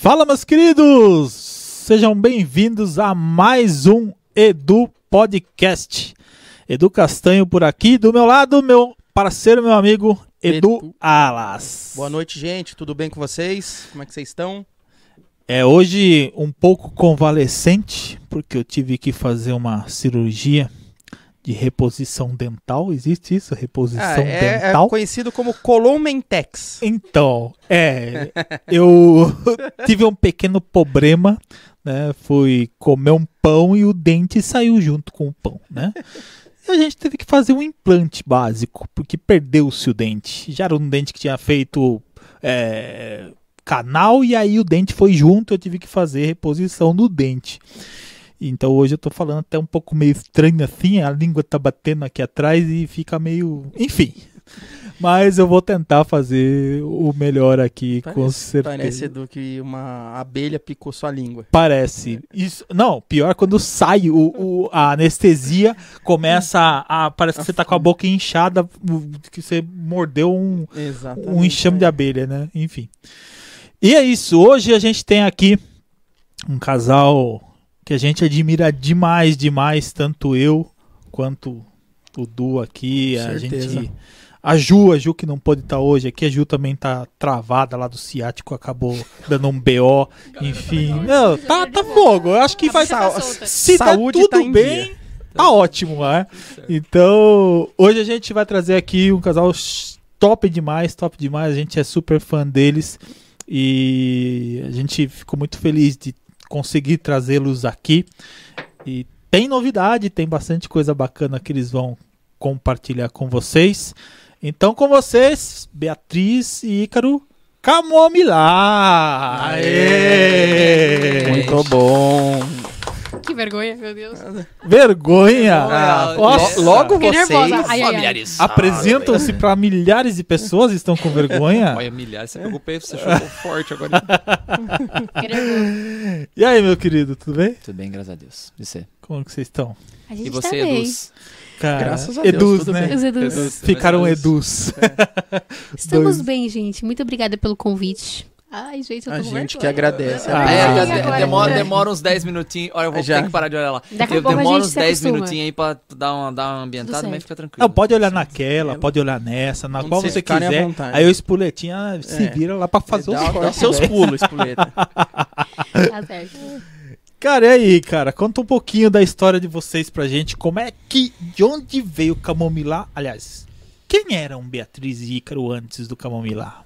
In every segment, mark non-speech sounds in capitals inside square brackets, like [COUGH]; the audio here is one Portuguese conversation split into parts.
Fala, meus queridos! Sejam bem-vindos a mais um Edu Podcast. Edu Castanho por aqui, do meu lado, meu parceiro, meu amigo Edu, Edu. Alas. Boa noite, gente. Tudo bem com vocês? Como é que vocês estão? É hoje um pouco convalescente, porque eu tive que fazer uma cirurgia de reposição dental. Existe isso? Reposição Ah, é, é dental? conhecido como Colomentex. Então, é, [LAUGHS] eu [LAUGHS] tive um pequeno problema, né? Fui comer um pão e o dente saiu junto com o pão, né? E a gente teve que fazer um implante básico, porque perdeu-se o dente. Já era um dente que tinha feito é, canal e aí o dente foi junto, eu tive que fazer reposição do dente. Então hoje eu tô falando até um pouco meio estranho assim, a língua tá batendo aqui atrás e fica meio. Enfim. [LAUGHS] Mas eu vou tentar fazer o melhor aqui, com certeza. Parece, Edu, que uma abelha picou sua língua. Parece. Isso, não, pior quando sai o, o- a anestesia, começa a, a- Parece que você tá com a boca inchada, que você mordeu um, Exatamente. um enxame de abelha, né? Enfim. E é isso. Hoje a gente tem aqui um casal que a gente admira demais, demais, tanto eu quanto o Du aqui. A Certeza. gente. A Ju, a Ju que não pôde estar hoje aqui, a Ju também tá travada lá do ciático, acabou dando um BO, [LAUGHS] enfim. Não, tá, tá fogo. Eu acho que vai. Sa- Se Saúde tá tá tudo em bem, dia. tá ótimo, né? Então, hoje a gente vai trazer aqui um casal top demais, top demais. A gente é super fã deles e a gente ficou muito feliz de conseguir trazê-los aqui. E tem novidade, tem bastante coisa bacana que eles vão compartilhar com vocês. Então, com vocês, Beatriz e Ícaro Camomilá! Aê! Muito bom. [LAUGHS] Que vergonha, meu Deus. Vergonha! Ah, Nossa. logo Fiquei vocês. nervosa. Ai, ai, ai. Apresentam-se para milhares de pessoas e estão com vergonha. [LAUGHS] Olha, milhares, você pegou o peso, você chegou forte agora. [LAUGHS] E aí, meu querido, tudo bem? Tudo bem, graças a Deus. E você? Como que vocês estão? A gente E tá você, bem. Eduz? Cara, Graças a Deus, edus, tudo né? bem. Os Edus. Eduz. Ficaram Eduz. edus. Estamos Dois. bem, gente. Muito obrigada pelo convite. Ai, gente, eu tô A gente que agradece. Ah, É, é, demora, demora uns 10 minutinhos. Olha, eu vou Já. ter que parar de olhar lá. Daqui Eu demoro uns se 10 acostuma. minutinhos aí pra dar uma, dar uma ambientada, mas fica tranquilo. Não, pode olhar naquela, pode olhar nessa, na Onde qual você quiser. Aí o espuletinha se É. vira lá pra fazer os Dá, dá cortes. seus pulos, espoleta. [LAUGHS] Tá certo. Cara, e aí, cara? Conta um pouquinho da história de vocês pra gente. Como é que. De onde veio o Camomilá? Aliás, quem eram Beatriz e Ícaro antes do Camomilá?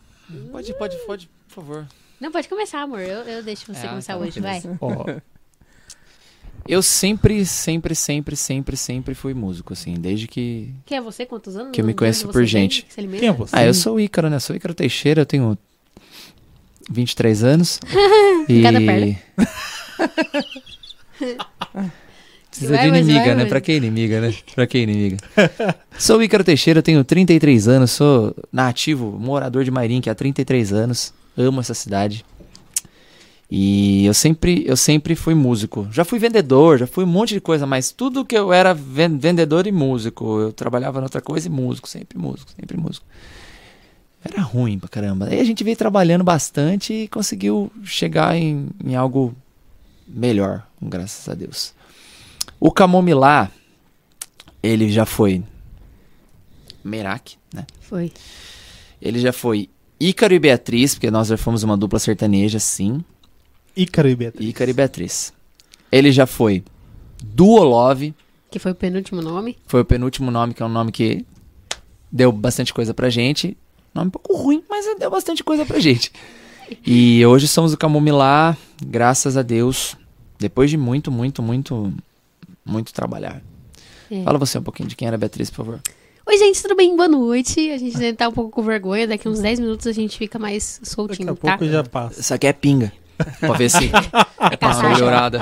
Pode, pode, pode, por favor. Não, pode começar, amor. Eu, eu deixo você Ah, começar tá, hoje, vai. Ó, Eu sempre, sempre, sempre, sempre, sempre fui músico, assim, desde que... Quem é você? Quantos anos? Que eu me conheço por gente. vem? Que quem é você? Ah, eu sou o Ícaro, né? Sou o Ícaro Teixeira, eu tenho 23 anos. [LAUGHS] e... Cada perna. [LAUGHS] Precisa Vai, de inimiga, vai, né? mas- Pra que inimiga, né? Pra que inimiga? [LAUGHS] sou o Ícaro Teixeira, tenho 33 anos, sou nativo, morador de Mairim, há 33 anos. Amo essa cidade. E eu sempre, eu sempre fui músico. Já fui vendedor, já fui um monte de coisa, mas tudo que eu era ven- vendedor e músico. Eu trabalhava em outra coisa e músico, sempre músico, sempre músico. Era ruim pra caramba. Aí a gente veio trabalhando bastante e conseguiu chegar em, em algo melhor, graças a Deus. O Camomilá, ele já foi Merak, né? Foi. Ele já foi Ícaro e Beatriz, porque nós já fomos uma dupla sertaneja, sim. Ícaro e Beatriz. Ícaro e Beatriz. Ele já foi Duolove, Que foi o penúltimo nome. foi o penúltimo nome, que é um nome que deu bastante coisa pra gente. Nome um pouco ruim, mas deu bastante coisa pra gente. E hoje somos o Camomilá, graças a Deus, depois de muito, muito, muito, muito trabalhar. É. Fala você um pouquinho de quem era a Beatriz, por favor. Oi, gente, tudo bem? Boa noite. A gente ainda tá um pouco com vergonha. Daqui uns 10 minutos a gente fica mais Daqui soltinho, a tá? pouco já passa. Isso aqui é pinga. pra ver se dá uma cachaça. melhorada.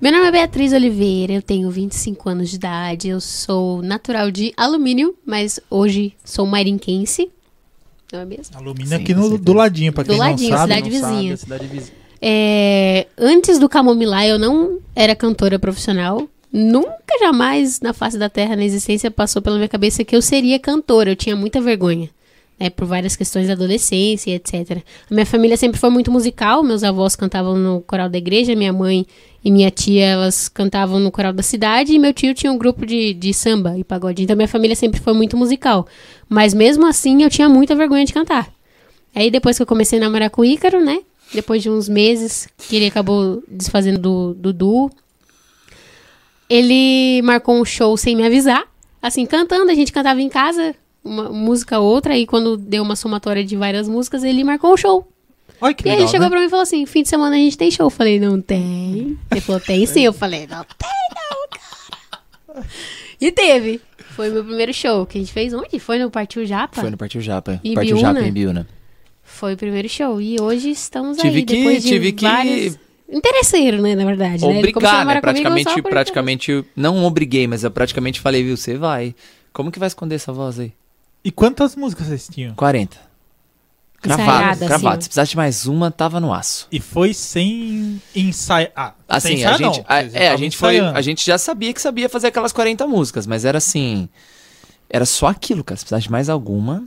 Meu nome é Beatriz Oliveira, eu tenho 25 anos de idade, eu sou natural de alumínio, mas hoje sou marinquense. Não é mesmo? Alumínio Sim, aqui no, do ladinho, pra Do quem ladinho, não sabe. cidade Não sabe, a cidade vizinha. É, antes do Camomilá, eu não era cantora profissional. Nunca, jamais, na face da terra, na existência, passou pela minha cabeça que eu seria cantora. Eu tinha muita vergonha. né, por várias questões da adolescência, etc. A minha família sempre foi muito musical, meus avós cantavam no coral da igreja, minha mãe e minha tia, elas cantavam no coral da cidade, e meu tio tinha um grupo de, de samba e pagode. Então minha família sempre foi muito musical. Mas mesmo assim eu tinha muita vergonha de cantar. Aí depois que eu comecei a namorar com o Ícaro, né? Depois de uns meses que ele acabou desfazendo do, duo, ele marcou um show sem me avisar. Assim, cantando, a gente cantava em casa, uma música ou outra, e quando deu uma somatória de várias músicas, ele marcou um show. Olha que e aí legal, ele chegou né? pra mim e falou assim: fim de semana a gente tem show. Eu falei, não tem. Ele falou, tem sim. Eu falei, não tem, não, cara. E teve. Foi meu primeiro show que a gente fez. Onde? Foi no Partiu Japa? Foi no Partiu Japa. Em Partiu Biúna? Japa em Biúna. Foi o primeiro show. E hoje estamos Tive aí. que- depois de tive que- várias... Interesseiro, né, na verdade. né? A Obrigar, né? só Praticamente, praticamente, não obriguei, mas eu praticamente falei, viu, você vai. Como que vai esconder essa voz aí? E quantas músicas vocês tinham? 40. Ensaiada, Cravado, assim, cravado. Se precisasse de mais uma, tava no aço. E foi sem ensaiar. Ah, sem Assim, a ensaiar, gente, não. a, é, a gente foi, ensaiando. a gente já sabia que sabia fazer aquelas 40 músicas, mas era assim, era só aquilo, cara. Se precisasse de mais alguma,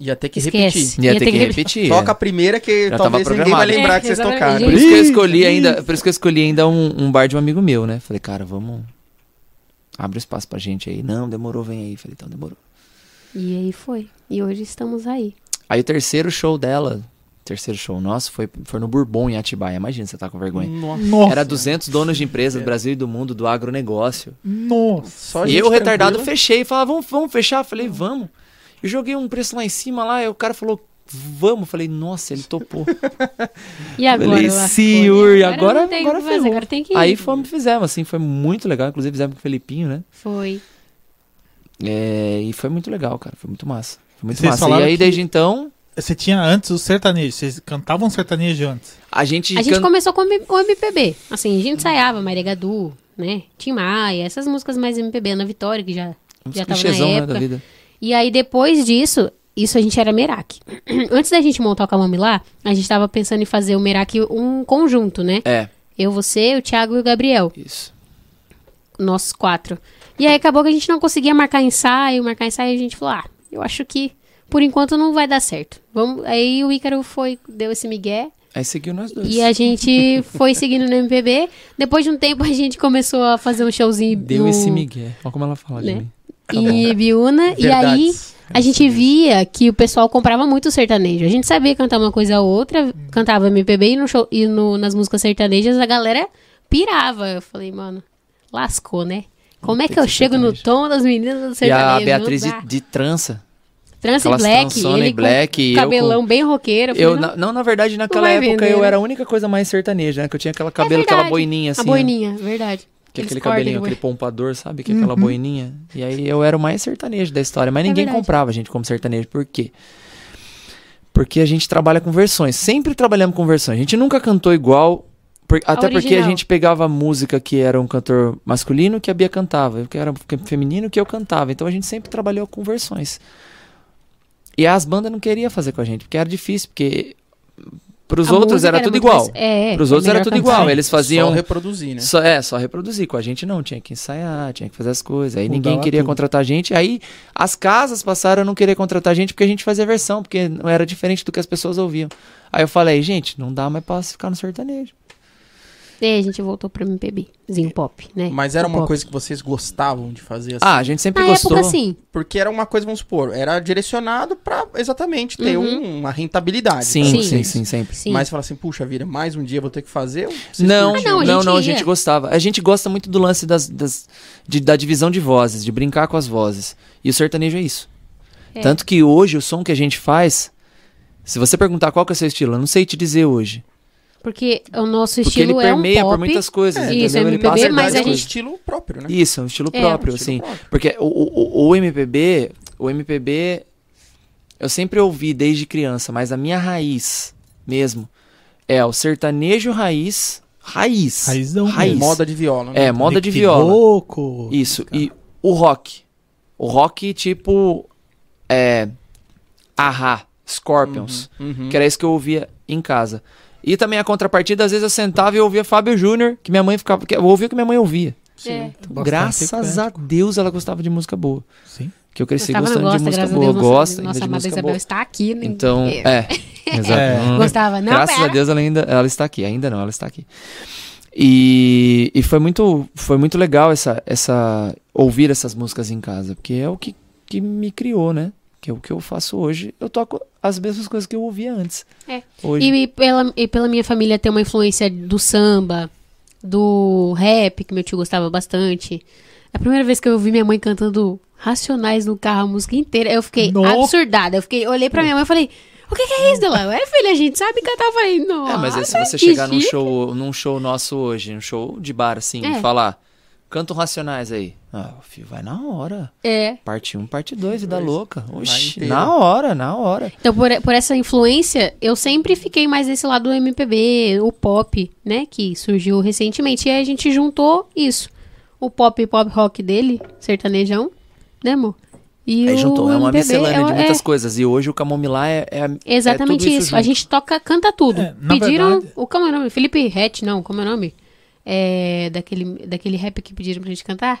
Ia ter que Esquece. repetir. ia Ia ter ter que que repetir. Toca é. a primeira que Já talvez ninguém vai lembrar É, que vocês tocaram. Por isso que eu escolhi ainda, por isso que eu escolhi ainda um, um bar de um amigo meu, né? Falei, cara, vamos abre espaço pra gente aí. Não, demorou, vem aí. Falei, então demorou. E aí foi. E hoje estamos aí. Aí o terceiro show dela, terceiro show nosso foi, foi no Bourbon em Atibaia. Imagina, você tá com vergonha. Nossa. Nossa. Era 200 donos de empresas do Brasil e do mundo do agronegócio. Nossa. Só e eu, retardado, tranquila. fechei. Falava, vamos, vamos fechar? Falei, vamos. Eu joguei um preço lá em cima lá, e o cara falou, vamos. Falei, nossa, ele topou. E agora? Falei, senhor, e agora, agora fazer, ferrou. agora tem que ir. Aí fomos e fizemos, assim, foi muito legal. Inclusive fizemos com o Felipinho, né? Foi. É, e foi muito legal, cara. Foi muito massa. Foi muito Vocês massa. E aí, desde então, Você tinha antes o sertanejo. Vocês cantavam sertanejo antes. a gente. A gente can- começou com o MPB. Assim, a gente ensaiava Maria Gadu, né? Tim Maia, essas músicas mais MPB, Ana Vitória, que já, uns já tava na clichêzão, né, época. da vida. E aí, depois disso, isso a gente era Merak. [CLEARS THROAT] Antes da gente montar o Camami lá, a gente tava pensando em fazer o Merak um conjunto, né? É, Eu, você, o Thiago e o Gabriel. isso. Nós quatro. E aí acabou que a gente não conseguia marcar ensaio, marcar ensaio, e a gente falou, ah, eu acho que por enquanto não vai dar certo. Vamos... Aí o Ícaro foi, deu esse migué, Aí seguiu nós dois. e a gente [LAUGHS] foi seguindo no MPB. Depois de um tempo, a gente começou a fazer um showzinho Deu no... esse migué. Olha como ela fala de Né? mim. em Ibiúna. E aí a gente via que o pessoal comprava muito sertanejo. A gente sabia cantar uma coisa ou outra, cantava MPB e, no show, e no- nas músicas sertanejas a galera pirava. Eu falei, mano, lascou, né? Como é que eu chego no tom das meninas do E sertanejo? a Beatriz Não de, dá. de trança. Trança e black, ele e black, com e eu cabelão bem roqueiro. Eu, falei, na- não, na verdade, naquela época vender, eu né? era a única coisa mais sertaneja, né? Que eu tinha aquela cabelo, aquela verdade. boininha assim. a ó. boininha, verdade. Que é aquele cabelinho, aquele pompador, sabe? Que é aquela boininha. E aí eu era o mais sertanejo da história. Mas É ninguém verdade. comprava a gente como sertanejo. Por quê? Porque a gente trabalha com versões. Sempre trabalhamos com versões. A gente nunca cantou igual. por- até porque a gente pegava música que era um cantor masculino que a Bia cantava. Que era feminino que eu cantava. Então a gente sempre trabalhou com versões. E as bandas não queriam fazer com a gente, porque era difícil, porque pros A outros música era tudo igual. mais- É, Pros é outros era tudo cantar. igual. Eles faziam. Só reproduzir, né? Só, é, só reproduzir. Com a gente não, tinha que ensaiar, tinha que fazer as coisas. Aí ninguém Mudava queria tudo. contratar a gente. Aí as casas passaram a não querer contratar a gente porque a gente fazia versão, porque não era diferente do que as pessoas ouviam. Aí eu falei, gente, não dá mais pra ficar no sertanejo. E aí a gente voltou pro MPBzinho pop, né? Mas era O uma pop. coisa que vocês gostavam de fazer assim? Ah, a gente sempre Na gostou. época, sim. Porque era uma coisa, vamos supor, era direcionado pra exatamente ter Uhum. um- uma rentabilidade. Sim, sim, vocês. sim, sempre. Sim. Mas fala assim, puxa vida, mais um dia eu vou ter que fazer. Não? Ah, não, a não, gente não, a gente gostava. A gente gosta muito do lance das, das- de- da divisão de vozes, de brincar com as vozes. E o sertanejo é isso. É. Tanto que hoje o som que a gente faz, se você perguntar qual que é o seu estilo, eu não sei te dizer hoje. Porque o nosso Porque ele estilo é um permeia pop. por muitas coisas. É, entendeu? isso, ele MPB, passa por mas a é um gente- estilo próprio, né? Isso, é um estilo É, próprio, um estilo assim. próprio. Porque o, o, o MPB, o MPB, eu sempre ouvi desde criança, mas a minha raiz mesmo é o sertanejo raiz, raiz. Raizão raiz. mesmo. Moda de viola, né? É, moda de viola. Louco. Isso, e o rock. O rock tipo, é, Ahá, Scorpions, Uhum. que era isso que eu ouvia em casa. E também a contrapartida, às vezes eu sentava e ouvia Fábio Júnior, que minha mãe ficava, que eu ouvia o que minha mãe ouvia. É. Bastante Graças a. Deus ela gostava de música boa. Sim. que eu cresci Gostava, gostando gosta, de música boa. Deus. Gosta nossa, amada música Isabel boa. está aqui. né? Então, É. é, exato. É. Hum. Gostava, não, Graças pera. a Deus ela ainda ela está aqui, ainda não, ela está aqui. E, e foi muito foi muito legal essa essa ouvir essas músicas em casa, porque é o que, que me criou, né? Que é o que eu faço hoje. Eu toco as mesmas coisas que eu ouvia antes. É. Hoje. E, e pela, e pela minha família ter uma influência do samba, do rap, que meu tio gostava bastante. A primeira vez que eu ouvi minha mãe cantando Racionais no carro a música inteira, eu fiquei No. absurdada. Eu fiquei, olhei pra minha mãe e falei, o que, que é isso, Delão? É, filha, a gente sabe cantar. Eu falei, nossa. É, mas aí se você chegar num chique." show, num show nosso hoje, um show de bar assim, É. e falar, canta um Racionais aí. Ah, filho, vai na hora. É. Parte 1, parte 2, vida Dois. louca. Oxi, na hora, na hora. Então, por, por essa influência, eu sempre fiquei mais desse lado do MPB, o pop, né? Que surgiu recentemente. E aí a gente juntou isso. O pop e pop rock dele, sertanejão, né, amor? E Aí o juntou, é uma MPB, miscelânea é de muitas é coisas. E hoje o Camomilá é, é, é Exatamente tudo isso. A gente toca, canta tudo. É, pediram. verdade- O, como é o nome? Felipe Rett, não, como é o nome? É, daquele, daquele rap que pediram pra gente cantar?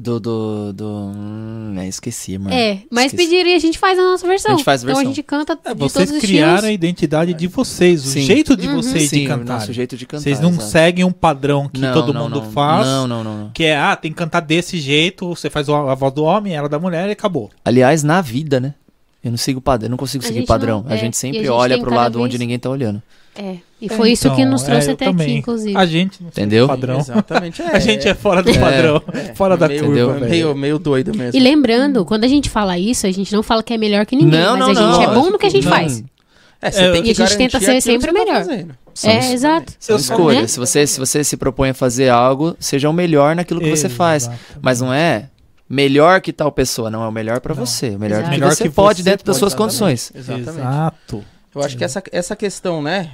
Do, do, do... Hum, é, esqueci, mano. É, mas Esqueci. pediram e a gente faz a nossa versão. A gente faz a Então a versão. gente canta É, de vocês todos os criaram a identidade de vocês, o Sim. jeito de Uhum. vocês Sim, de o cantar. nosso jeito de cantar. Vocês não exato. seguem um padrão que Não, todo não, mundo não. faz. Não, não, não, não. Que é, ah, tem que cantar desse jeito, você faz o- a voz do homem, ela da mulher e acabou. Aliás, na vida, né? Eu não sigo padrão, não consigo A seguir padrão. não- a é, gente sempre a gente olha pro lado vez- onde ninguém tá olhando. É, e foi isso que Então, nos trouxe é, até também. aqui, inclusive. A gente não Entendeu? o padrão. Exatamente. A gente é fora do É. padrão, fora da meio, curva, Entendeu? meio, meio doido mesmo. E lembrando, quando a gente fala isso, a gente não fala que é melhor que ninguém, Não, mas não, a gente não. é bom no que a gente Não. faz. É, você É, tem que e a gente tenta ser aquilo sempre tá melhor. São é, exato. São escolhas. né? Se, você, se você se propõe a fazer algo, seja o melhor naquilo que você faz. Mas não é melhor que tal pessoa, não é o melhor pra Não. você. O melhor Exato. que Melhor você que pode você dentro das pode, suas exatamente. condições. Exatamente. Exato. Eu acho que essa, essa questão, né?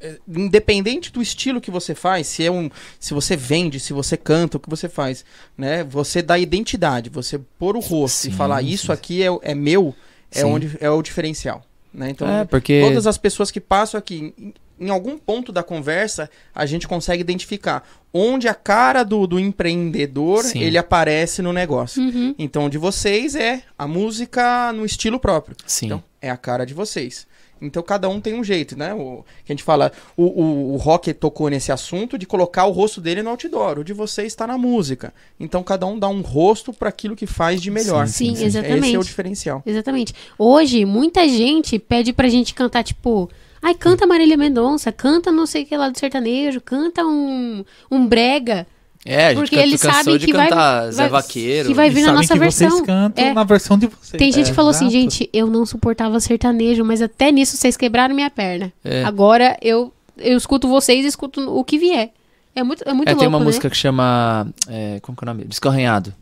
É- independente do estilo que você faz, se é um, se você vende, se você canta, o que você faz, né? Você dá identidade, você pôr o rosto Sim, e falar sim. isso aqui é, é meu, é Sim. onde é o diferencial, né? Então é, porque. todas as pessoas que passam aqui, em, em algum ponto da conversa, a gente consegue identificar onde a cara do, do empreendedor Sim. ele aparece no negócio. Uhum. Então, de vocês é a música no estilo próprio. Sim. Então, é a cara de vocês. Então, cada um tem um jeito, né? O, que a gente fala, o, o, o rock tocou nesse assunto de colocar o rosto dele no outdoor. O de vocês está na música. Então, cada um dá um rosto para aquilo que faz de melhor. Sim, Esse exatamente. é o diferencial. Exatamente. Hoje, muita gente pede pra gente cantar, tipo, ai, canta Marília Mendonça, canta não sei o que lá do sertanejo, canta um, um brega. É, a gente Porque sabem de que vai- vai- Vaqueiro. que vai vir na nossa que vocês versão. cantam É. na versão de vocês. Tem gente É, que falou assim, exato. gente, eu não suportava sertanejo, mas até nisso vocês quebraram minha perna. É. Agora eu, eu escuto vocês e escuto o que vier. É muito, é muito É, louco, tem uma né? música que chama. é, como que é o nome? Disco Arranhado.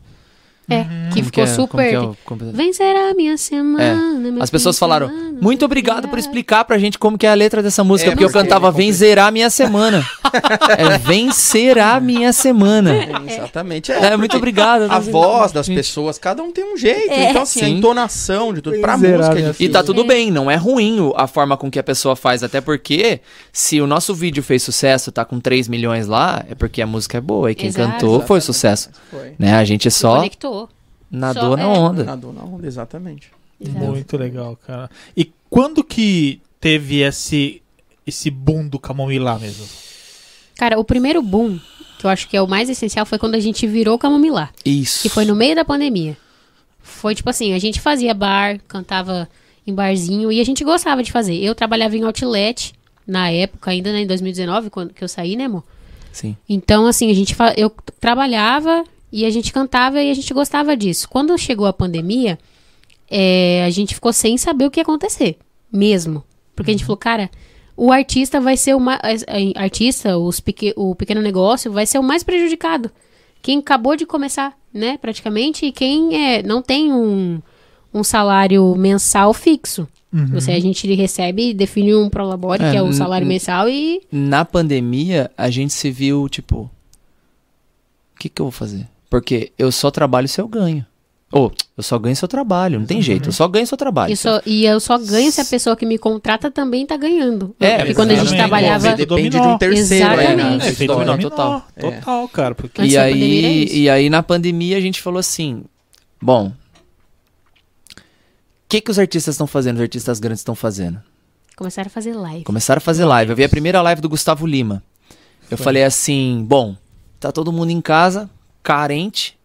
É, Uhum. que Como ficou é? Como super... que é o- como- Vencerá minha semana. meu As pessoas falaram, semana, muito obrigado por feriado." explicar pra gente como que é a letra dessa música, É, porque eu porque cantava é vencerá [LAUGHS] minha semana. é vencerá minha semana. Exatamente. É, muito porque obrigado. A voz das pessoas, cada um tem um jeito. É. Então, assim, a Sim. entonação de tudo. Pra música é E difícil. tá tudo É. bem, não é ruim o- a forma com que a pessoa faz, até porque se o nosso vídeo fez sucesso, tá com 3 milhões lá, é porque a música é boa e quem Exato. cantou foi Exatamente. sucesso. Foi. Né? A gente só Conectou. Nadou Só- na é. onda. Nadou na onda, exatamente. Exato. Muito legal, cara. E quando que teve esse, esse boom do Camomilá mesmo? Cara, o primeiro boom, que eu acho que é o mais essencial, foi quando a gente virou Camomilá. Isso. Que foi no meio da pandemia. Foi tipo assim, a gente fazia bar, cantava em barzinho e a gente gostava de fazer. Eu trabalhava em outlet na época, ainda né, em 2019, quando que eu saí, né, amor? Sim. Então, assim, a gente fa- eu trabalhava e a gente cantava e a gente gostava disso. Quando chegou a pandemia, é, a gente ficou sem saber o que ia acontecer, mesmo. Porque a gente falou, cara, o artista vai ser o mais. Artista, os peque, o pequeno negócio vai ser o mais prejudicado. Quem acabou de começar, né, praticamente, e quem é, não tem um, um salário mensal fixo. Uhum. Você, a gente recebe, define um prolabore, É, que é o salário mensal, e Na pandemia, a gente se viu, tipo, o que que eu vou fazer? Porque eu só trabalho se eu ganho. Ou, eu só ganho se eu trabalho, não tem jeito, eu só ganho se eu trabalho. Só- e eu só ganho se a pessoa que me contrata também tá ganhando. É, Porque quando a gente exatamente. trabalhava. Você depende de um terceiro aí, né? Exatamente. É, dominó, total. total. Total, cara. Porque E aí, e aí, na pandemia, a gente falou assim: bom, o que, que os artistas estão fazendo, os artistas grandes estão fazendo? Começaram a fazer live. Começaram a fazer live. Eu vi a primeira live do Gustavo Lima. Eu Foi. falei assim, bom, tá todo mundo em casa, carente.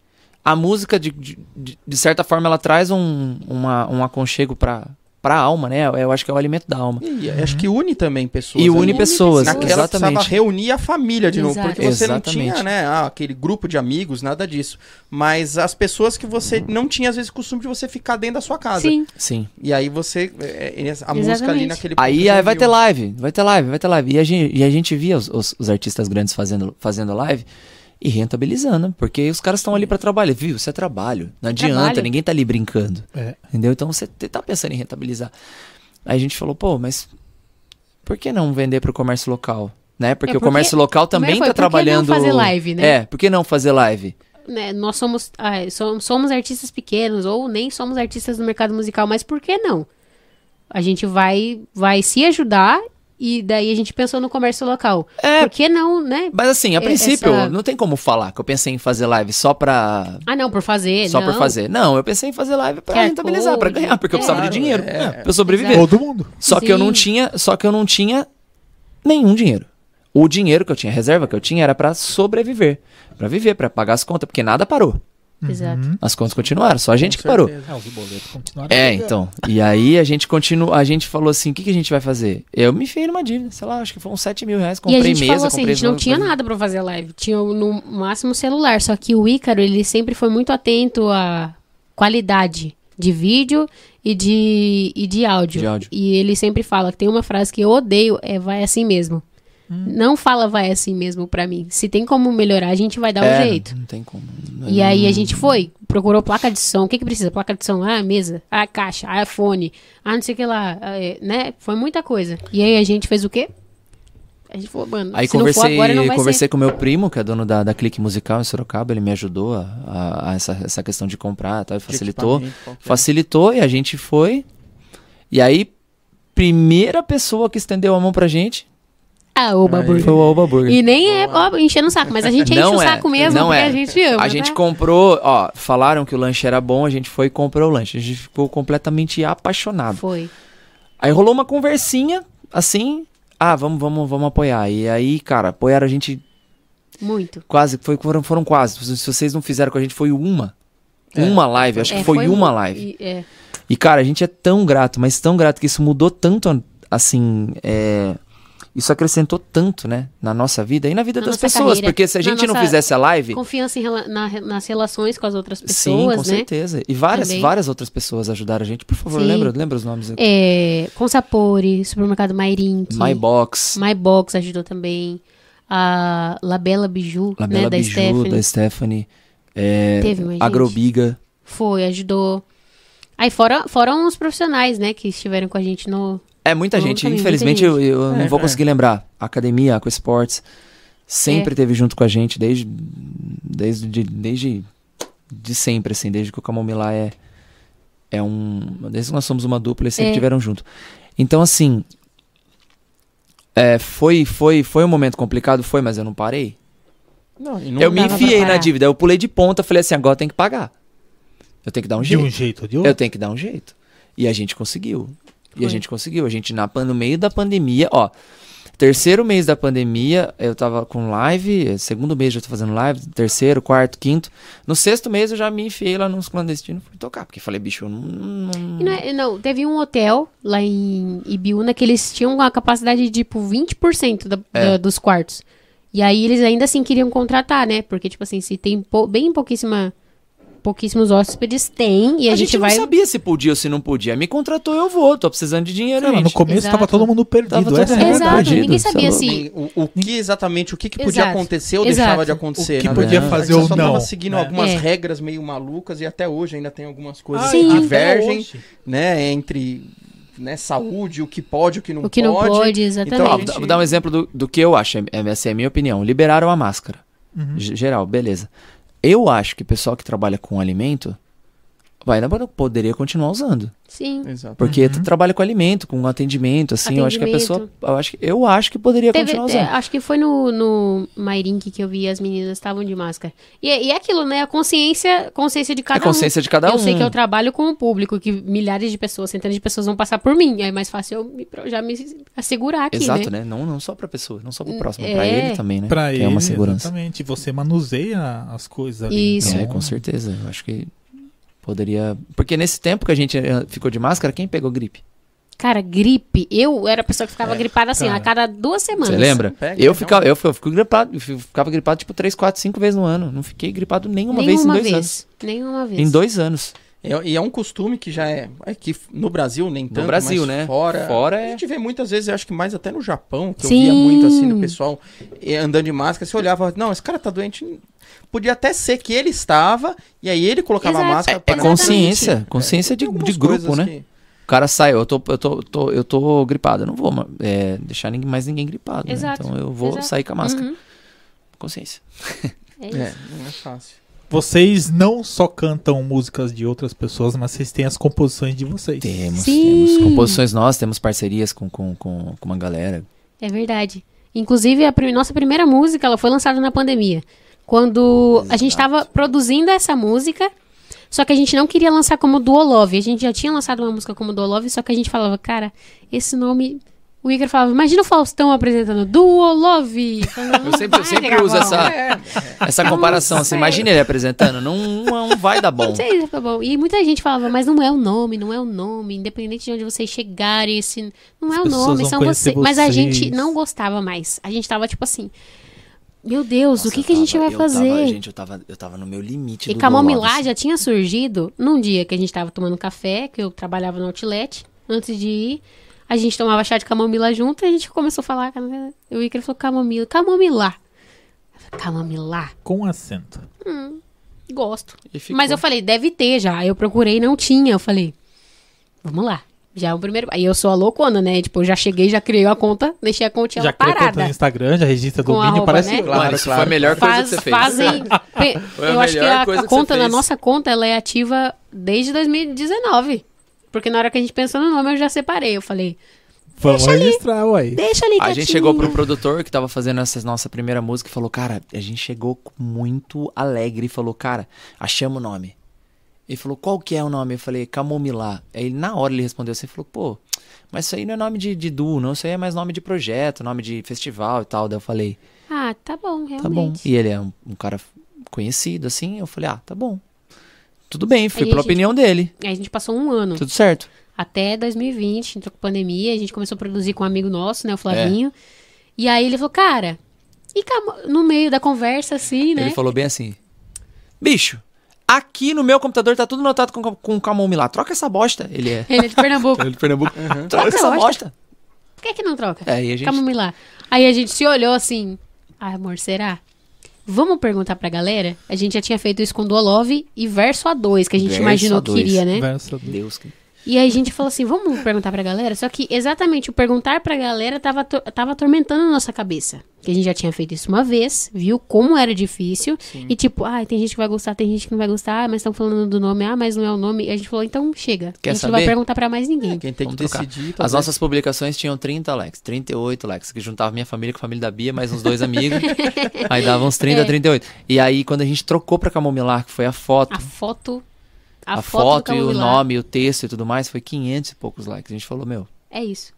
A música, de, de, de- certa forma, ela traz um, uma, um aconchego pra, pra alma, né? Eu acho que é o alimento da alma. E acho que une também pessoas. E né? une pessoas, Naquela precisava exatamente. reunir a família de novo, Exato. porque você não Exatamente. tinha, né, ah, aquele grupo de amigos, nada disso. Mas as pessoas que você não tinha, às vezes, costume de você ficar dentro da sua casa. Sim. Sim. E aí você, é, é, a música ali Exatamente. naquele Aí, aí vai ter live, vai ter live, vai ter live. E a gente, e a gente via os, os- os artistas grandes fazendo, fazendo live e rentabilizando, porque os caras estão ali pra trabalhar. Viu? Isso é trabalho. Não adianta, trabalho. ninguém tá ali brincando. É. Entendeu? Então você tá pensando em rentabilizar. Aí a gente falou, pô, mas por que não vender pro comércio local? Né? Porque, É, o porque- comércio local também foi, tá por que não trabalhando. fazer live, né? É, por que não fazer live? né, nós somos, ah, somos, somos artistas pequenos ou nem somos artistas do mercado musical, mas por que não? A gente vai, vai se ajudar e daí a gente pensou no comércio local. É. Por que não, né? Mas assim, a É, princípio, essa- não tem como falar que eu pensei em fazer live só pra. Ah, não, por fazer. Só não. por fazer. Não, eu pensei em fazer live pra QR rentabilizar, pra Code. ganhar, porque eu É. precisava de dinheiro É. pra eu sobreviver. Exato. Todo mundo. Só que eu não Sim. tinha, só que eu não tinha nenhum dinheiro. O dinheiro que eu tinha, a reserva que eu tinha era pra sobreviver, Pra viver, pra pagar as contas, porque nada parou. Exato. Uhum. As contas continuaram, só a gente que Com parou. certeza. É, os boletos continuaram. É, então. E aí a gente continua, a gente falou assim, o que, que a gente vai fazer? Eu me enfiei numa dívida, sei lá, acho que foram 7 mil reais, E comprei a gente mesa, falou assim, a gente não tinha coisa. nada pra fazer live. Tinha no máximo celular. Só que o Ícaro, ele sempre foi muito atento à qualidade de vídeo e de, e de áudio. De áudio. E ele sempre fala que tem uma frase que eu odeio, é vai assim mesmo. Hum. Não fala vai assim mesmo pra mim. Se tem como melhorar, a gente vai dar É, um jeito. Não tem como. E aí a gente foi, procurou placa de som. O que que precisa? Placa de som, ah, mesa, ah, caixa, ah, fone, ah, não sei o que lá, ah, é, né? Foi muita coisa. E aí a gente fez o quê? A gente falou, mano, Aí se não for conversei, agora não vai conversei ser. com o meu primo, que é dono da, da Clique Musical em Sorocaba, ele me ajudou a, a- a essa, essa questão de comprar, tá? Facilitou. qualquer. Facilitou e a gente foi. E aí, primeira pessoa que estendeu a mão pra gente Ah, Oba. Burger. foi o Alba Burger. E nem é ó, enchendo o saco, mas a gente enche Não o é, saco mesmo não porque é. a gente ama. A gente tá? comprou, ó, falaram que o lanche era bom, a gente foi e comprou o lanche. A gente ficou completamente apaixonado. Foi. Aí rolou uma conversinha, assim, ah, vamos, vamos, vamos apoiar. E aí, cara, apoiaram a gente Muito. quase, foi, foram, foram quase. Se vocês não fizeram com a gente, foi uma. É. Uma live, acho É, que foi, uma mu- live. e- é. E, cara, a gente é tão grato, mas tão grato que isso mudou tanto, assim, é, Isso acrescentou tanto, né, na nossa vida e na vida Na das pessoas. carreira, porque se a gente não fizesse a live. Confiança rela- na- nas relações com as outras Sim, pessoas, com né? certeza. E várias, Também. várias outras pessoas ajudaram a gente. Por favor, Sim. lembra, lembra os nomes? É, Consapore, Supermercado Mairink. My Box, My Box ajudou também. A Labela Biju, Labela né, da Biju, Stephanie. da Stephanie. é, Teve mais gente? Agrobiga. Foi, ajudou. Aí fora, foram os profissionais, né, que estiveram com a gente no... É muita Todo gente. caminho, Infelizmente, muita eu, eu não É, vou é. conseguir lembrar. A Academia, Aqua Sports, sempre É. teve junto com a gente, desde, desde, de, desde de sempre, assim, desde que o Camomila é, é um... Desde que nós somos uma dupla, eles sempre É. estiveram junto. Então, assim... é, foi, foi, foi um momento complicado, foi, mas eu não parei. Não, não eu me enfiei na dívida, eu pulei de ponta, falei assim, agora tem que pagar. Eu tenho que dar um De jeito. um jeito de outro. Eu tenho que dar um jeito. E a gente conseguiu. E a Foi. gente conseguiu. A gente, na, no meio da pandemia, ó. Terceiro mês da pandemia, eu tava com live. Segundo mês já tô fazendo live. Terceiro, quarto, quinto. No sexto mês eu já me enfiei lá nos clandestinos e fui tocar. Porque falei, bicho, eu não. não- não, é- não, teve um hotel lá em Ibiúna que eles tinham a capacidade de, tipo, 20% da, É. da- dos quartos. E aí eles ainda assim queriam contratar, né? Porque, tipo assim, se tem pou- bem pouquíssima, pouquíssimos hóspedes, tem. E a, a, gente, vai... não sabia se podia ou se não podia. Me contratou, eu vou. Tô precisando de dinheiro, Sei lá, no gente. começo Exato. tava todo mundo perdido. Tava todo essa é Exato, verdade. perdido, ninguém é sabia louco. se... O, o que exatamente, o que, que podia Exato. acontecer ou Exato. deixava de acontecer. O que na podia verdade. fazer gente ou só não, tava seguindo né? algumas É. regras meio malucas e até hoje ainda tem algumas coisas Ah, que divergem, né, entre né, saúde, o que pode, o que não O que não pode. pode, Ó, exatamente. Então, vou dar- vou dar um exemplo do, do que eu acho. é- Essa é a minha opinião. Liberaram a máscara. Uhum. Geral, beleza. Eu acho que o pessoal que trabalha com alimento vai na banda, poderia continuar usando. Sim. Exato. Porque Uhum. tu trabalha com alimento, com atendimento, assim, eu acho que a pessoa. Atendimento. Eu acho que, eu acho que poderia Teve- continuar é, usando. acho que foi no, no Mairink que eu vi as meninas estavam de máscara. E, é- e é aquilo, né? A consciência, consciência de É cada a consciência de cada um. um. Eu sei que eu trabalho com o público, que milhares de pessoas, centenas de pessoas vão passar por mim. É mais fácil eu me já me assegurar aqui, Exato, né? né? Não, não só pra pessoa, não só pro próximo, é. pra ele também, né? Pra que ele, é uma segurança. exatamente. Você manuseia as coisas ali. Isso. É, então- com certeza. Eu acho que poderia. Porque nesse tempo que a gente eh, ficou de máscara, quem pegou gripe? Cara, gripe. Eu era a pessoa que ficava gripada assim, cara. a cada duas semanas. Você lembra? Pega, eu, então. ficava, eu, eu fico gripado, eu ficava gripado tipo 3, 4, 5 vezes no ano. Não fiquei gripado nenhuma, vez em Nenhuma dois vez. anos. Nenhuma vez. Em dois anos. É- e é um costume que já é. É que no Brasil nem tanto. Brasil, mas né? Fora. Fora A é- gente vê muitas vezes, eu acho que mais até no Japão, que eu Sim. via muito assim do pessoal eh, andando de máscara. Você olhava, não, esse cara tá doente. Podia até ser que ele estava, e aí ele colocava a Exato. máscara É pra consciência. Consciência de, de grupo, né? que- O cara sai, eu tô, eu tô, tô- eu tô gripado. Eu não vou é, deixar ninguém, mais ninguém gripado. né? Exato. Então eu vou Exato. sair com a máscara. Uhum. Consciência. É isso. É, não é fácil. Vocês não só cantam músicas de outras pessoas, mas vocês têm as composições de vocês. Temos, Sim. temos composições nossas, temos parcerias com, com, com, com uma galera. É verdade. Inclusive, a nossa primeira música, ela foi lançada na pandemia. Quando a gente Exato. estava produzindo essa música, só que a gente não queria lançar como Duolove. A gente já tinha lançado uma música como Duolove, só que a gente falava, cara, esse nome... O Igor falava, imagina o Faustão apresentando Duolove. Eu sempre, eu sempre uso essa, essa comparação. Assim, imagina ele apresentando, não, não vai dar bom. Não sei, tá bom. E muita gente falava, mas não é o nome, não é o nome, independente de onde vocês chegarem, esse não é As o nome, são conhecer vocês. Mas a vocês. gente não gostava mais. A gente tava tipo assim, meu Deus, o Nossa, que, eu que a gente tava- vai eu fazer? Tava, gente, eu tava, eu tava no meu limite e do Camomilá já tinha surgido num dia que a gente tava tomando café, que eu trabalhava no outlet, antes de ir. A gente tomava chá de camomila junto e a gente começou a falar. O Iker falou camomila, camomilá. Eu falei, Camomilá? Com acento. Gosto. E ficou. Mas eu falei, deve ter já. Aí eu procurei não tinha. Eu falei, vamos lá. Já é o primeiro. Aí eu sou a loucona, né? Tipo, eu já cheguei, já criei a conta, deixei a continha já lá cria conta parada. no Instagram, já registra domínio, arroba, parece né? Claro, Mano, isso claro. foi a melhor coisa Faz, que você fez. fazem. [LAUGHS] pe- Foi a eu acho que a, a conta, na nossa conta, ela é ativa desde 2019. Porque na hora que a gente pensou no nome, eu já separei. Eu falei, Vamos registrar, uai. deixa ali A gente chegou pro produtor que tava fazendo essa nossa primeira música e falou, cara, a gente chegou muito alegre e falou, cara, achamos o nome. Ele falou, qual que é o nome? Eu falei, Camomilá. Aí ele, na hora ele respondeu assim, falou, pô, mas isso aí não é nome de, de duo, não, isso aí é mais nome de projeto, nome de festival e tal. Daí eu falei, Ah, tá bom, realmente. tá bom. E ele é um, um cara conhecido, assim, eu falei, ah, tá bom. Tudo bem, fui Aí pela gente- opinião dele, Aí a gente passou um ano. tudo certo. Até 2020, entrou com pandemia, a gente começou a produzir com um amigo nosso, né, o Flavinho. E aí ele falou, cara, e no meio da conversa, assim, né? Ele falou bem assim: Bicho, aqui no meu computador tá tudo anotado com, com camomilá. Troca essa bosta. Ele é. Ele é de Pernambuco. [LAUGHS] Ele de Pernambuco. Troca Troca essa bosta. bosta. Por que que não troca? É, e a gente. Camomilá. Aí a gente se olhou assim, ah, amor, será? Vamos perguntar pra galera? A gente já tinha feito isso com Duolove e Verso A2, que a gente Verso imaginou que A2. queria, né? Verso do- Deus. que- E aí a gente falou assim, vamos perguntar pra galera? Só que exatamente o perguntar pra galera tava, tava atormentando a nossa cabeça. Que a gente já tinha feito isso uma vez, viu como era difícil. E tipo, ah, tem gente que vai gostar, tem gente que não vai gostar, ah, mas estão falando do nome, ah, mas não é o nome. E a gente falou, então chega. Quer a gente não vai saber? perguntar pra mais ninguém. Quem tem que trocar. decidir. As nossas publicações tinham 30 likes, 38 likes, que juntava minha família com a família da Bia, mais uns dois amigos. [LAUGHS] aí dava uns 30, É. 38. E aí, quando a gente trocou pra Camomilá, que foi a foto, A foto. A, a, foto, foto, e o nome, o texto e tudo mais, foi 500 e poucos likes. A gente falou, meu, É isso.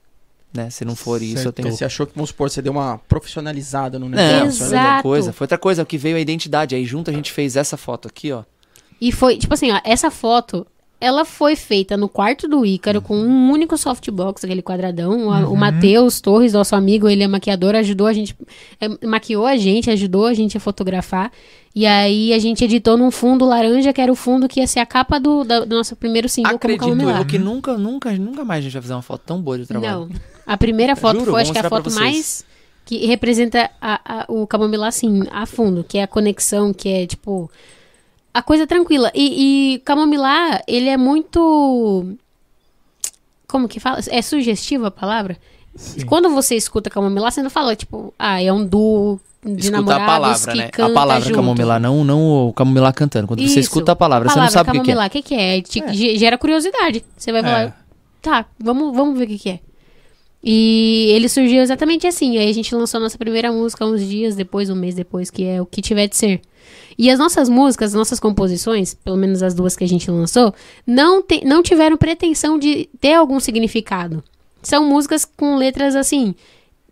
né, se não for isso, eu tenho Você achou que, vamos supor, você deu uma profissionalizada no Não, negócio. foi né? Exato. outra coisa. Foi outra coisa, o que veio a identidade. Aí junto a gente fez essa foto aqui, ó. E foi, tipo assim, ó, essa foto, ela foi feita no quarto do Ícaro com um único softbox, aquele quadradão. O- O Matheus Torres, nosso amigo, ele é maquiador, ajudou a gente, é, maquiou a gente, ajudou a gente a fotografar. E aí a gente editou num fundo laranja, que era o fundo que ia ser a capa do, da- do nosso primeiro single Acredito como que nunca, nunca, nunca mais a gente vai fazer uma foto tão boa de trabalho. Não. A primeira foto Juro, foi, acho que a foto mais que representa a- a- o Camomilá, assim, a fundo, que é a conexão, que é, tipo, a coisa tranquila. E, e Camomilá, ele é muito... Como que fala? É sugestiva a palavra? Sim. Quando você escuta Camomilá, você não fala, tipo, ah, é um duo, de Escutar namorados a palavra, que né? A palavra junto. camomilá, não, não o camomilá cantando. Quando você Isso. escuta a palavra, você não Palavra sabe o que, é. o que, que é? Te- ge- Gera curiosidade. Você vai falar, É. tá, vamos, vamos ver o que, que é. E ele surgiu exatamente assim. Aí a gente lançou a nossa primeira música uns dias depois, um mês depois, que é O Que Tiver de Ser. E as nossas músicas, as nossas composições, pelo menos as duas que a gente lançou, não, te- não tiveram pretensão de ter algum significado. São músicas com letras assim,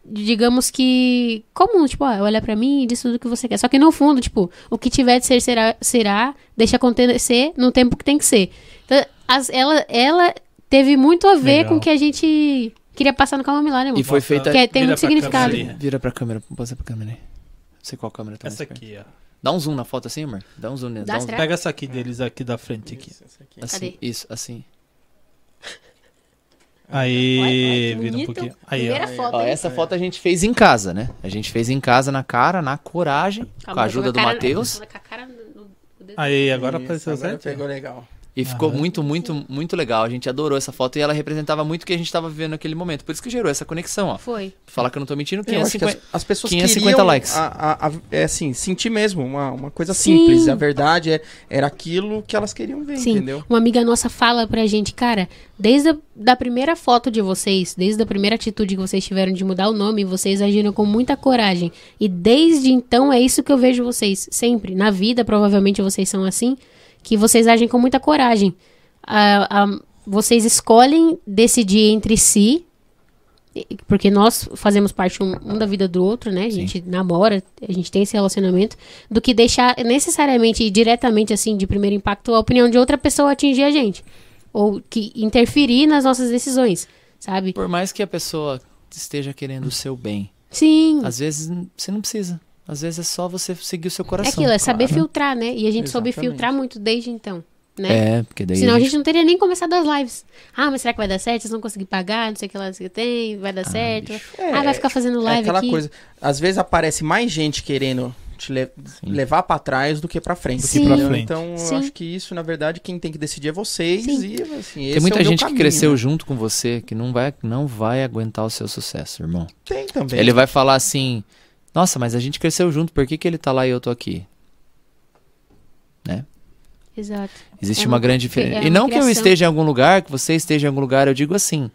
digamos que comum, tipo, ó, olha pra mim e diz tudo o que você quer. Só que no fundo, tipo, o que tiver de ser será, será deixa acontecer no tempo que tem que ser. Então, as- ela, ela teve muito a ver Legal. com o que a gente queria passar no Calma né, E foi feita. Que é- tem Vira muito pra significado. câmera ali. Vira pra câmera, passa pra câmera aí. Não sei qual câmera tá Essa aqui, ó. Dá um zoom na foto assim, amor. Dá um zoom. Dá Dá um zoom. Pega essa aqui deles aqui da frente aqui. Isso, essa aqui. Assim, Cadê? isso, assim. Aí, vira um pouquinho. Aí, Primeira ó. foto. Ó, essa foto a gente fez em casa, né? A gente fez em casa, na cara, na coragem, com Calma, a ajuda do Matheus. com. Aí, agora apareceu certo. Pegou legal. E ficou muito, muito, muito legal. A gente adorou essa foto e ela representava muito o que a gente tava vivendo naquele momento. Por isso que gerou essa conexão, ó. Foi. Falar que eu não tô mentindo, Eu acho que as, 550. as pessoas 550 queriam likes. A, a- a- é assim, sentir mesmo uma, uma coisa Sim. simples. A verdade é, era aquilo que elas queriam ver, Sim, entendeu? uma amiga nossa fala pra gente, cara, desde a da primeira foto de vocês, desde a primeira atitude que vocês tiveram de mudar o nome, vocês agiram com muita coragem. E desde então é isso que eu vejo vocês, sempre. Na vida, provavelmente vocês são assim, que vocês agem com muita coragem. Vocês escolhem decidir entre si, porque nós fazemos parte um, um da vida do outro, né? A gente namora, a gente tem esse relacionamento, do que deixar necessariamente e diretamente, assim, de primeiro impacto, a opinião de outra pessoa atingir a gente. Ou que interferir nas nossas decisões, sabe? Por mais que a pessoa esteja querendo o seu bem, Sim. às vezes você não precisa. Às vezes é só você seguir o seu É coração. aquilo, é saber Claro. filtrar, né? E a gente soube Exatamente. filtrar muito desde então, né? É, porque daí. Senão a a gente- gente não teria nem começado as lives. Ah, mas será que vai dar certo? Vocês vão conseguir pagar? Não sei o que lá, não sei o que tem. Vai dar certo? bicho. ah, vai ficar fazendo É live aquela aqui. coisa. Às vezes aparece mais gente querendo te le- levar pra trás do que pra frente. Que pra frente. Então, Sim. eu acho que isso, na verdade, quem tem que decidir é vocês. Sim. E, assim, esse Tem muita é gente que cresceu né? junto com você que não vai, não vai aguentar o seu sucesso, irmão. Tem também. Ele vai falar assim: Nossa, mas a gente cresceu junto, por que, que ele tá lá e eu tô aqui? Né? Exato. Existe É uma, uma- grande é diferença. uma e não que eu criação. esteja em algum lugar, que você esteja em algum lugar, eu digo assim.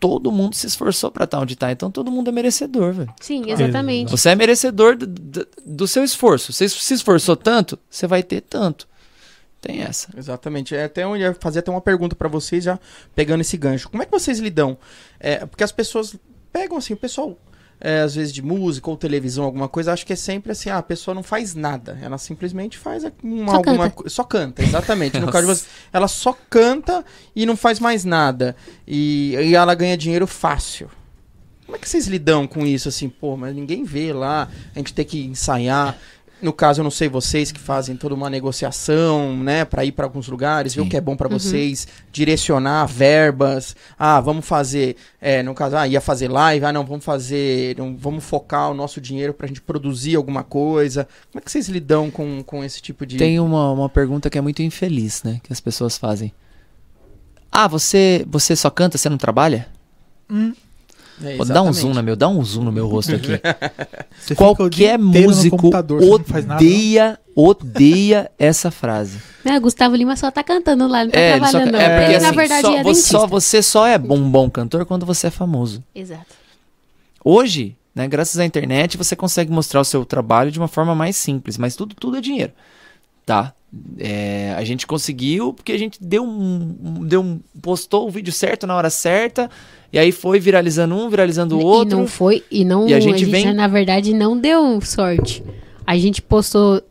Todo mundo se esforçou pra estar onde tá, então todo mundo é merecedor, velho. Sim, exatamente. Você é merecedor do, do- do seu esforço. Você se esforçou tanto, você vai ter tanto. Tem essa. Exatamente. É até eu ia fazer até uma pergunta pra vocês, já pegando esse gancho. Como é que vocês lidam? É, porque as pessoas pegam assim, o pessoal, é, às vezes de música ou televisão, alguma coisa, acho que é sempre assim, ah, a pessoa não faz nada. Ela simplesmente faz uma, Só alguma canta. co- Só canta, exatamente. No caso de vocês, ela só canta e não faz mais nada. E, e ela ganha dinheiro fácil. Como é que vocês lidam com isso, assim, pô, mas ninguém vê lá, a gente tem que ensaiar. No caso, eu não sei vocês que fazem toda uma negociação, né, para ir para alguns lugares, ver o Sim. que é bom para vocês, direcionar verbas. Ah, vamos fazer, é, no caso, ah, ia fazer live, ah, não, vamos fazer, não, vamos focar o nosso dinheiro pra gente produzir alguma coisa. Como é que vocês lidam com, com esse tipo de Tem uma, uma pergunta que é muito infeliz, né? Que as pessoas fazem. Ah, você, você só canta, você não trabalha? É, Pô, dá um zoom no meu, dá um zoom no meu rosto aqui. [LAUGHS] Qualquer músico odeia, odeia [LAUGHS] essa frase. É, Gustavo Lima só tá cantando lá, não tá É, ele só- trabalhando. não. é porque Ele, na assim, verdade, só, é você, só, você só é bom, um bom cantor quando você é famoso. Exato. Hoje, né, graças à internet, você consegue mostrar o seu trabalho de uma forma mais simples, mas tudo, tudo é dinheiro, tá? É, a gente conseguiu porque a gente deu um- deu um, postou o vídeo certo na hora certa e aí foi viralizando um, viralizando o E outro. não foi, e não, E a gente vem- na verdade, não deu sorte. A gente postou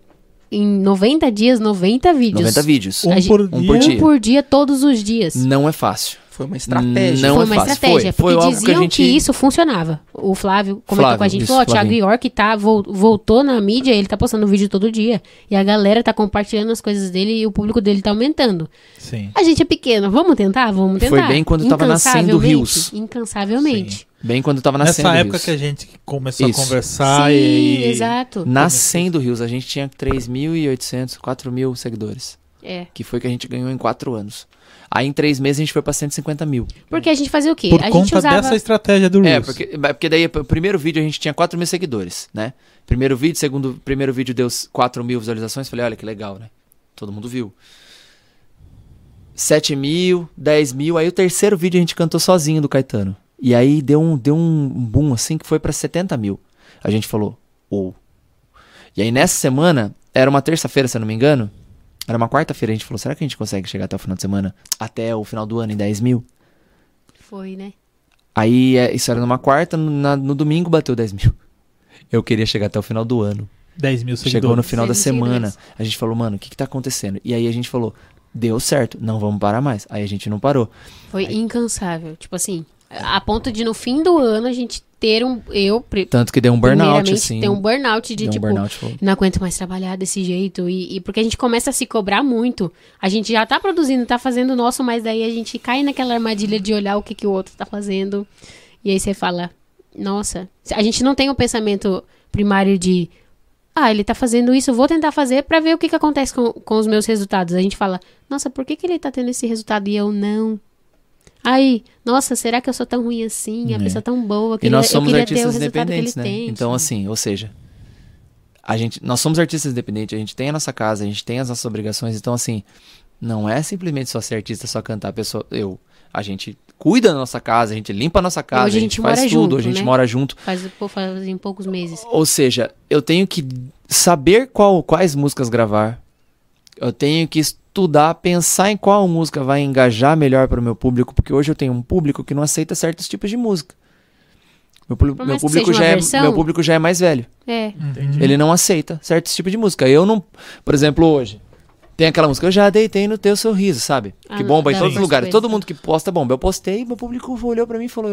em 90 dias, 90 vídeos. 90 vídeos. Um A gente- por um dia. por Um dia. por dia, todos os dias. Não é fácil. Foi uma estratégia. Não foi é uma fácil. estratégia, Foi- foi porque que a diziam gente- que isso funcionava. O Flávio comentou Flávio, com a gente, isso, falou, ó, Thiago. York tá, vol- voltou na mídia, ele tá postando vídeo todo dia. E a galera tá compartilhando as coisas dele e o público dele tá aumentando. Sim. A gente é pequeno, vamos tentar? Vamos Foi tentar. bem quando tava nascendo Incansavelmente, Rios. Incansavelmente. Bem quando tava nascendo Nessa época Rios. que a gente começou Isso. a conversar Sim, e. exato. Nascendo o Rios, a gente tinha 3.800, 4.000 seguidores. É. Que foi que a gente ganhou em quatro anos. Aí em três meses a gente foi pra 150 mil. Porque a gente fazia o quê? Por a gente conta usava. dessa estratégia do É, Reels. porque, porque daí o primeiro vídeo a gente tinha 4 mil seguidores, né? Primeiro vídeo, segundo primeiro vídeo deu 4 mil visualizações. Falei, olha que legal, né? Todo mundo viu. 7 mil, 10 mil. Aí o terceiro vídeo a gente cantou sozinho do Caetano. E aí deu um, deu um boom assim que foi pra 70 mil. A gente falou, ou. E aí nessa semana, era uma terça-feira, se eu não me engano. Era uma quarta-feira, a gente falou, será que a gente consegue chegar até o final de semana? Até o final do ano em 10 mil? Foi, né? Aí é, isso era numa quarta, no, na- no domingo bateu 10 mil. Eu queria chegar até o final do ano. 10 mil seguidores. Chegou no final da semana. seguidores. A gente falou, mano, o que que tá acontecendo? E aí a gente falou, deu certo, não vamos parar mais. Aí a gente não parou. Foi incansável. Tipo assim, a ponto de no fim do ano a gente ter um. Eu, Tanto que deu um burnout, assim. ter um burnout de deu um tipo. burnout. Não aguento mais trabalhar desse jeito. E, e porque a gente começa a se cobrar muito. A gente já tá produzindo, tá fazendo o nosso, mas daí a gente cai naquela armadilha de olhar o que, que o outro tá fazendo. E aí você fala, nossa, a gente não tem o pensamento primário de. Ah, ele tá fazendo isso, vou tentar fazer pra ver o que, que acontece com, com os meus resultados. A gente fala, nossa, por que, que ele tá tendo esse resultado e eu não? Aí, nossa, será que eu sou tão ruim assim? A É. pessoa tão boa. eu E nós queria- somos queria artistas independentes, né? tem, então, assim, ou seja, a gente, nós somos artistas independentes, a gente tem a nossa casa, a gente tem as nossas obrigações, então, assim, não é simplesmente só ser artista, só cantar. A pessoa, eu, a gente cuida da nossa casa, a gente limpa a nossa casa, a a gente, gente faz tudo, junto, a gente né? mora junto. Faz, faz em poucos meses. Ou seja, eu tenho que saber qual, quais músicas gravar. Eu tenho que estudar, pensar em qual música vai engajar melhor para o meu público, porque hoje eu tenho um público que não aceita certos tipos de música. Meu, meu público já é, meu público já é mais velho. É. Uhum. Ele não aceita certos tipos de música. Eu não, por exemplo, hoje tem aquela música, eu já deitei no teu sorriso, sabe? Ah, que bomba em da todos os lugares. Todo mundo que posta bomba. Eu postei, meu público olhou para mim e falou: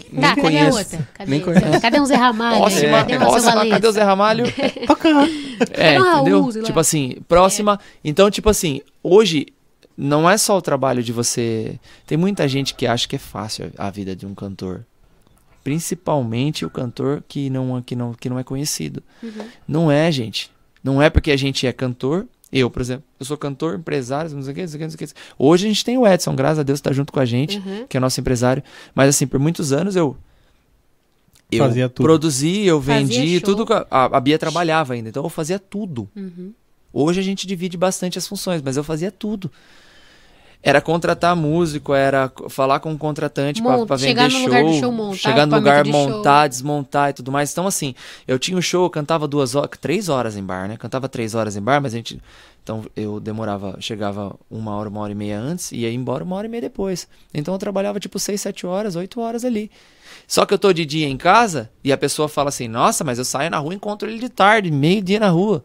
"Hã? Nem Tá, cadê a conheço. outra? Cadê? Nem conheço. Cadê um Zé Ramalho? Próxima, Cadê uma próxima, cadê o Zé Ramalho? Toca. [LAUGHS] É, Cadê o Raul, entendeu? Tipo assim, próxima. Então, tipo assim, hoje não é só o trabalho de você. Tem muita gente que acha que é fácil a vida de um cantor. Principalmente o cantor que não, que não, que não é conhecido. Uhum. Não é, gente. Não é porque a gente é cantor. Eu, por exemplo, eu sou cantor, empresário, não sei o que, não sei o que, não sei o que. Hoje a gente tem o Edson, graças a Deus, tá junto com a gente, Uhum. que é nosso empresário. Mas assim, por muitos anos eu. Eu Fazia tudo. produzi, eu vendi, tudo. a a Bia trabalhava ainda, então eu fazia tudo. Uhum. Hoje a gente divide bastante as funções, mas eu fazia tudo. Era contratar músico, era falar com o contratante pra Monta- pra vender show, lugar show, montar chegar no lugar, de show. montar, desmontar e tudo mais. Então assim, eu tinha um show, eu cantava duas horas, três horas em bar, né? Cantava três horas em bar, mas a gente, então eu demorava, chegava uma hora, uma hora e meia antes e ia embora uma hora e meia depois. Então eu trabalhava tipo seis, sete horas, oito horas ali. Só que eu tô de dia em casa e a pessoa fala assim: Nossa, mas eu saio na rua e encontro ele de tarde, meio dia na rua.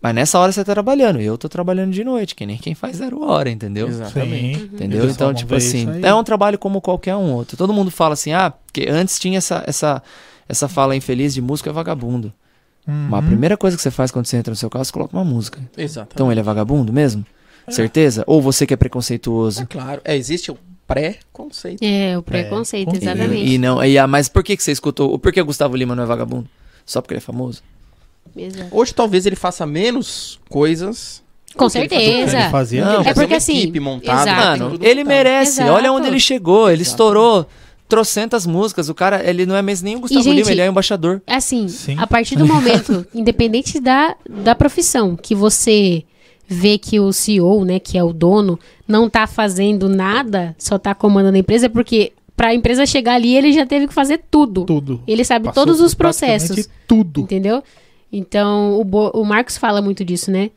Mas nessa hora você tá trabalhando, eu tô trabalhando de noite, que nem quem faz zero hora, entendeu? Exatamente. Sim. Entendeu? Eles Então, tipo assim, é um trabalho como qualquer um outro. Todo mundo fala assim, ah, porque antes tinha essa, essa, essa fala infeliz de música é vagabundo. Uhum. Mas a primeira coisa que você faz quando você entra no seu carro, você coloca uma música. Exatamente. Então ele é vagabundo mesmo? Certeza? Ou você que é preconceituoso? É claro. É, existe o pré-conceito. É, o preconceito, com- exatamente. E, e não, e, ah, mas por que, que você escutou? Por que o Gustavo Lima não é vagabundo? Só porque ele é famoso? Exato. Hoje talvez ele faça menos coisas. Com do que ele fazia. certeza. Ele fazia. Não, É porque uma assim, equipe montada, Mano, ele montado. merece. Exato. Olha onde ele chegou. Ele Exato. estourou trocentas músicas. O cara, ele não é mesmo nem o Gustavo gente, Lima, ele é embaixador. Assim, Sim. a partir do momento, [LAUGHS] independente da, da profissão, que você vê que o CEO, né, que é o dono, não tá fazendo nada, só tá comandando a empresa, porque pra empresa chegar ali, ele já teve que fazer tudo. Tudo. Ele sabe Passou todos os processos. Tudo. Entendeu? Então, o, Bo- o Marcos fala muito disso, né?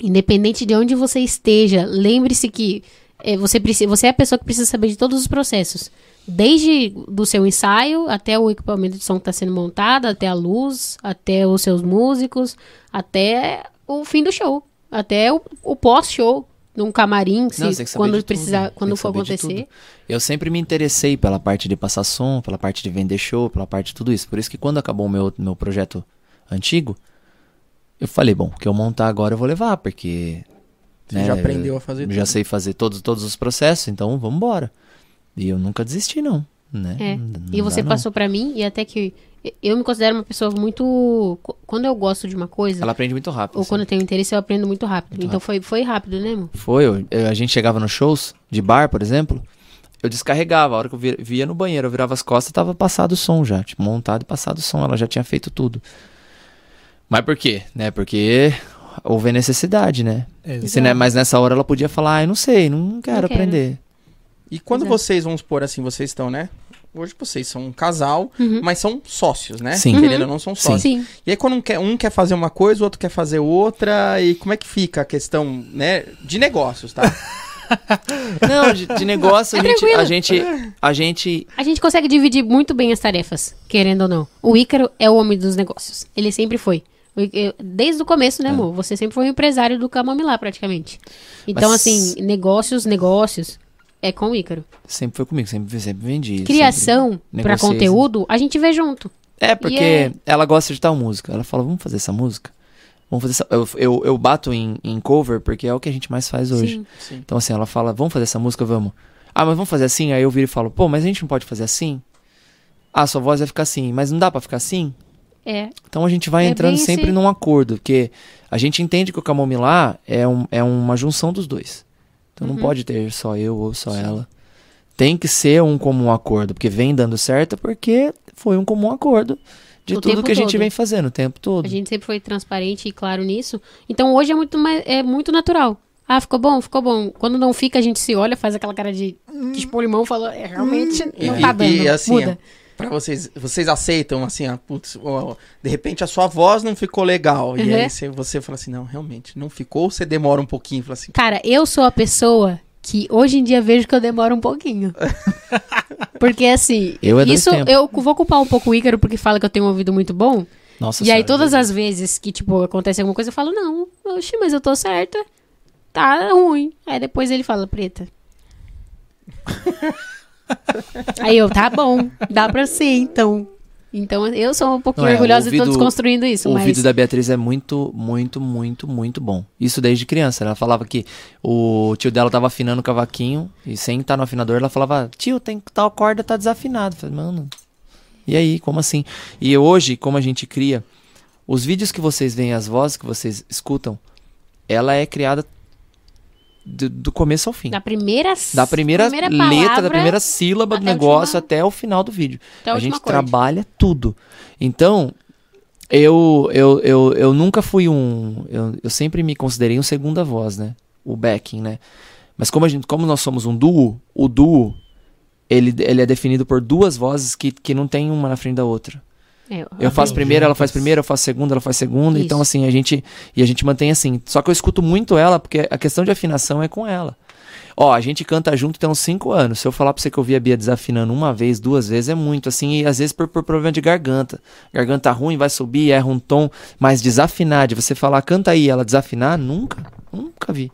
Independente de onde você esteja, lembre-se que é, você, precisa, você é a pessoa que precisa saber de todos os processos. Desde do seu ensaio, até o equipamento de som que está sendo montado, até a luz, até os seus músicos, até o fim do show. Até o, o pós-show, num camarim, se, Não, quando precisar, quando for acontecer. Eu sempre me interessei pela parte de passar som, pela parte de vender show, pela parte de tudo isso. Por isso que quando acabou o meu, meu projeto antigo, eu falei, bom, o que eu montar agora eu vou levar, porque. Você né, já aprendeu a fazer eu tudo. Já sei fazer todos, todos os processos, então vamos embora. E eu nunca desisti, não. né? É. Não E você dá, passou pra mim, e até que eu me considero uma pessoa muito. Quando eu gosto de uma coisa, Ela aprende muito rápido. ou assim. quando eu tenho interesse, eu aprendo muito rápido. então Foi, foi rápido, né, amor? Foi, eu- eu- a gente chegava nos shows de bar, por exemplo, eu descarregava. A hora que eu vi- via no banheiro, eu virava as costas, tava passado o som já, tipo, montado e passado o som. Ela já tinha feito tudo. Mas por quê? Né? Porque houve necessidade, né? Exato. Se, né? Mas nessa hora ela podia falar, ai, não sei, não quero quero. aprender. E quando Exato. vocês, vamos supor assim, vocês estão, né? Hoje vocês são um casal, Uhum. mas são sócios, né? Sim. Querendo ou não, são sócios. Sim. E aí quando um quer, um quer fazer uma coisa, o outro quer fazer outra, e como é que fica a questão, né? De negócios, tá? [LAUGHS] Não, de, de negócio, a, É gente, a gente. A gente. A gente consegue dividir muito bem as tarefas, querendo ou não. O Ícaro é o homem dos negócios. Ele sempre foi. Desde o começo, É. né, amor? Você sempre foi um empresário do Camomilá, praticamente. Então, Mas- assim, negócios, negócios, é com o Ícaro. Sempre foi comigo, sempre, sempre vendi. Criação sempre pra negociei, conteúdo, a gente vê junto. É, porque é- ela gosta de tal música. Ela fala, vamos fazer essa música? Vamos fazer essa... Eu, eu, eu bato em, em cover porque é o que a gente mais faz hoje. Sim. Sim. Então, assim, ela fala, vamos fazer essa música, vamos. Ah, mas vamos fazer assim? Aí eu viro e falo, pô, mas a gente não pode fazer assim? Ah, sua voz vai ficar assim, mas não dá pra ficar assim? É. Então a gente vai É entrando sempre esse- num acordo, porque a gente entende que o Camomilá é, um, é uma junção dos dois. Então não Uhum. pode ter só eu ou só ela. Tem que ser um comum acordo, porque vem dando certo porque foi um comum acordo de O tudo que a gente todo. vem fazendo o tempo todo. A gente sempre foi transparente e claro nisso. Então hoje é muito, mais, é muito natural. Ah, ficou bom, ficou bom. Quando não fica, a gente se olha, faz aquela cara de que limão e fala, é, realmente não E- tá dando. e, assim, muda. Pra vocês, vocês aceitam assim, ah, putz, ó, de repente a sua voz não ficou legal. E Uhum. aí você, você fala assim, não, realmente, não ficou, ou você demora um pouquinho, fala assim, Cara, eu sou a pessoa que hoje em dia vejo que eu demoro um pouquinho. [LAUGHS] Porque assim, Eu é isso eu vou culpar um pouco o Ícaro porque fala que eu tenho um ouvido muito bom. Nossa e aí Senhora, todas Jesus. as vezes que tipo acontece alguma coisa eu falo: "Não, oxi, mas eu tô certa. Tá ruim". Aí depois ele fala: "Preta". [LAUGHS] aí eu: "Tá bom, dá pra ser então". Então eu sou um pouquinho Não é, orgulhosa e tô ouvido- desconstruindo isso, O mas ouvido da Beatriz é muito, muito, muito, muito bom. Isso desde criança. Ela falava que o tio dela tava afinando o cavaquinho e sem estar no afinador, ela falava: Tio, tem tal corda tá desafinado. Eu falei, mano, e aí, como assim? E hoje, como a gente cria, os vídeos que vocês veem, as vozes que vocês escutam, ela é criada do, do começo ao fim. da primeira Da primeira, letra, da palavra primeira sílaba do negócio última- até o final do vídeo. a A gente acorde. trabalha tudo. Então, eu, eu, eu, eu nunca fui um. Eu, eu sempre me considerei um segunda voz, né? O backing, né? Mas como, a gente, como nós somos um duo, o duo ele, ele é definido por duas vozes que, que não tem uma na frente da outra. É, Eu faço ok. primeira, ela faz primeira, eu faço segunda, ela faz segunda. Isso. Então, assim, a gente. E a gente mantém assim. Só que eu escuto muito ela, porque a questão de afinação é com ela. Ó, a gente canta junto tem uns 5 anos. Se eu falar pra você que eu vi a Bia desafinando uma vez, duas vezes, é muito. Assim, e às vezes por, por problema de garganta. Garganta ruim, vai subir, erra um tom. Mas desafinar, de você falar, canta aí, ela desafinar, nunca. Nunca vi.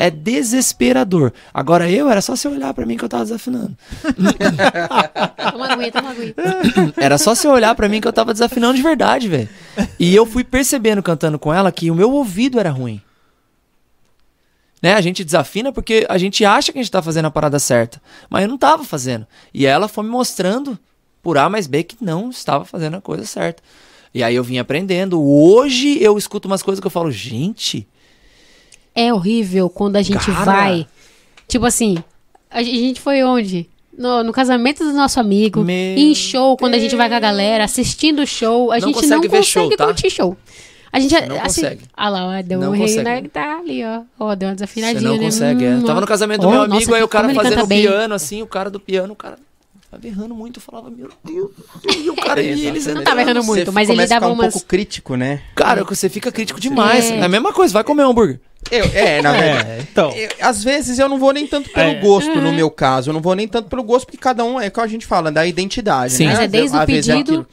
É desesperador. Agora eu, era só você olhar pra mim que eu tava desafinando. [LAUGHS] Toma aguinha, toma aguinha. [LAUGHS] Era só você olhar pra mim que eu tava desafinando de verdade, velho. E eu fui percebendo cantando com ela que o meu ouvido era ruim. Né? A gente desafina porque a gente acha que a gente tá fazendo a parada certa. Mas eu não tava fazendo. E ela foi me mostrando por A mais B que não estava fazendo a coisa certa. E aí eu vim aprendendo. Hoje eu escuto umas coisas que eu falo, gente. É horrível quando a gente Cara. vai. Tipo assim, a gen- a gente foi onde? No, no casamento do nosso amigo, Meu em show, quando a gente vai com a galera, assistindo o show, a Não gente consegue não ver consegue show, tá? curtir show. A gente, Não assim, consegue. Ah lá, ó, deu Não um rei na guitarra ali, ó. Ó, deu uma Você desafinadinha, não né? consegue. é. Hum, Tava ó. no casamento do Oh, meu amigo, nossa, aí o cara fazendo o piano, assim, o cara do piano, o cara tava errando muito. Eu falava, meu Deus. E o cara, e eles Não tava errando Você muito, mas ele dava ficar um umas... pouco crítico, né? Cara, você fica crítico demais. É. É a mesma coisa, vai comer hambúrguer. Eu, é, na verdade. É, então. Eu- às vezes eu não vou nem tanto pelo É. gosto, no meu caso. Eu não vou nem tanto pelo gosto, porque cada um é o que a gente fala, da identidade. Sim. né? Mas é Às desde o às vezes é pedido- aquilo.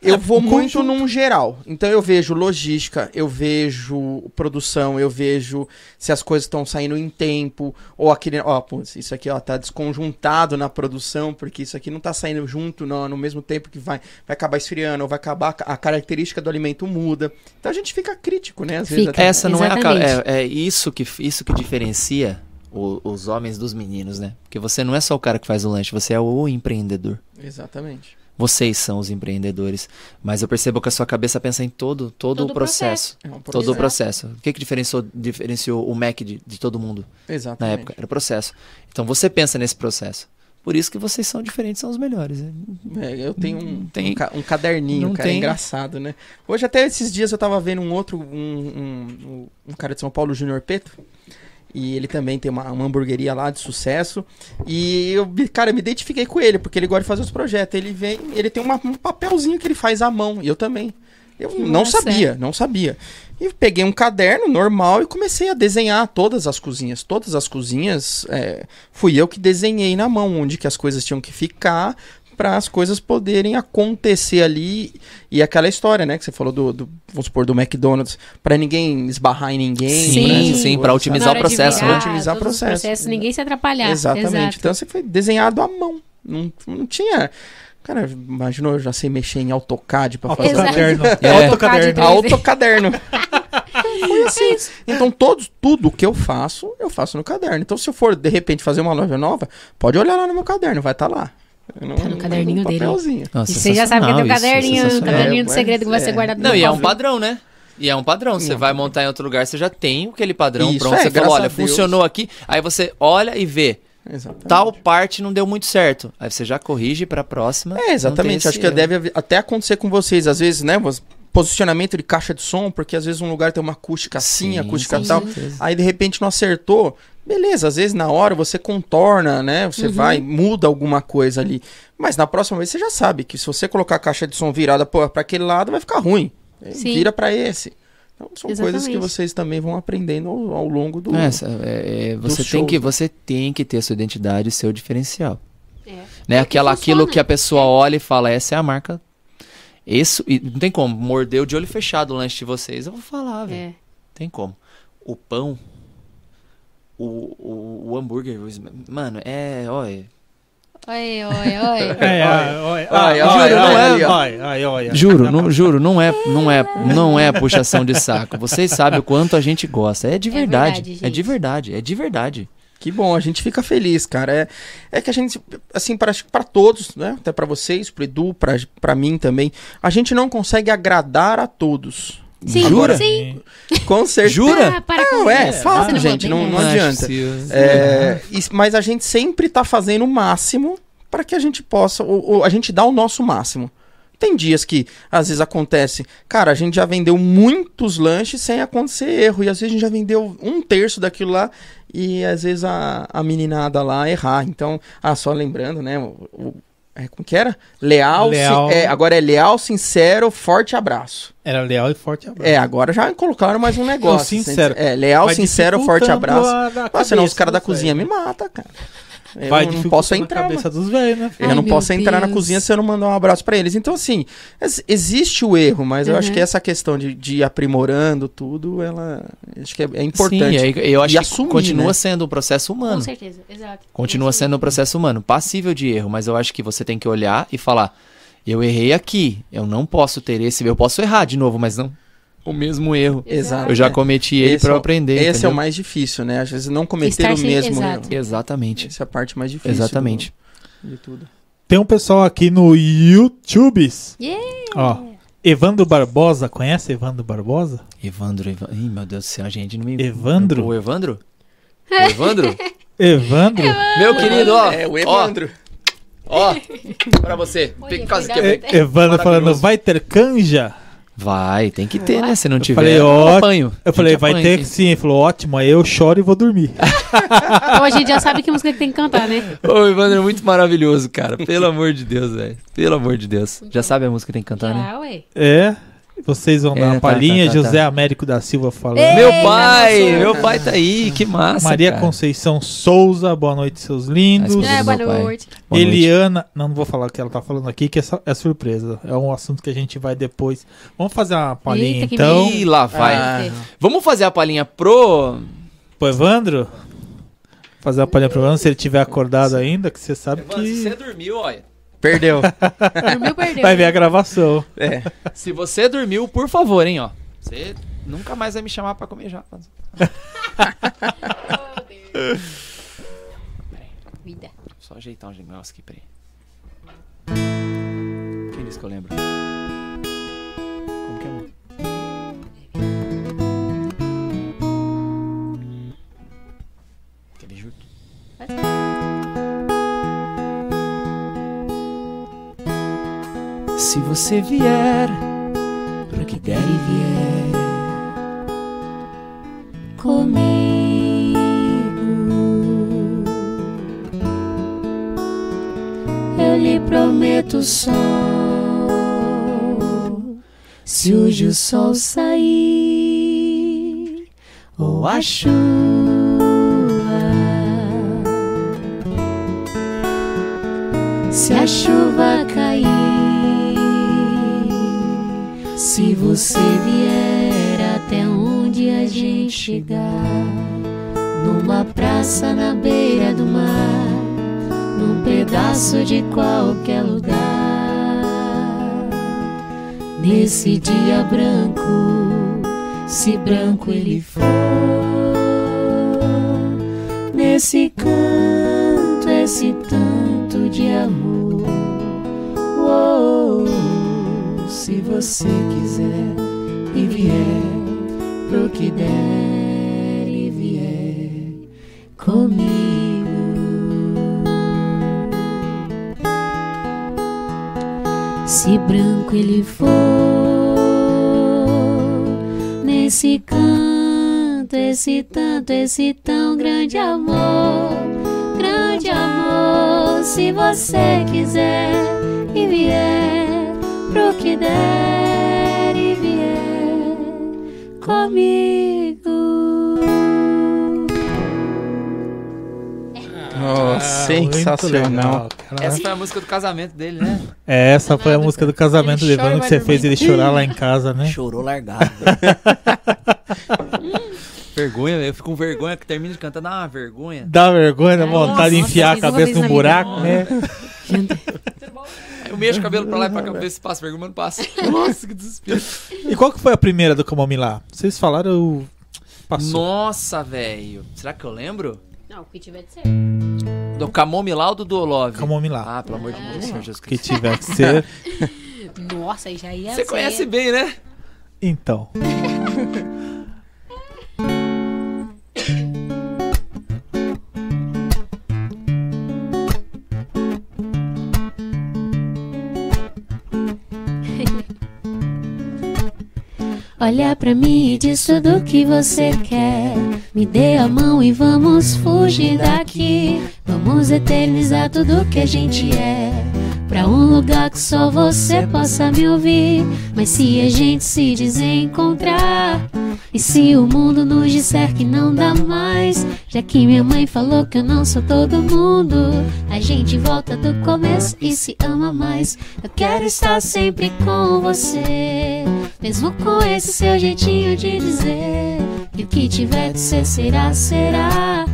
Eu É, vou muito conjunto. num geral. Então eu vejo logística, eu vejo produção, eu vejo se as coisas estão saindo em tempo, ou aquele, ó, putz, isso aqui ó, tá desconjuntado na produção, porque isso aqui não tá saindo junto no, no mesmo tempo que vai, vai acabar esfriando, ou vai acabar a característica do alimento muda. Então a gente fica crítico, né? Às vezes Fica. até. Essa não é a Exatamente. é, é isso que isso que diferencia o- os homens dos meninos, né? Porque você não é só o cara que faz o lanche, você é o empreendedor. Exatamente. Vocês são os empreendedores. Mas eu percebo que a sua cabeça pensa em todo, todo, Todo o o processo. É um Todo o processo. processo. O que, que diferenciou, diferenciou o Mac de, de todo mundo na Exatamente. época? Era o processo. Então você pensa nesse processo. Por isso que vocês são diferentes, são os melhores. né? É, eu tenho um, Tem- um, ca- um caderninho, cara, é tem. engraçado, né? Hoje, até esses dias, eu tava vendo um outro, um, um, um cara de São Paulo, Júnior Peto, e ele também tem uma, uma hamburgueria lá de sucesso, e eu, cara, me identifiquei com ele, porque ele gosta de fazer os projetos, ele vem, ele tem uma- um papelzinho que ele faz à mão, e eu também. Eu Que não massa. sabia, não sabia. E peguei um caderno normal e comecei a desenhar todas as cozinhas. Todas as cozinhas é, fui eu que desenhei na mão, onde que as coisas tinham que ficar para as coisas poderem acontecer ali. E aquela história, né, que você falou do, do vamos supor, do McDonald's, para ninguém esbarrar em ninguém. Sim, pra essas sim, pra sabe? otimizar o processo, né? Otimizar o processo. processos, ninguém se atrapalhar. Exatamente. Exato. Então você foi desenhado à mão. Não, não tinha. Cara, imaginou, eu já sei mexer em AutoCAD para fazer. Autocaderno. [LAUGHS] É. Autocaderno. Autocaderno. [LAUGHS] Foi assim. Então, todos, tudo que eu faço, eu faço no caderno. Então, se eu for, de repente, fazer uma loja nova, pode olhar lá no meu caderno, vai estar lá. Não- Tá no caderninho dele. Nossa, E você já sabe que tem um sensacional isso, caderninho, um caderninho do É, segredo que vai é. ser guardado Não, no e é um padrão, né? E é um padrão. Você vai montar em outro lugar, você já tem aquele padrão Isso, pronto. é, você falou, graças olha, a funcionou aqui. Aí você olha e vê. Exatamente. Tal parte não deu muito certo. Aí você já corrige pra próxima. É, exatamente. Acho que erro. deve até acontecer com vocês, às vezes, né? Posicionamento de caixa de som, porque às vezes um lugar tem uma acústica assim, Sim, acústica com tal. certeza. Aí de repente não acertou. Beleza, às vezes na hora você contorna, né? Você Uhum. vai, muda alguma coisa ali. Mas na próxima vez você já sabe que se você colocar a caixa de som virada para aquele lado, vai ficar ruim. Aí Sim. Vira para esse. Então são coisas que Exatamente. vocês também vão aprendendo ao, ao longo do. É, essa- é, é, você, tem que, né? você tem que ter a sua identidade e seu diferencial. É. Né? É que Aquela, aquilo que a pessoa olha e fala, essa é a marca. Isso, e não tem como, mordeu de olho fechado o lanche de vocês. Eu vou falar, velho. É. Tem como. O pão, o, o, o hambúrguer, mano, é, olha. Oi, oi, oi. [LAUGHS] É, olha, olha, olha, olha. Juro, não, juro, não é, não é, não é puxação de saco. Vocês sabem o quanto a gente gosta. É de É verdade. verdade, É de verdade, é de verdade. Que bom, a gente fica feliz, cara. É, é que a gente, assim, para para todos, né? Até para vocês, pro Edu, pra, pra mim também, a gente não consegue agradar a todos. Sim, Jura? sim. Com certeza. Jura? Ah, para com Não, é, isso. fato, não gente, não- não adianta. possível. É, e- mas a gente sempre tá fazendo o máximo para que a gente possa, ou, ou a gente dá o nosso máximo. Tem dias que às vezes acontece, cara, a gente já vendeu muitos lanches sem acontecer erro, e às vezes a gente já vendeu um terço daquilo lá, e às vezes a, a meninada lá errar. Então, ah, só lembrando, né? O, o- é, como que era? Leal, Leal. é, agora é leal, sincero, forte abraço. Era leal e forte abraço. É, agora já colocaram mais um negócio. sincero. É, leal, Vai sincero, forte abraço. Nossa, senão os caras da cozinha me velhos. matam, cara. Eu Vai não posso entrar. mano. cabeça dos velhos, né? Eu Ai, não posso entrar na Deus. cozinha se eu não mandar um abraço pra eles. Então, assim, ex- existe o erro, mas eu acho Uhum. que essa questão de, de ir aprimorando tudo, ela acho que é, é importante. Sim, é- eu acho E que assumir, continua né? sendo um processo Com humano. certeza, exato. Continua sendo um processo humano, passível de erro, mas eu acho que você tem que olhar e falar: eu errei aqui, eu não posso ter esse, eu posso errar de novo, mas não o mesmo erro. Exato. Eu já É. cometi ele pra é aprender. Esse é entendeu? o mais difícil, né? Às vezes não cometer Estar o mesmo exato. erro. Exatamente. Essa é a parte mais difícil. Exatamente. do- de tudo. Tem um pessoal aqui no YouTube. Yeah. Ó, Evandro Barbosa, conhece Evandro Barbosa? Evandro, Evandro. Ih, meu Deus do céu, gente, não me. Evandro? O Evandro? [LAUGHS] O Evandro? Evandro? Meu querido, ó. é, o ó, Evandro. Ó, pra você. E- Evandro falando, vai ter canja? Vai, tem que ter, né? Se não tiver, falei, eu apanho. Eu falei, Gente, vai apanha ter que sim. Ele falou, ótimo, aí eu choro e vou dormir. [LAUGHS] Então a gente já sabe que música que tem que cantar, né? Ô, Evandro é muito maravilhoso, cara. Pelo amor de Deus, velho. Pelo amor de Deus. Já sabe a música que tem que cantar, né? Já, ué. É, vocês vão É, dar uma tá, palhinha. tá, tá, José tá. Américo da Silva falando. Ei, Meu pai, nossa. meu pai tá aí, que massa. Maria cara. Conceição Souza, boa noite, seus lindos. É, boa noite. Boa noite. Eliana, não, não vou falar o que ela tá falando aqui, que é, só- é surpresa. É um assunto que a gente vai depois. Vamos fazer uma palhinha Eita, que então. Ih, lá vai. Ah, Vamos fazer a palhinha pro. Pro Evandro? Fazer a palhinha pro Evandro, se ele tiver acordado ainda, que você sabe Evandro, se você que dormiu, olha. Perdeu. [LAUGHS] Dormiu, perdeu. vai ver a gravação. é. Se você dormiu, por favor, hein, ó. Você Nunca mais vai me chamar pra comer japa. Vida. Só ajeitar um negócio aqui, peraí. Quem disse que eu lembro? Como que é, amor? Quer ver junto? Se você vier, pro que der e vier, Comigo. Eu lhe prometo sol. Se hoje o sol sair, ou a chuva. Se a chuva cair, se você vier até onde a gente chegar, numa praça na beira do mar, num pedaço de qualquer lugar, nesse dia branco, se branco ele for, nesse canto, esse tanto de amor. Se você quiser e vier pro que der e vier comigo. Se branco ele for, nesse canto, esse tanto, esse tão grande amor, grande amor. Se você quiser e vier der e vier comigo. Oh, sensacional. Essa foi a música do casamento dele, né? Essa foi a música do casamento Ele dele, e que você fez ele chorar lá em casa, né? Chorou largado. [LAUGHS] vergonha, eu fico com vergonha que termina de cantar, dá uma vergonha. Dá vergonha, dá Nossa, vontade de enfiar a cabeça no na buraco, vida. né? [LAUGHS] Eu mexo o cabelo pra lá e pra cá, ver se passa vergonha, mas não passa. Nossa, que desespero. E qual que foi a primeira do Camomilá? Vocês falaram, eu... Passou. Nossa, velho. Será que eu lembro? Não, o que tiver de ser. Do Camomilá ou do Dolove? Camomilá. Ah, pelo amor de Deus, Senhor Jesus Que Cristo. tiver que ser. [LAUGHS] Nossa, aí já ia Você ser- conhece bem, né? Então. Olha pra mim e diz tudo que você quer. Me dê a mão e vamos fugir daqui. Vamos eternizar tudo que a gente é. Pra um lugar que só você possa me ouvir. Mas se a gente se desencontrar. E se o mundo nos disser que não dá mais, já que minha mãe falou que eu não sou todo mundo, a gente volta do começo e se ama mais. Eu quero estar sempre com você, mesmo com esse seu jeitinho de dizer que o que tiver de ser será, será.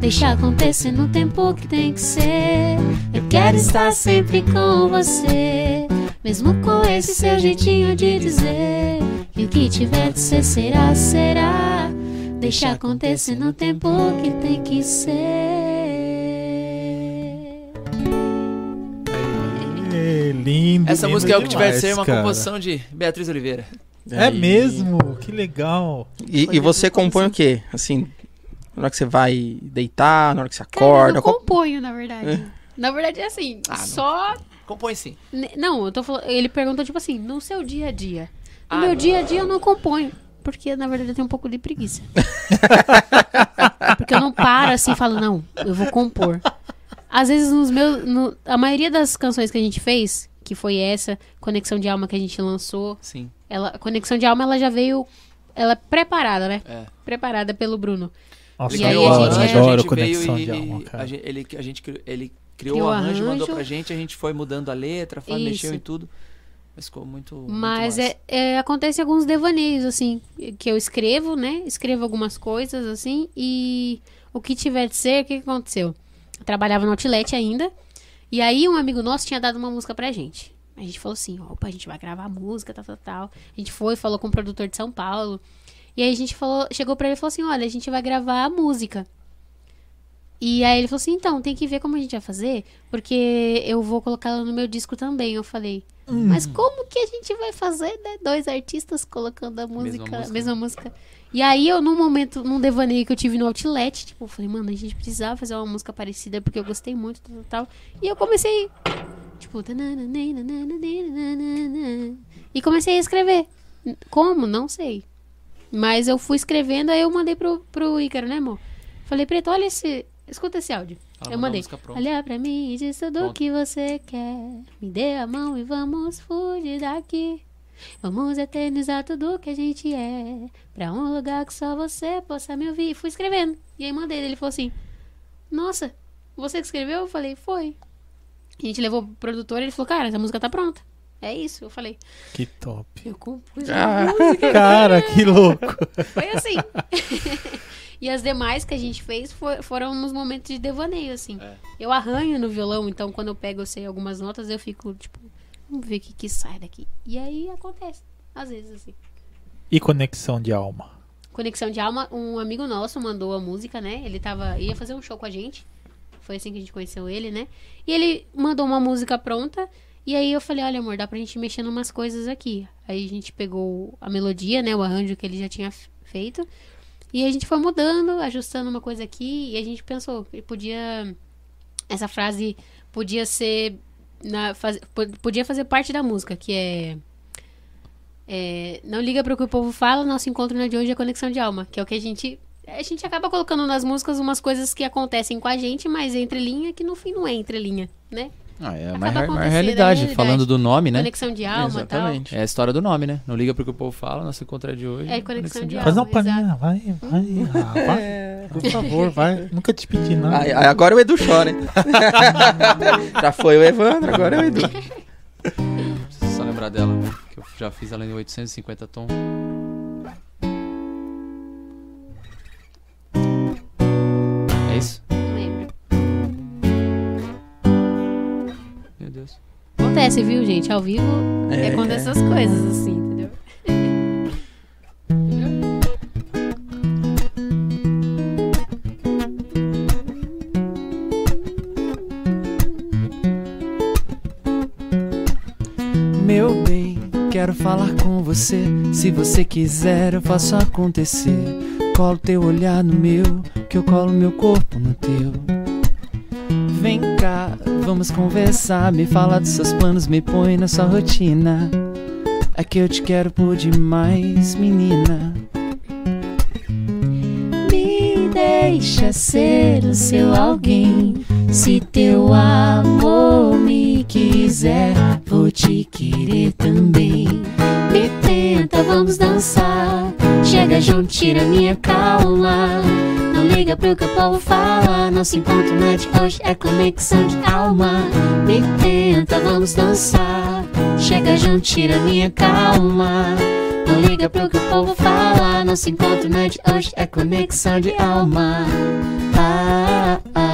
Deixa acontecer no tempo que tem que ser. Eu quero estar sempre com você, mesmo com esse seu jeitinho de dizer que o que tiver de ser será, será. Deixa acontecer no tempo que tem que ser. Lindo. Essa lindo música é o que tiver de ser uma cara. composição de Beatriz Oliveira. É Aí. mesmo? Que legal. E, e você compõe o quê? Assim, na hora que você vai deitar, na hora que você Cara, eu acorda? não qual- componho, na verdade. Na verdade é assim, Ah, não. só. Compõe sim. Não, eu tô falando. Ele perguntou, tipo assim, no seu dia a dia. No Ah, meu não. dia a dia eu não componho. Porque, na verdade, eu tenho um pouco de preguiça. [LAUGHS] porque eu não paro assim e falo, não, eu vou compor. Às vezes, nos meus. no- a maioria das canções que a gente fez, que foi essa, Conexão de Alma que a gente lançou, Sim. ela, a Conexão de Alma ela já veio. Ela é preparada, né? É. Preparada pelo Bruno. Nossa, E eu aí a adoro, gente- adoro a gente conexão veio de e- alma, a cara. gente- ele, a gente, ele criou, Criou o o arranjo, mandou arranjo. pra gente, a gente foi mudando a letra, Isso. mexeu em tudo. Mas ficou muito. muito Mas massa. é, é, acontece alguns devaneios, assim, que eu escrevo, né? Escrevo algumas coisas, assim, e o que tiver de ser, o que aconteceu? Trabalhava no Outlet ainda, e aí um amigo nosso tinha dado uma música pra gente. A gente falou assim, opa, a gente vai gravar música, tal, tal, tal. A gente foi, falou com o produtor de São Paulo. E aí a gente falou, chegou pra ele e falou assim, olha, a gente vai gravar a música. E aí ele falou assim, então, tem que ver como a gente vai fazer, porque eu vou colocar ela no meu disco também. Eu falei, mas como que a gente vai fazer, né? Dois artistas colocando a música, música. mesma música. E aí eu, num momento, num devaneio que eu tive no Outlet, tipo, eu falei, mano, a gente precisava fazer uma música parecida, porque eu gostei muito, tal, tal. E eu comecei, tipo... E comecei a escrever. Como? Não sei. Mas eu fui escrevendo, aí eu mandei pro, pro Ícaro, né, amor? Falei, Preto, olha esse... Escuta esse áudio. Ela eu mandei. Olha pra mim e diz tudo o que você quer. Me dê a mão e vamos fugir daqui. Vamos eternizar tudo que a gente é. Pra um lugar que só você possa me ouvir. E fui escrevendo. E aí mandei. Ele falou assim: Nossa, você que escreveu? Eu falei: Foi. A gente levou pro produtor e ele falou: Cara, essa música tá pronta. É isso. Eu falei: Que top. Eu compus Ah. a música. Cara, que louco. Foi assim. [LAUGHS] e as demais que a gente fez for- foram nos momentos de devaneio, assim. É. Eu arranho no violão, então quando eu pego, eu sei algumas notas, eu fico, tipo, vamos ver o que, que sai daqui. E aí acontece, às vezes, assim. E conexão de alma. Conexão de Alma, um amigo nosso mandou a música, né? Ele tava, ia fazer um show com a gente. Foi assim que a gente conheceu ele, né? E ele mandou uma música pronta. E aí eu falei, olha, amor, dá pra gente mexer em umas coisas aqui. Aí a gente pegou a melodia, né? O arranjo que ele já tinha feito. E a gente foi mudando, ajustando uma coisa aqui. E a gente pensou, que podia. Essa frase podia ser. Na, faz- po- podia fazer parte da música, que é. É, não liga para o que o povo fala, nosso encontro na de hoje é conexão de alma, que é o que a gente a gente acaba colocando nas músicas umas coisas que acontecem com a gente, mas entre linha que no fim não é entre linha, né? Ah, é Acaba uma, uma acontecendo, é realidade. Falando do nome, né? Conexão de alma, Exatamente. É a história do nome, né? Não liga pro que o povo fala, nosso encontro é de hoje. É conexão de Faz alma. uma palhinha, exatal. vai, vai, ah, vai. [LAUGHS] Por favor, vai. Nunca te pedi nada. Aí- agora o Edu chora, hein? [LAUGHS] Já foi o Evandro, agora é o Edu. Preciso só lembrar dela, que eu já fiz ela em 850 tom. Acontece, viu, gente? Ao vivo é, É. acontece essas coisas, assim, entendeu? Meu bem, quero falar com você. Se você quiser, eu faço acontecer. Colo teu olhar no meu, que eu colo meu corpo no teu. Vem cá, vamos conversar. Me fala dos seus planos, me põe na sua rotina. É que eu te quero por demais, menina. Me deixa ser o seu alguém. Se teu amor me quiser, vou te querer também. Me tenta, vamos dançar. Tira minha calma. Não liga pro que o povo fala. Nosso encontro não é de hoje, é conexão de alma. Me tenta, vamos dançar. Chega junto, tira minha calma. Não liga pro que o povo fala. Nosso encontro não é de hoje, é conexão de alma. Ah, ah,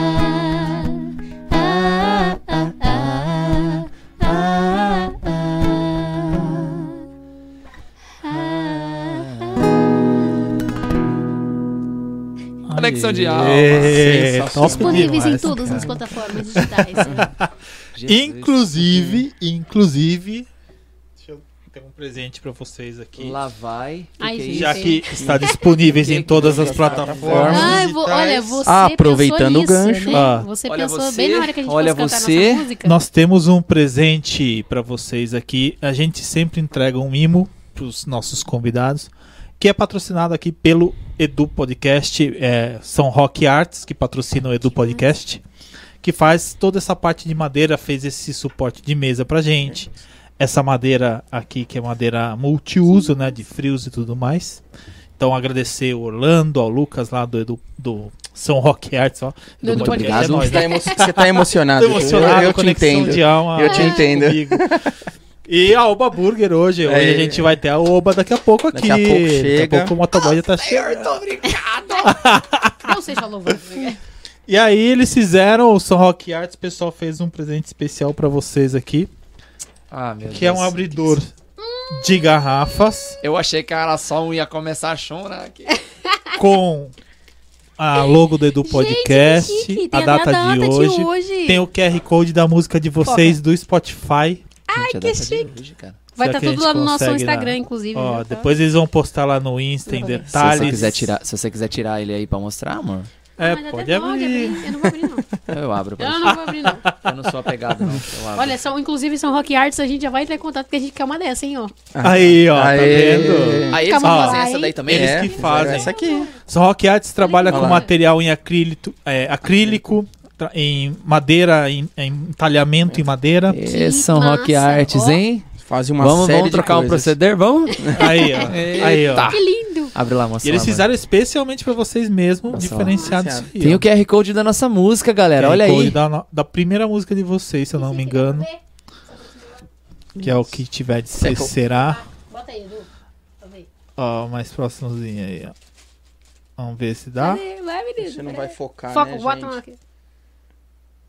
Conexão de alma. É, Disponíveis em todas cara. as plataformas digitais. [LAUGHS] Jesus. Inclusive, inclusive, deixa eu ter um presente pra vocês aqui. Lá vai. Ai, que é? Já que está disponíveis em todas as plataformas Ai, vou- olha, você Aproveitando pensou o gancho. né? Ah. Você Olha pensou você, bem na hora que a gente olha fosse cantar você. nossa música. nós temos um presente pra vocês aqui. A gente sempre entrega um mimo pros nossos convidados, que é patrocinado aqui pelo Edu Podcast, é, são Rock Arts que patrocinam o Edu Podcast, que faz toda essa parte de madeira, fez esse suporte de mesa pra gente. Essa madeira aqui, que é madeira multiuso, né, de frios e tudo mais. Então agradecer o Orlando, ao Lucas lá do Edu, do São Rock Arts, ó. Do Edu Podcast Podcast. é nóis, Você tá, né? emo- você tá emocionado. Emocionado, eu, eu te entendo. Eu te ah, entendo. E a Oba Burger hoje. Hoje É. a gente vai ter a Oba daqui a pouco aqui. Daqui a pouco Daqui a chega. pouco o motoboy já tá chegando. [LAUGHS] Não seja louvado. E aí eles fizeram, o São Rock Arts, o pessoal fez um presente especial pra vocês aqui. Ah, meu que é um abridor de garrafas Eu achei que era só um ia começar a chorar aqui. [LAUGHS] com a logo do Edu Podcast, Gente, que chique. a Tem data, de, hoje, hoje. tem o QR Code da música de vocês do Spotify. Ai, Gente, que chique. hoje. Vai estar a tudo lá no nosso Instagram, né? inclusive. Ó, tá. depois eles vão postar lá no Insta em Se Se detalhes. você, quiser tirar, se você quiser tirar ele aí pra mostrar, amor, É, até pode pode abrir. Eu não vou abrir, não. [LAUGHS] eu abro pra Eu não vou abrir, não. [LAUGHS] Eu não sou apegado, não. Eu abro. Olha, são, inclusive são rock arts, a gente já vai entrar em contato porque a gente quer uma dessa, hein, ó. Aí, ó, tá Aê. vendo? Aí eles Calma vão lá, fazer hein? essa daí também? Eles É, que fazem. Essa aqui. São Rock Arts trabalha Olha com lá. material em acrílico, é, acrílico em madeira, em, em entalhamento em madeira. Esses são rock massa. arts, Ó. hein? Fazem uma Vamos, série vamos de trocar um coisas. proceder? Vamos? [LAUGHS] Aí, ó. Aí, ó. Que lindo! Abre lá, moça. E eles lá, fizeram especialmente pra vocês mesmos, Nossa, diferenciado isso diferenciado. aí. Tem ó. o QR Code da nossa música, galera. QR Olha Code aí. Da, da primeira música de vocês, se eu não me engano. Que é o que tiver de ser, será. Bota aí, Edu. Ó, mais próximozinho aí, ó. Vamos ver se dá. Cadê? Vai, menino. Você não vai focar, Foco, né, bota gente? uma aqui.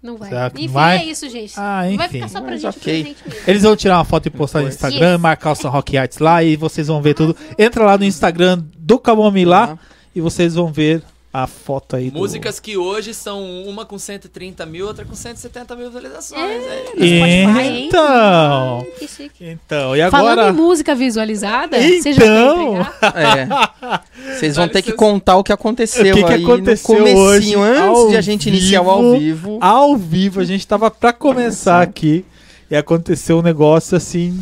Não vai. Será que Enfim, vai? é isso, gente. Ah, Vai enfim. ficar só pra Mas gente, ok. pra gente mesmo. Eles vão tirar uma foto e postar no. Instagram, Yes. marcar o São Rock Arts lá e vocês vão ver tudo. Entra lá no Instagram do Camomila e vocês vão ver a foto aí do... Músicas que hoje são uma com 130 mil, outra com 170 mil visualizações. É. hein? Então, Ai, que chique. então, e Falando agora... em música visualizada, Então. [LAUGHS] É. Vocês vão ter que contar o que aconteceu O que que aí aconteceu no comecinho, hoje, antes de a gente iniciar o ao vivo. Ao vivo, a gente tava pra começar aqui e aconteceu um negócio assim...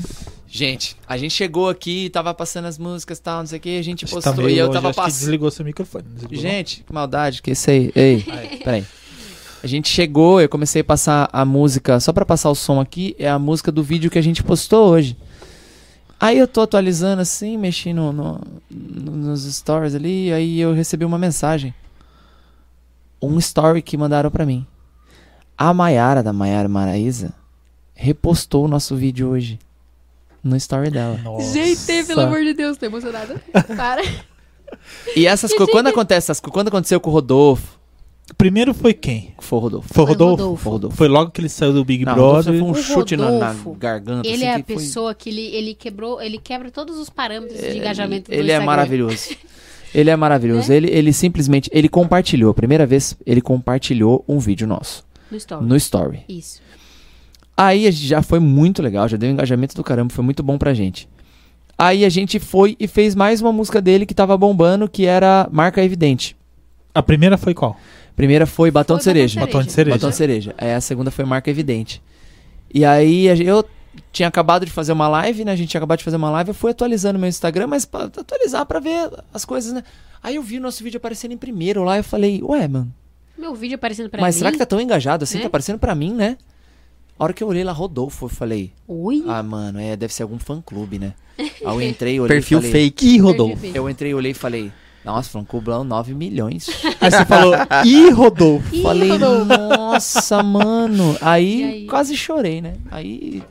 Gente, a gente chegou aqui, tava passando as músicas e tal, não sei o que, a gente Acho postou tá meio e eu longe, tava passando. desligou seu microfone. não desligou, não? Gente, que maldade, que isso aí. Ei, [LAUGHS] peraí. A gente chegou, eu comecei a passar a música, só pra passar o som aqui, é a música do vídeo que a gente postou hoje. Aí eu tô atualizando assim, mexendo no, no- nos stories ali, aí eu recebi uma mensagem. Um story que mandaram pra mim. A Maiara, da Maiara Maraíza, repostou o nosso vídeo hoje. No story dela. Nossa. Gente, pelo amor de Deus, tô emocionada. [LAUGHS] Para. E essas coisas, quando acontece essas coisas, quando aconteceu com o Rodolfo, Primeiro foi quem? foi o Rodolfo. Foi o Foi Rodolfo? Rodolfo. Foi o Rodolfo. Foi logo que ele saiu do Big Não, Rodolfo Brother. foi um O chute na, na Rodolfo, garganta. Ele assim, é a que foi- pessoa que ele, ele quebrou, ele quebra todos os parâmetros de engajamento do Ele é Instagram. maravilhoso. [LAUGHS] Ele é maravilhoso. Né? Ele, ele simplesmente, ele compartilhou, a primeira vez, ele compartilhou um vídeo nosso No story. no story. Isso. Aí a gente já foi muito legal, já deu um engajamento do caramba, foi muito bom pra gente. Aí a gente foi e fez mais uma música dele que tava bombando, que era Marca Evidente. A primeira foi qual? Primeira foi Batom Foi de Cereja. Batom de cereja. Batom de cereja. Aí a segunda foi Marca Evidente. E aí eu tinha acabado de fazer uma live, né? A gente tinha acabado de fazer uma live, eu fui atualizando meu Instagram, mas pra atualizar pra ver as coisas, né? Aí eu vi o nosso vídeo aparecendo em primeiro lá, eu falei, ué, mano, Meu vídeo aparecendo pra mas mim. será que tá tão engajado assim? Né? Tá aparecendo pra mim, né? A hora que eu olhei lá, Rodolfo, eu falei, Oi? ah, mano, é, deve ser algum fã clube, né? Aí eu entrei, olhei Perfil falei, fake. Ih, Rodolfo. Eu entrei, olhei e falei, nossa, fã clubão, 9 milhões. [LAUGHS] Aí você falou, ih, Rodolfo. Ih, Falei, Rodolfo. nossa, mano. Aí, aí? quase chorei, né? Aí.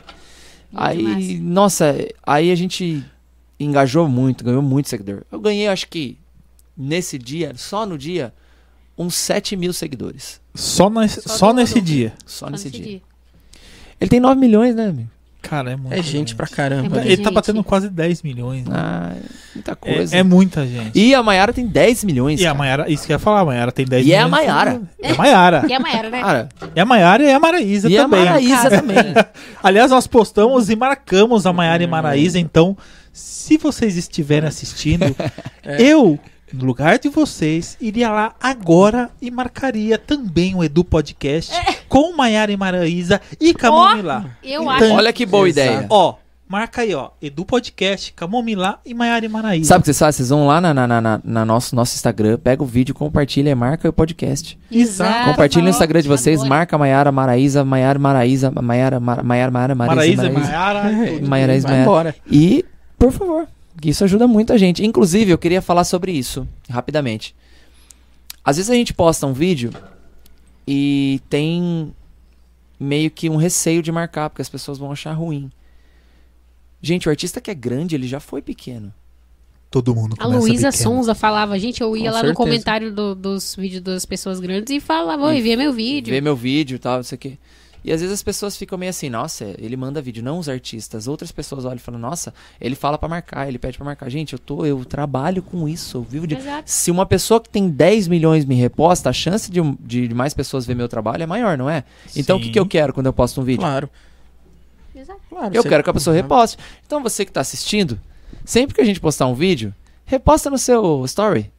Muito Aí, massa. nossa, aí a gente engajou muito, ganhou muito seguidor. Eu ganhei, acho que nesse dia, só no dia, uns 7 mil seguidores. Só, nas- Só só nesse Rodolfo. dia. Só Só nesse nesse dia. dia. Ele tem 9 milhões, né, amigo? Cara, é muito. É gente pra caramba. É Ele tá gente. batendo quase 10 milhões. Né? Ah, muita coisa. É, é muita gente. E a Maiara tem 10 milhões. E a cara. Maiara, isso que eu ia falar, a Maiara tem 10 E é a milhões. Maiara. É a Maiara. E a Mayara, né? Cara, É a Maiara e a Maraísa e a também. Maraísa Cara. também. [LAUGHS] Aliás, nós postamos e marcamos a Maiara e Maraísa, então, se vocês estiverem assistindo, [LAUGHS] eu, no lugar de vocês, iria lá agora e marcaria também o Edu Podcast com Maiara e Maraísa e Camomila. Eu Então, acho. Olha que boa Exato. ideia. Ó, marca aí, ó, Edu Podcast, Camomila e Maiara e Maraísa. Sabe o que vocês fazem? Vocês vão lá na, na, na, na- nosso, nosso Instagram, pega o vídeo, compartilha e marca o podcast. Exato. Compartilha no Instagram de vocês, Adoro. marca Maiara Maraísa, Maiara Maraísa, Maiara Mara- Maiara Maiara Maraísa, Maraísa. Maiara. Maiara, Maiara. [LAUGHS] E, por favor, isso ajuda muito a gente. Inclusive, eu queria falar sobre isso, rapidamente. Às vezes a gente posta um vídeo e tem meio que um receio de marcar, porque as pessoas vão achar ruim. Gente, o artista que é grande, ele já foi pequeno. Todo mundo A Luísa. Sonza falava, gente, eu ia Com lá no certeza. comentário do- dos vídeos das pessoas grandes e falava, oi, vê meu vídeo. Vê meu vídeo e tal, isso aqui. E às vezes as pessoas ficam meio assim, nossa, ele manda vídeo, não os artistas. Outras pessoas olham e falam, nossa, ele fala pra marcar, ele pede pra marcar. Gente, eu tô, eu trabalho com isso, eu vivo de. Exato. Se uma pessoa que tem 10 milhões me reposta, a chance de, de mais pessoas ver meu trabalho é maior, não é? Então o que, Sim. que eu quero quando eu posto um vídeo? Claro. Exato. claro Eu você- quero que a pessoa reposte. Então você que tá assistindo, sempre que a gente postar um vídeo, reposta no seu story.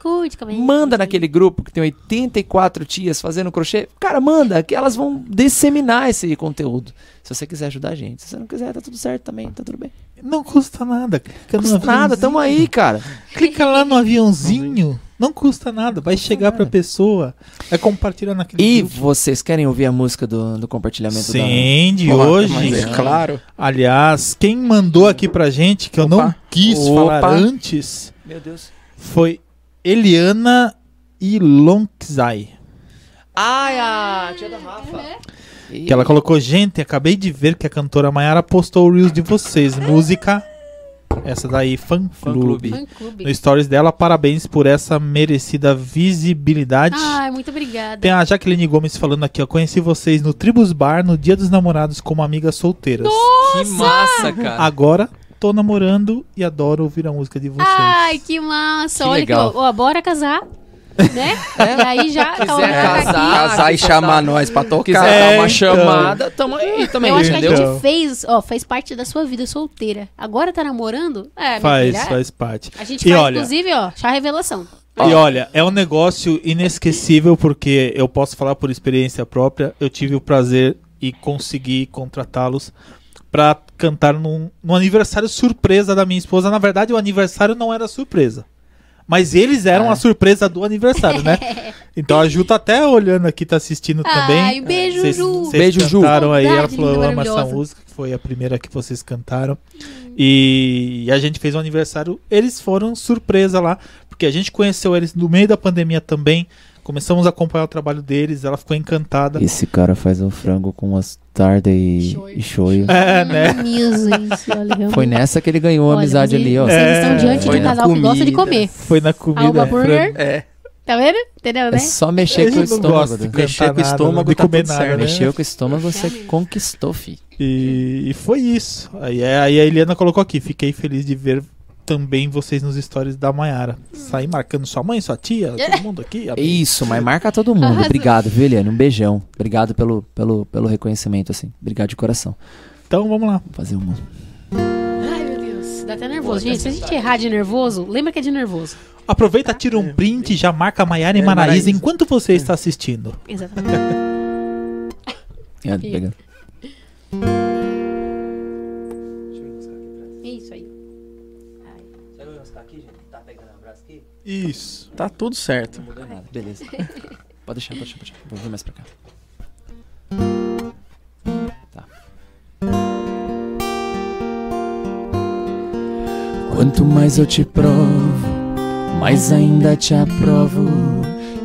Curte, comenta. Manda naquele grupo que tem 84 tias fazendo crochê. Cara, manda, que elas vão disseminar esse conteúdo. Se você quiser ajudar a gente. Se você não quiser, tá tudo certo também, tá tudo bem. Não custa nada. Clica Não no custa nada, tamo aí, cara. Clica lá no aviãozinho. Não custa nada. Vai chegar pra pessoa. Vai compartilhar naquele E grupo. vocês querem ouvir a música do, do compartilhamento Sim, de Porra, hoje. mas é claro. Aliás, quem mandou aqui pra gente, que eu não Opa. quis Opa. falar antes, da... Meu Deus. foi Eliana Ilonzai. Ai, a tia da Rafa. Que ela colocou, gente, acabei de ver que a cantora Mayara postou o Reels de vocês. Música, essa daí, Fã Fã Clube. Clube. Fã clube. No stories dela, parabéns por essa merecida visibilidade. Ai, muito obrigada. Tem a Jaqueline Gomes falando aqui, ó. Conheci vocês no Tribus Bar no Dia dos Namorados como amigas solteiras. Que massa, cara. Agora tô namorando e adoro ouvir a música de vocês. Ai, que massa. Que Olha legal. que, ó, ó, bora casar. Né? É. E aí já Quiser coloca casar, aqui. Casar e quiser chamar nós pra tocar. Quiser É, dar uma então. chamada, tamo aí também, Eu acho que a entendeu? Gente fez, ó, fez parte da sua vida solteira. Agora tá namorando? É, faz, filha, é. faz parte. A gente E faz, olha- inclusive, ó, chá revelação. E olha, é um negócio inesquecível porque eu posso falar por experiência própria. Eu tive o prazer e consegui contratá-los pra cantar num, num aniversário surpresa da minha esposa. Na verdade, o aniversário não era surpresa. Mas eles eram Ah. a surpresa do aniversário, né? [LAUGHS] Então a Ju tá até olhando aqui, tá assistindo também. Ai, beijo, Vocês- Ju. Vocês Beijo, Ju. cantaram aí, ela falou, amo essa música, que foi a primeira que vocês cantaram. E a gente fez um aniversário, eles foram surpresa lá, porque a gente conheceu eles no meio da pandemia também. Começamos a acompanhar o trabalho deles, ela ficou encantada. Esse cara faz um frango com mostarda e Shoyu. e shoyu. É, né? Foi nessa que ele ganhou a Olha, amizade ali, ó. Vocês É, estão diante de foi um na casal que gosta de comida. comer. Foi na comida. Alba Burger. É. Tá vendo? Entendeu, É né? só mexer Eles com o estômago. né? Mexer com o estômago de tá comer nada, né? Mexeu com o estômago, você Realmente. conquistou, fi. E, e foi isso. Aí, é- aí a Eliana colocou aqui, fiquei feliz de ver também vocês nos stories da Mayara. Saí marcando sua mãe, sua tia, [LAUGHS] todo mundo aqui. amigo. Isso, mas marca todo mundo. Arrasou. [LAUGHS] Obrigado, viu, Eliane? Um beijão. Obrigado pelo, pelo, pelo reconhecimento, assim. Obrigado de coração. Então vamos lá. Vou fazer uma. Ai, meu Deus. Dá até nervoso. Gente, se a gente errar de nervoso, lembra que é de nervoso. Aproveita, tira um print e já marca Maiara e É, Maraísa enquanto você está assistindo. Exatamente. [LAUGHS] É, obrigado. Isso. Tá tudo certo. Não mudou nada. Beleza. Pode deixar, pode deixar, pode deixar. Vou vir mais pra cá. Tá. Quanto mais eu te provo, mais ainda te aprovo.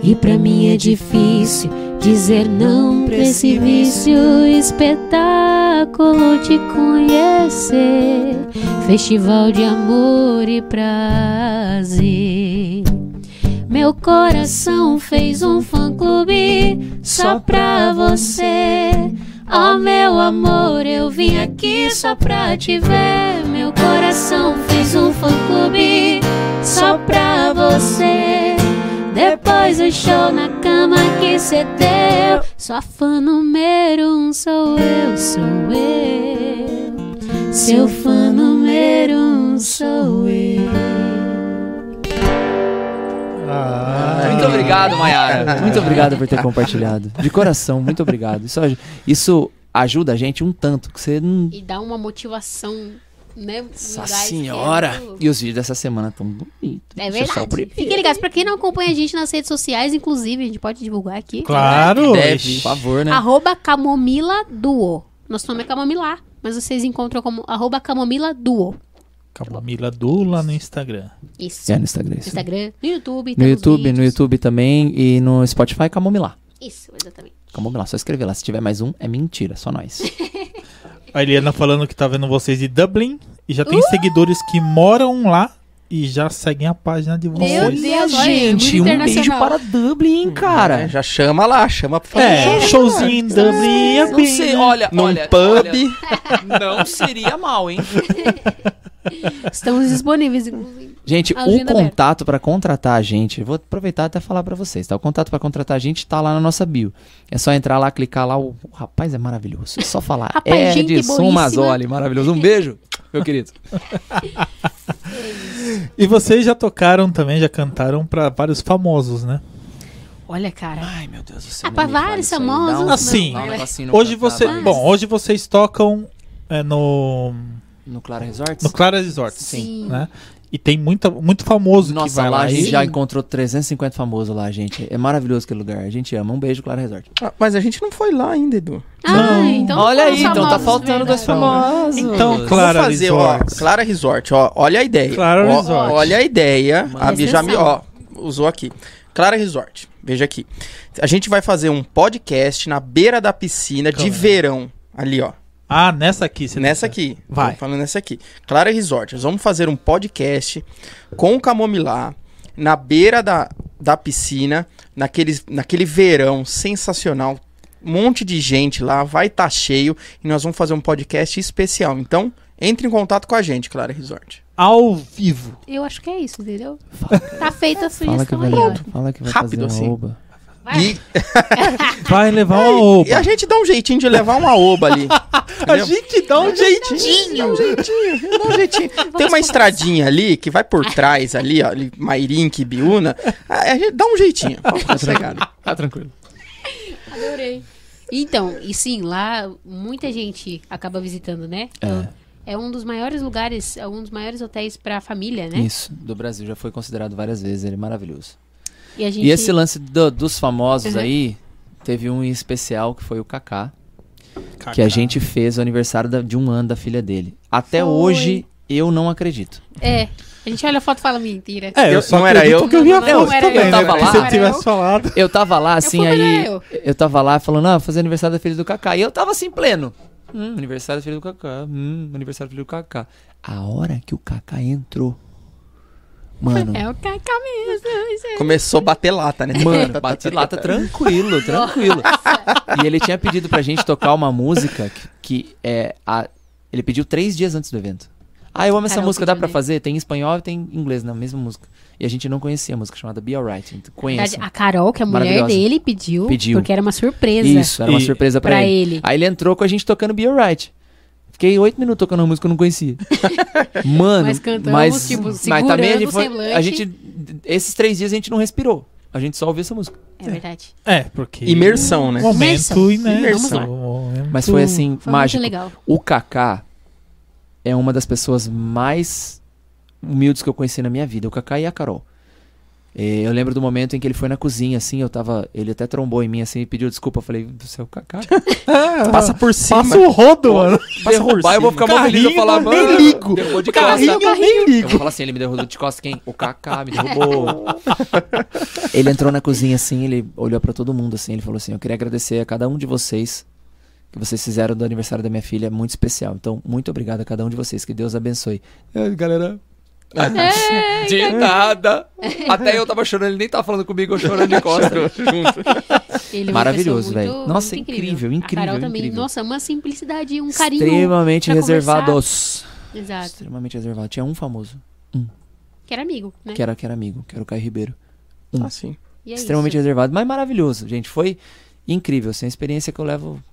E pra mim é difícil dizer não pra esse vício. Espetáculo te conhecer. Festival de amor e prazer. Meu coração fez um fã-clube só pra você. Oh, meu amor, eu vim aqui só pra te ver. Meu coração fez um fã-clube só pra você. Depois do show na cama que cê deu. Sua fã número um sou eu, sou eu. Seu fã número um sou eu. Ah, Muito obrigado, Mayara. [LAUGHS] Muito obrigado por ter compartilhado. De coração, muito obrigado. Isso, isso ajuda a gente um tanto, que você não. E dá uma motivação, né? Nossa senhora! E os vídeos dessa semana estão bonitos. É verdade. Fiquem ligados. Pra quem não acompanha a gente nas redes sociais, inclusive, a gente pode divulgar aqui. Claro. Deve. Ixi. Por favor, né? Arroba Camomila Duo. Nosso nome é Camomila, mas vocês encontram como arroba Camomila Duo. Camomila Dula no Instagram. Isso. É no Instagram. No Isso. Instagram, no YouTube. No YouTube, no. YouTube também e no Spotify, Camomilá. Isso, exatamente. Camomilá, só escrever lá. Se tiver mais um, é mentira, só nós. [LAUGHS] A Eliana falando que tá vendo vocês de Dublin e já Uh! tem seguidores que moram lá e já seguem a página de Meu vocês. Deus, olha, gente, um beijo para Dublin, cara. É, já chama lá, chama pra fazer É, show. showzinho em Dublin. é Não bem, sei, olha, Num olha, pub. olha, não seria mal, hein? [LAUGHS] Estamos disponíveis, inclusive. Gente, o contato pra contratar a gente, eu vou aproveitar até falar pra vocês, tá? O contato pra contratar a gente tá lá na nossa bio. É só entrar lá, clicar lá, o, o rapaz é maravilhoso. É só falar. Rapaz, gente Edson boíssima. Mazzoli, maravilhoso. Um beijo, [LAUGHS] meu querido. [LAUGHS] E vocês já tocaram também, já cantaram pra vários famosos, né? Olha, cara. Ai, meu Deus do céu. Ah, pra vários famosos, um- Assim, um Hoje você, bom, hoje vocês tocam é, no No Clara Resorts? no Clara Resort, Sim. né? E tem muita, muito famoso que Nossa, vai lá lá. a gente e- já encontrou 350 famosos lá, gente. É maravilhoso aquele lugar. A gente ama. Um beijo, Clara Resort. Ah, mas a gente não foi lá ainda, Edu. Ah, Não. então Olha aí, então tá faltando dois famosos. Então, Clara Vamos fazer, Resorts. ó, Clara Resort, ó, olha a ideia. Clara Ó, Resort. Olha a ideia. A Bia já me, ó, usou aqui. Clara Resort, veja aqui. A gente vai fazer um podcast na beira da piscina de Câmera. verão, ali, ó. Ah, nessa aqui. você Nessa tá- aqui. Vai. Tô falando nessa aqui. Clara Resort. Nós vamos fazer um podcast com o Camomilá na beira da, da piscina, naquele, naquele verão sensacional. Um monte de gente lá, vai estar cheio e nós vamos fazer um podcast especial. Então, entre em contato com a gente, Clara Resort. Ao vivo. Eu acho que é isso, entendeu? Tá feita a Fala que sugestão vai, aí, fala que vai Rápido fazer assim. oba. Vai. E, [LAUGHS] Vai levar uma e oba. a gente dá um jeitinho de levar uma oba ali. [LAUGHS] A gente dá um Dá jeitinho. um jeitinho, dá um jeitinho. Tem uma estradinha ali que vai por trás ali, ó, ali, Mairink, Biúna. A, a gente dá um jeitinho. Pode sossegar. Tá tranquilo. Adorei. Então, e sim, lá muita gente acaba visitando, né? É. é um dos maiores lugares, é um dos maiores hotéis pra família, né? Isso, do Brasil. Já foi considerado várias vezes. Ele é maravilhoso. E a gente E esse lance do- dos famosos Uhum. aí, teve um em especial que foi o Kaká, que a gente fez o aniversário da- de um ano da filha dele. Até Foi. hoje, eu não acredito. É. A gente olha a foto e fala mentira. É, eu Eu- só não era eu? que eu vi a foto também, eu. né? Tava Porque lá. se eu tivesse eu. falado... Eu tava lá, assim, mas aí. eu. Eu tava lá falando, ah, fazer aniversário da filha do Kaká. E eu tava assim, pleno. Hum, aniversário da filha do Kaká. Hum, aniversário da filha do Kaká. A hora que o Kaká entrou. Mano, É o Kaká mesmo. isso é- Começou a bater lata, né? Mano, [LAUGHS] bate lata tranquilo, tranquilo. E ele tinha pedido pra gente tocar uma música que, que é. A, ele pediu três dias antes do evento. Ah, eu amo essa Carol música, dá pra né? fazer? Tem em espanhol e tem em inglês na mesma música. E a gente não conhecia a música chamada Be Alright. Então, conheço. A Carol, que é a mulher dele, pediu, Pediu. porque era uma surpresa Isso, era uma E- surpresa pra, pra ele. ele. Aí ele entrou com a gente tocando Be Alright. Fiquei oito minutos tocando uma música que eu não conhecia. [LAUGHS] Mano, Mas cantamos, mas, tipo, mas também a gente foi, a gente esses três dias a gente não respirou. A gente só ouviu essa música. É verdade. É, porque... Imersão, né? Momento Imersão. Imersão. momento- Mas foi assim, Foi mágico. muito legal. O Kaká é uma das pessoas mais humildes que eu conheci na minha vida. O Kaká e a Carol. Eu lembro do momento em que ele foi na cozinha, assim, eu tava. Ele até trombou em mim assim e pediu desculpa. Eu falei, você é o Kaká? Ah, [LAUGHS] Passa por cima. Passa o rodo, mano. Passa por Derrubar, eu vou ficar mó feliz. Eu falar, Carrinho, nem mano, ligo. derrubou de Carrinho, costa. eu nem Eu ligo. vou falar assim, ele me derrubou de costas quem? O Kaká me derrubou. [LAUGHS] ele entrou na cozinha assim, ele olhou pra todo mundo assim, ele falou assim, eu queria agradecer a cada um de vocês que vocês fizeram do aniversário da minha filha, é muito especial. Então, muito obrigado a cada um de vocês, que Deus abençoe. É, galera, É, [LAUGHS] de nada. [LAUGHS] Até eu tava chorando, ele nem tava falando comigo, eu chorando de [LAUGHS] costas. Ele é Maravilhoso, velho. Nossa, muito incrível, incrível, A Carol também. incrível. Nossa, uma simplicidade, um carinho. Extremamente pra conversar. reservados. Exato. Extremamente reservado. Tinha um famoso, Que era amigo, né? que era, que era amigo, que era o Caio Ribeiro. Assim. E é extremamente isso. reservado, mas maravilhoso, gente. Foi incrível, assim, experiência que eu levo.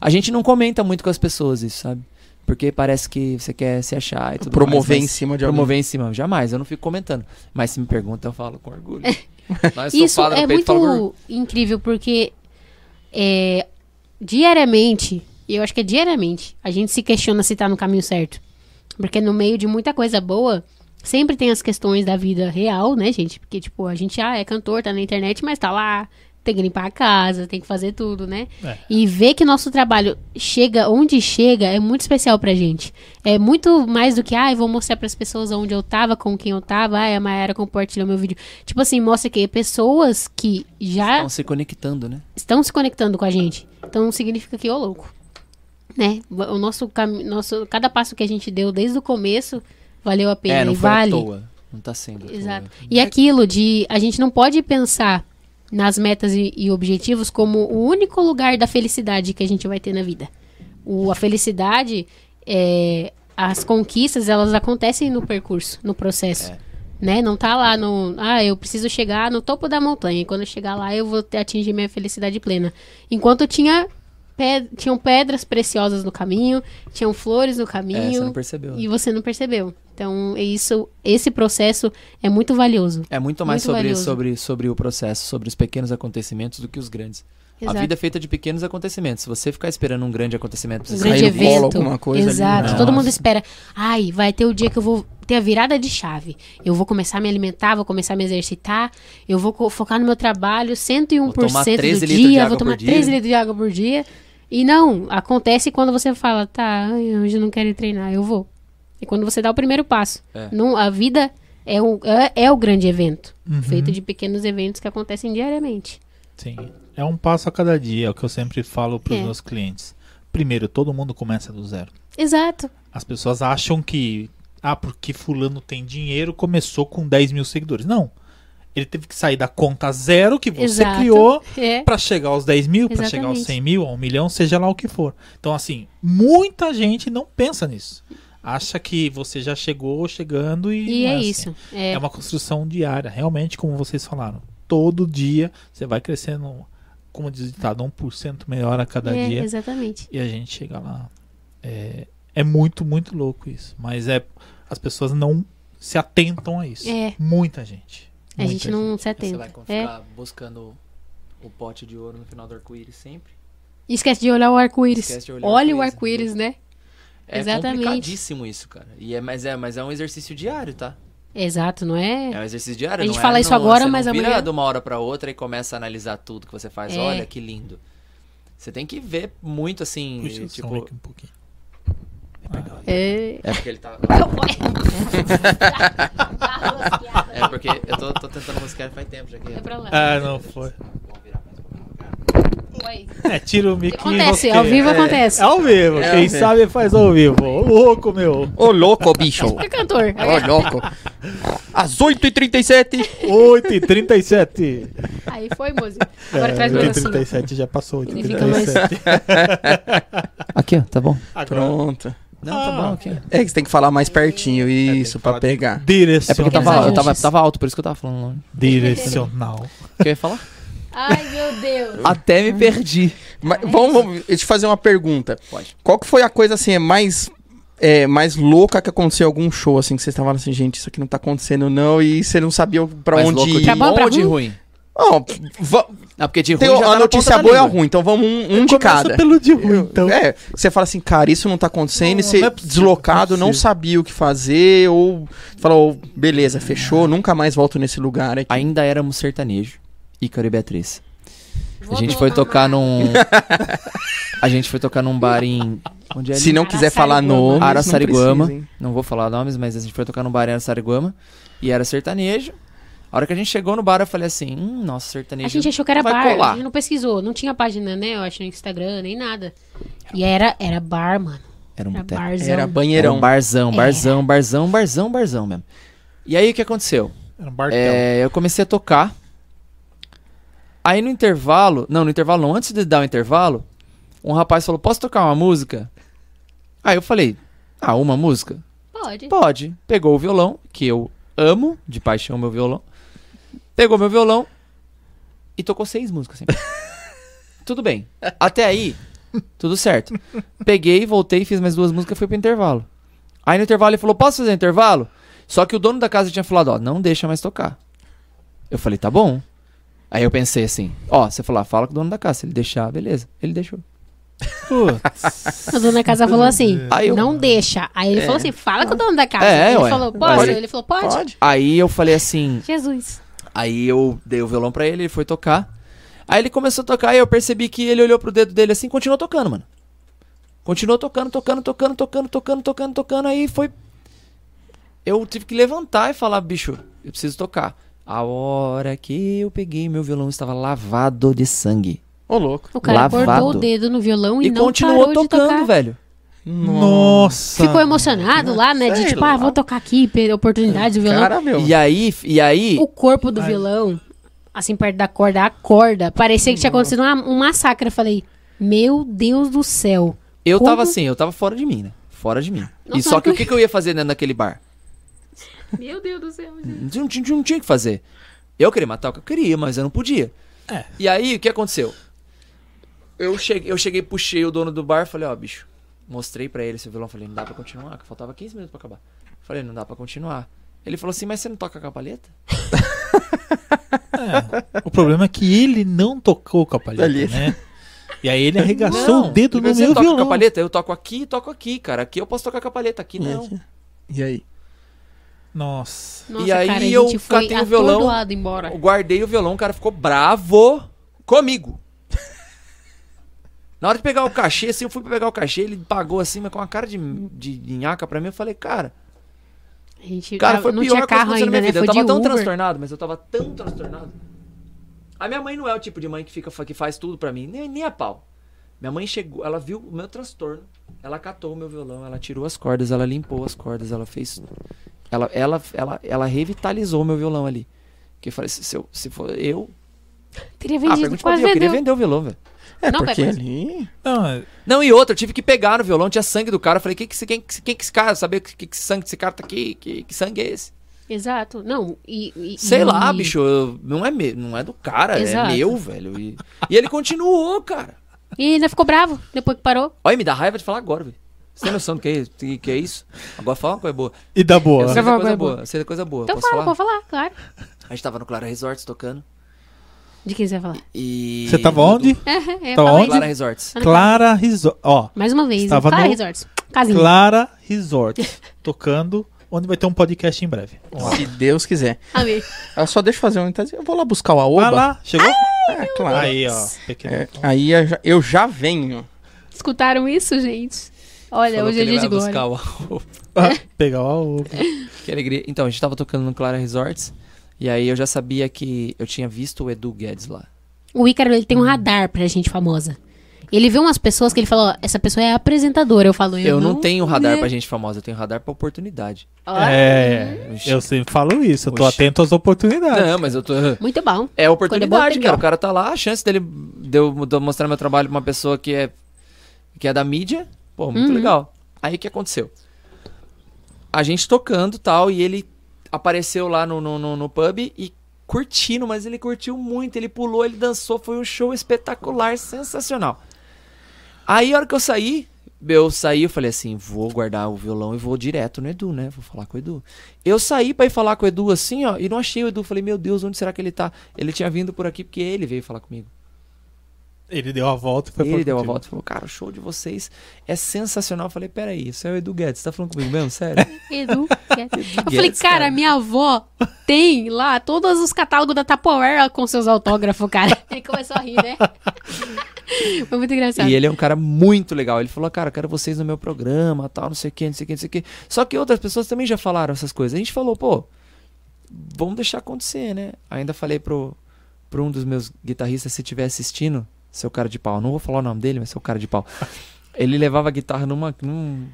A gente não comenta muito com as pessoas isso, sabe? Porque parece que você quer se achar e tudo Promover mais, em mas- cima de Promover em cima, jamais. Eu não fico comentando. Mas se me pergunta, eu falo com orgulho. [LAUGHS] Sou Isso é peito, muito incrível porque é, diariamente, e eu acho que é diariamente, a gente se questiona se tá no caminho certo. Porque no meio de muita coisa boa, sempre tem as questões da vida real, né, gente? Porque, tipo, a gente ah, é cantor, tá na internet, mas tá lá, tem que limpar a casa, tem que fazer tudo, né? É. E ver que nosso trabalho chega onde chega é muito especial pra gente. É muito mais do que, ah, eu vou mostrar pras pessoas onde eu tava, com quem eu tava, ah, a Mayara compartilhou meu vídeo. Tipo assim, mostra que pessoas que já Estão se conectando, né? estão se conectando com a gente. Então significa que, ô louco, né? O nosso caminho, nosso, cada passo que a gente deu desde o começo valeu a pena É, não e foi vale. à toa. Não tá sendo. Exato. E aquilo de a gente não pode pensar nas metas e, e objetivos como o único lugar da felicidade que a gente vai ter na vida. O, a felicidade, é, as conquistas, elas acontecem no percurso, no processo. É. Né? Não tá lá no. Ah, eu preciso chegar no topo da montanha. E quando eu chegar lá, eu vou ter, atingir minha felicidade plena. Enquanto tinha tinham pedras preciosas no caminho, tinham flores no É, caminho. você não percebeu. E você não percebeu. Então, é isso, esse processo é muito valioso. É muito mais Muito sobre, valioso. sobre, sobre o processo, sobre os pequenos acontecimentos do que os grandes. Exato. A vida é feita de pequenos acontecimentos. Se você ficar esperando um grande acontecimento pra Um você grande rola evento. alguma coisa ali, Exato. né? Todo mundo espera. Ai, vai ter o dia que eu vou ter a virada de chave. Eu vou começar a me alimentar, vou começar a me exercitar. Eu vou focar no meu trabalho 101% Vou tomar 13 do dia. água Vou tomar por dia. 13 litros de água por dia. E não, acontece quando você fala, tá, ai, hoje eu não quero ir treinar, eu vou. E quando você dá o primeiro passo. É. Não, a vida é o, é, é o grande evento. Uhum. Feito de pequenos eventos que acontecem diariamente. Sim. É um passo a cada dia, é o que eu sempre falo para os É. meus clientes. Primeiro, todo mundo começa do zero. Exato. As pessoas acham que, ah, porque fulano tem dinheiro, começou com 10 mil seguidores. Não. Ele teve que sair da conta zero que você Exato. criou [LAUGHS] É. para chegar aos 10 mil, para chegar aos Exatamente. 100 mil, a um milhão, seja lá o que for. Então, assim, muita gente não pensa nisso. Acha que você já chegou chegando e. E não é assim. isso. É. É uma construção diária, realmente, como vocês falaram. Todo dia você vai crescendo, como diz o ditado, 1% melhor a cada É, dia. Exatamente. E a gente chega lá. É, é muito, muito louco isso. Mas é as pessoas não se atentam a isso. É. Muita gente. A Muita gente não se Você atenta. vai É. ficar buscando o pote de ouro no final do arco-íris sempre. E Esquece de olhar o arco-íris. Esquece de olhar o Olha o arco-íris, arco-íris, né? É Exatamente. complicadíssimo isso, cara. E é, mas, é, mas é um exercício diário, tá? Exato, não é? É um exercício diário. A gente não fala é, isso não- agora, você mas não vira amanhã- de uma hora pra outra e começa a analisar tudo que você faz. É. Olha que lindo. Você tem que ver muito assim, Puxa tipo... Um pouquinho. É. É porque ele tá... [LAUGHS] É porque eu tô, tô tentando mosquear faz tempo já que... É pra lá. Ah, não foi. Oi. É, tira o mic Acontece, e ao vivo é, acontece. É ao vivo. É ao Quem vivo. sabe faz ao vivo. Ô, louco, meu. Ô, louco, bicho. [LAUGHS] É cantor. Ô, louco. Às 8h37. 8h37. Aí foi, música. Agora É, traz pra cima. 8h37 já passou. Ele fica mais- 8h37. Aqui, ó, tá bom. Agora, Pronto. Não, tá Ah. bom, aqui. É que você tem que falar mais pertinho, isso, que pra pegar. É direcional. porque tava, eu tava, tava alto, por isso que eu tava falando longe. Direcional. O que eu ia falar? Ai, meu Deus. Até me perdi. Mas, vamos, vamos, deixa eu te fazer uma pergunta. Pode. Qual que foi a coisa, assim, mais, é, mais louca que aconteceu em algum show, assim, que você estava falando assim, gente, isso aqui não tá acontecendo não, e você não sabia pra Mas onde louco ir. Pra bom, bom pra ou de ruim? va- Ah, porque de ruim tem já a tá na notícia boa e a língua. ruim, então vamos um, um de Começa cada. pelo de ruim, então. É, você fala assim, cara, isso não tá acontecendo, Não, e você não é possível, deslocado, não é não sabia o que fazer, ou falou, beleza, fechou, nunca mais volto nesse lugar aqui. Ainda éramos sertanejo, Ícaro e Beatriz. Vou a gente foi tocar num... [LAUGHS] a gente foi tocar num bar em... Onde é Se ali? não quiser falar nomes, Araçariguama. não precisa? Não vou falar nomes, mas a gente foi tocar num bar em Araçariguama. E era sertanejo. A hora que a gente chegou no bar, eu falei assim... Hum, nossa, sertanejo A gente achou que era bar, colar. a gente não pesquisou, não tinha página, né? Eu acho no Instagram, nem nada. E era, era bar, mano. Era um Era barzão. Era Era banheirão. um barzão, É. barzão, barzão, barzão, barzão mesmo. E aí, o que aconteceu? Era um bartel. É, eu comecei a tocar. Aí no intervalo, não, no intervalo não, antes de dar o intervalo, um rapaz falou: Posso tocar uma música? Aí eu falei: Ah, uma música? Pode. Pode. Pegou o violão, que eu amo de paixão meu violão. Pegou meu violão e tocou seis músicas. Assim. [LAUGHS] tudo bem. Até aí, tudo certo. Peguei, voltei, fiz mais duas músicas e fui pro intervalo. Aí no intervalo ele falou: Posso fazer intervalo? Só que o dono da casa tinha falado: Ó, não deixa mais tocar. Eu falei: Tá bom. Aí eu pensei assim: Ó, você falou, fala com o dono da casa. Se ele deixar, beleza. Ele deixou. Putz. [LAUGHS] A dona casa falou assim, Aí eu- não deixa. Aí ele falou assim, fala com o dono da casa. É, ele ué. falou, posso? Pode. Ele falou, pode? Pode? Aí eu falei assim: Jesus. Aí eu dei o violão pra ele, ele foi tocar. Aí ele começou a tocar e eu percebi que ele olhou pro dedo dele assim e continuou tocando, mano. Continuou tocando, tocando, tocando, tocando, tocando, tocando, tocando. Aí foi. Eu tive que levantar e falar, bicho, eu preciso tocar. A hora que eu peguei meu violão estava lavado de sangue. Ô, louco. O cara Lavado. cortou o dedo no violão e, E, não continuou parou de tocando, tocar. velho. Nossa. Ficou emocionado lá, né? De Sei tipo, lá. ah, vou tocar aqui, oportunidade do violão. Cara, meu. E aí, e aí, O corpo do violão, assim, perto da corda, a corda, parecia que tinha acontecido uma- um massacre. Eu falei, meu Deus do céu. eu Como? tava assim, eu tava fora de mim, né? Fora de mim. e só que o [LAUGHS] que, que eu ia fazer dentro daquele bar? Meu Deus do céu. Não, tinha- não tinha o que fazer. Eu queria matar o que eu queria, mas eu não podia. É. E aí, o que aconteceu? Eu cheguei, eu cheguei, puxei o dono do bar falei, ó, bicho, mostrei pra ele esse violão, falei, não dá pra continuar, que faltava 15 minutos pra acabar. Falei, não dá pra continuar. Ele falou assim, mas você não toca a capaleta? É, o problema é que ele não tocou com a palheta, Ali. né? E aí ele arregaçou o dedo no você meu não toca violão. capaleta? Eu toco aqui e toco aqui, cara. Aqui eu posso tocar capaleta, aqui não. E aí? Nossa. Nossa, E aí cara, eu catei o violão, embora. Eu guardei o violão, o cara ficou bravo comigo. Na hora de pegar o cachê, assim, eu fui pra pegar o cachê, ele pagou assim, mas com uma cara de, de, de nhaca pra mim, eu falei, cara, A gente cara, tava- foi não pior tinha coisa que carro aconteceu na ainda, minha né? vida. Foi Eu tava tão Uber. transtornado, mas eu tava tão transtornado. A minha mãe não é o tipo de mãe que fica que faz tudo pra mim, nem, nem a pau. Minha mãe chegou, ela viu o meu transtorno, ela catou o meu violão, ela tirou as cordas, ela limpou as cordas, ela fez. Ela, ela, ela, ela revitalizou o meu violão ali. Que eu falei, se, se eu, se for eu. Teria Ah, vendido, pra quase eu queria vendeu. vender o violão, velho. É, Não, porque ali. Não, é- Não, e outra, eu tive que pegar no violão, tinha sangue do cara. Eu falei, que que, esse- quem, que- quem que esse cara, saber que, que sangue desse cara tá aqui? Que, que sangue é esse? Exato. Não, e... e- Sei e- lá, bicho, eu- não é, me, não é do cara, Exato. é meu, velho. E, e ele continuou, cara. E ainda ficou bravo, depois que parou. Olha, me dá raiva de falar agora, velho. Você tem noção do que é, isso- que, é isso? Agora fala uma coisa boa. E da boa. Eu sei Você da fala coisa coisa boa. boa. eu sei da coisa boa. Então Posso fala, falar? pode falar, claro. A gente tava no Clara Resorts tocando. De quem você vai falar? E. Você tava onde? [LAUGHS] É, é, Tava onde? Clara Resorts. Clara Resort. Ó, Mais uma vez, Estava Clara no- Resorts. Casinha. Clara Resort. [LAUGHS] tocando, onde vai ter um podcast em breve. Se Deus quiser. Amei. Eu só deixa eu fazer um. então, Eu vou lá buscar o Aoba. Vai lá, chegou? É, claro. Aí, ó. Pequeno. É, aí eu já, eu já venho. Escutaram isso, gente? Olha, Falou hoje é ele dia de glória. buscar o- [LAUGHS] Ah, Pegar o. [LAUGHS] Que alegria. Então, a gente tava tocando no Clara Resorts. E aí eu já sabia que eu tinha visto o Edu Guedes lá. O Ícaro, ele tem um radar pra gente famosa. Ele vê umas pessoas que ele fala, ó, essa pessoa é apresentadora. Eu falo, eu, Eu, não, tenho radar né? pra gente famosa, eu tenho radar pra oportunidade. Ó, É, Oxi. eu sempre falo isso, eu tô Oxi. atento às oportunidades. Não, mas eu tô. Muito bom. É Quando oportunidade, é bom, cara. O cara tá lá, a chance dele de eu de eu mostrar meu trabalho pra uma pessoa que é que é da mídia, pô, muito Uhum. legal. Aí o que aconteceu? A gente tocando tal, e ele apareceu lá no, no, no, no pub e curtindo, mas ele curtiu muito, ele pulou, ele dançou, foi um show espetacular, sensacional. Aí a hora que eu saí, eu saí, eu falei assim, vou guardar o violão e vou direto no Edu, né? Vou falar com o Edu. Eu saí pra ir falar com o Edu assim, ó, e não achei o Edu. Falei, meu Deus, onde será que ele tá? Ele tinha vindo por aqui porque ele veio falar comigo. Ele deu a volta e foi ele deu a volta e falou, cara, o show de vocês é sensacional. Eu falei, peraí, isso é o Edu Guedes, você tá falando comigo mesmo? Sério? [LAUGHS] Edu. eu falei, Guedes, cara, cara. minha avó tem lá todos os catálogos da Tupperware com seus autógrafos, cara. [LAUGHS] Ele começou a rir, né? [LAUGHS] Foi muito engraçado. E ele é um cara muito legal. Ele falou, cara, eu quero vocês no meu programa, tal, não sei o que, não sei o que, não sei o que. Só que outras pessoas também já falaram essas coisas. A gente falou, pô, vamos deixar acontecer, né? Ainda falei pro, pro um dos meus guitarristas, se estiver assistindo, seu cara de pau. Não vou falar o nome dele, mas seu cara de pau. Ele levava a guitarra numa. Num,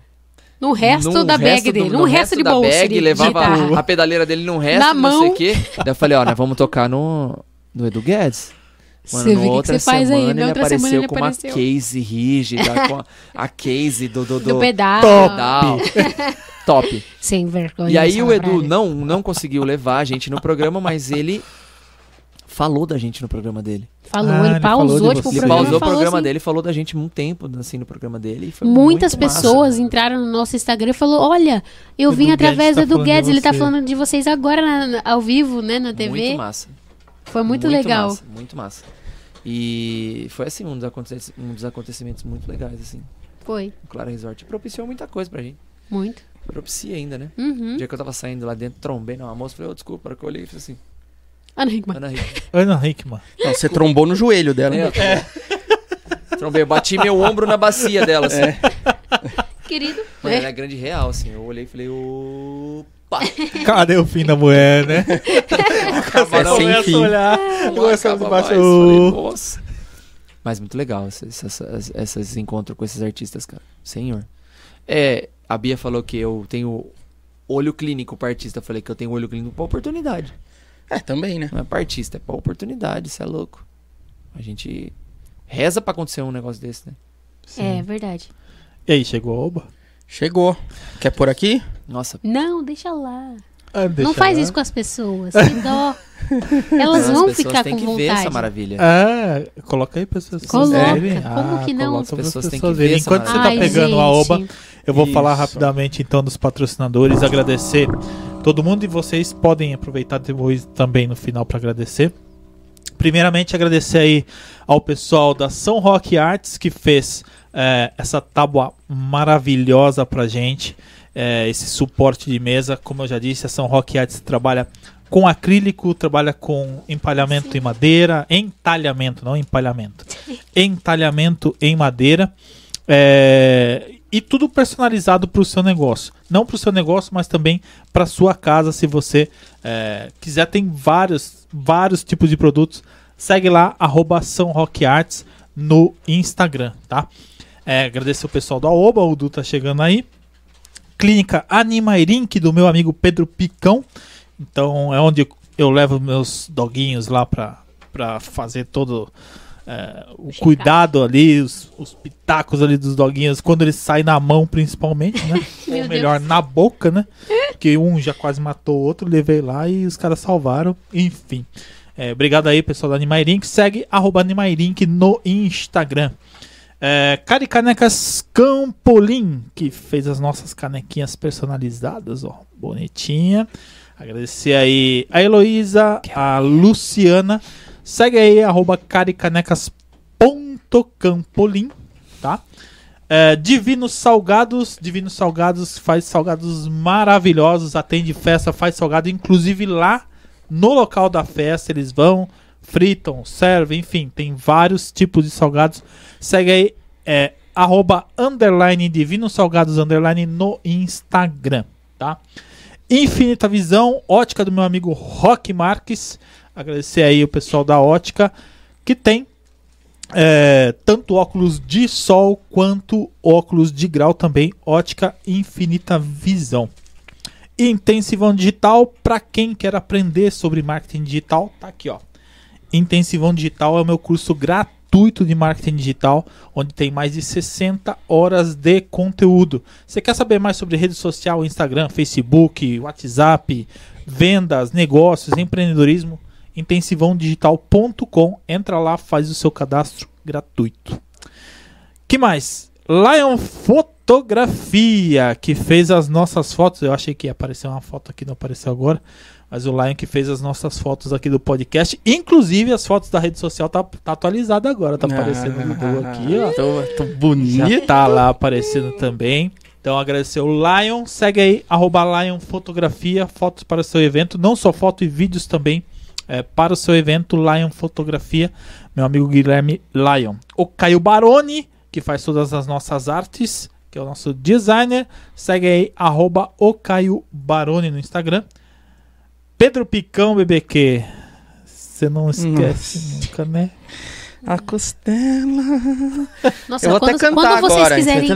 No resto num da bag resto do- dele, no num resto, de da bolsa. bag, levava guitarra. a pedaleira dele num resto, Na não sei mão. o quê. Daí eu falei, ó, nós vamos tocar no, no Edu Guedes. Mano, Você vê na o que outra você faz aí, semana ele outra semana apareceu ele com apareceu. uma case rígida, com a, a case do, do, do, Do pedal. pedal. [LAUGHS] Top. Sem vergonha. E aí o Edu não, não conseguiu levar a gente no programa, mas ele falou da gente no programa dele. Falou, Ah, ele ele pausou, tipo, o você. Ele programa pausou o programa assim. dele, falou da gente um tempo assim no programa dele. e foi Muitas muito massa. pessoas entraram no nosso Instagram e falou: Olha, eu vim Guedes através tá do Guedes, ele tá você." falando de vocês agora na- na- ao vivo, né, na TV. Muito massa. Foi muito, legal. Massa, muito massa. E foi assim um dos, aconteci- um dos acontecimentos muito legais, assim. Foi, O Clara Resort propiciou muita coisa pra gente. muito. Propicia ainda, né? Uhum. O dia que eu tava saindo lá dentro, trombei na moça, falei, ô, desculpa, a hora que eu olhei, falei assim, Ana Hickman. Ana Hickman. Ana Hickman. Não, você trombou no joelho dela. É, Trombei, eu bati meu ombro na bacia dela, assim. Querido. Mano, É. ela é grande real, assim. Eu olhei e falei, opa! Cadê o fim da mulher, né? É sem fim. a olhar. Não Começa baixo. Falei, nossa. Mas muito legal esses, encontros com esses artistas, cara. Senhor. É, a Bia falou que eu tenho olho clínico pra artista. Eu falei que eu tenho olho clínico pra oportunidade. É, também, né? Não é pra artista, é pra oportunidade, isso é louco. A gente reza pra acontecer um negócio desse, né? É verdade. E aí, chegou a Oba? Chegou. Quer por aqui? Nossa, Não, deixa lá. Ah, deixa não faz lá. isso com as pessoas. Que [LAUGHS] dó. Elas as vão pessoas ficar têm com que ver essa vontade. maravilha. Ah, coloca aí as pessoas Coloca, verem. como Ah, que não? As para as pessoas têm pessoas que ver verem. Enquanto você tá Ai, pegando a. Oba, eu vou falar Isso. rapidamente então dos patrocinadores, agradecer todo mundo e vocês podem aproveitar depois também no final para agradecer. Primeiramente agradecer aí ao pessoal da São Roque Arts que fez eh, essa tábua maravilhosa pra gente, eh, esse suporte de mesa. Como eu já disse, a São Roque Arts trabalha com acrílico, trabalha com empalhamento em madeira, entalhamento, não empalhamento, [LAUGHS] entalhamento em madeira. É, e tudo personalizado para o seu negócio. Não para o seu negócio, mas também para sua casa, se você é, quiser. Tem vários, vários tipos de produtos. Segue lá, arroba São Roque Arts no Instagram, tá? É, agradecer o pessoal da Oba, o Du tá chegando aí. Clínica Animairink, do meu amigo Pedro Picão. Então é onde eu levo meus doguinhos lá para fazer todo é, o cuidado ali, os, os pitacos ali dos doguinhos, quando eles saem na mão principalmente, né? [LAUGHS] Ou melhor, na boca, né? Porque um já quase matou o outro, levei lá e os caras salvaram. Enfim. É, obrigado aí, pessoal da Animairink. Segue arroba Animairink no Instagram. É, Cari Canecas Campolim, que fez as nossas canequinhas personalizadas, ó. Bonitinha. Agradecer aí a Heloísa, a Luciana. Segue aí, arroba caricanecas.campolim, tá? É, Divinos Salgados, Divinos Salgados faz salgados maravilhosos, atende festa, faz salgado, inclusive lá no local da festa eles vão, fritam, servem, enfim, tem vários tipos de salgados. Segue aí, é, arroba underline Divinos Salgados underline no Instagram, tá? Infinita Visão, ótica do meu amigo Rock Marques. Agradecer aí o pessoal da ótica que tem é, tanto óculos de sol quanto óculos de grau também. Ótica Infinita Visão. Intensivão Digital, para quem quer aprender sobre marketing digital, tá aqui ó. Intensivão Digital é o meu curso gratuito de marketing digital, onde tem mais de 60 horas de conteúdo. Você quer saber mais sobre rede social, Instagram, Facebook, WhatsApp, vendas, negócios, empreendedorismo? intensivãodigital.com. Entra lá, faz o seu cadastro gratuito. Que mais? Lion Fotografia, que fez as nossas fotos. Eu achei que ia aparecer uma foto aqui, não apareceu agora. Mas o Lion que fez as nossas fotos aqui do podcast. Inclusive, as fotos da rede social tá, tá atualizada agora. Tá aparecendo no Google aqui, ó. [LAUGHS] Tô, tô Já bonito. tá lá aparecendo também. Então agradecer o Lion. Segue aí, arroba Lion Fotografia, fotos para o seu evento. Não só foto e vídeos também é, para o seu evento Lion Fotografia. Meu amigo Guilherme Lion. O Caio Baroni, que faz todas as nossas artes, que é o nosso designer. Segue aí, arroba o Caio Baroni no Instagram. Pedro Picão, BBQ. Você não esquece nunca, né? A costela. Nossa, Eu vou quando, até cantar quando vocês agora. quiserem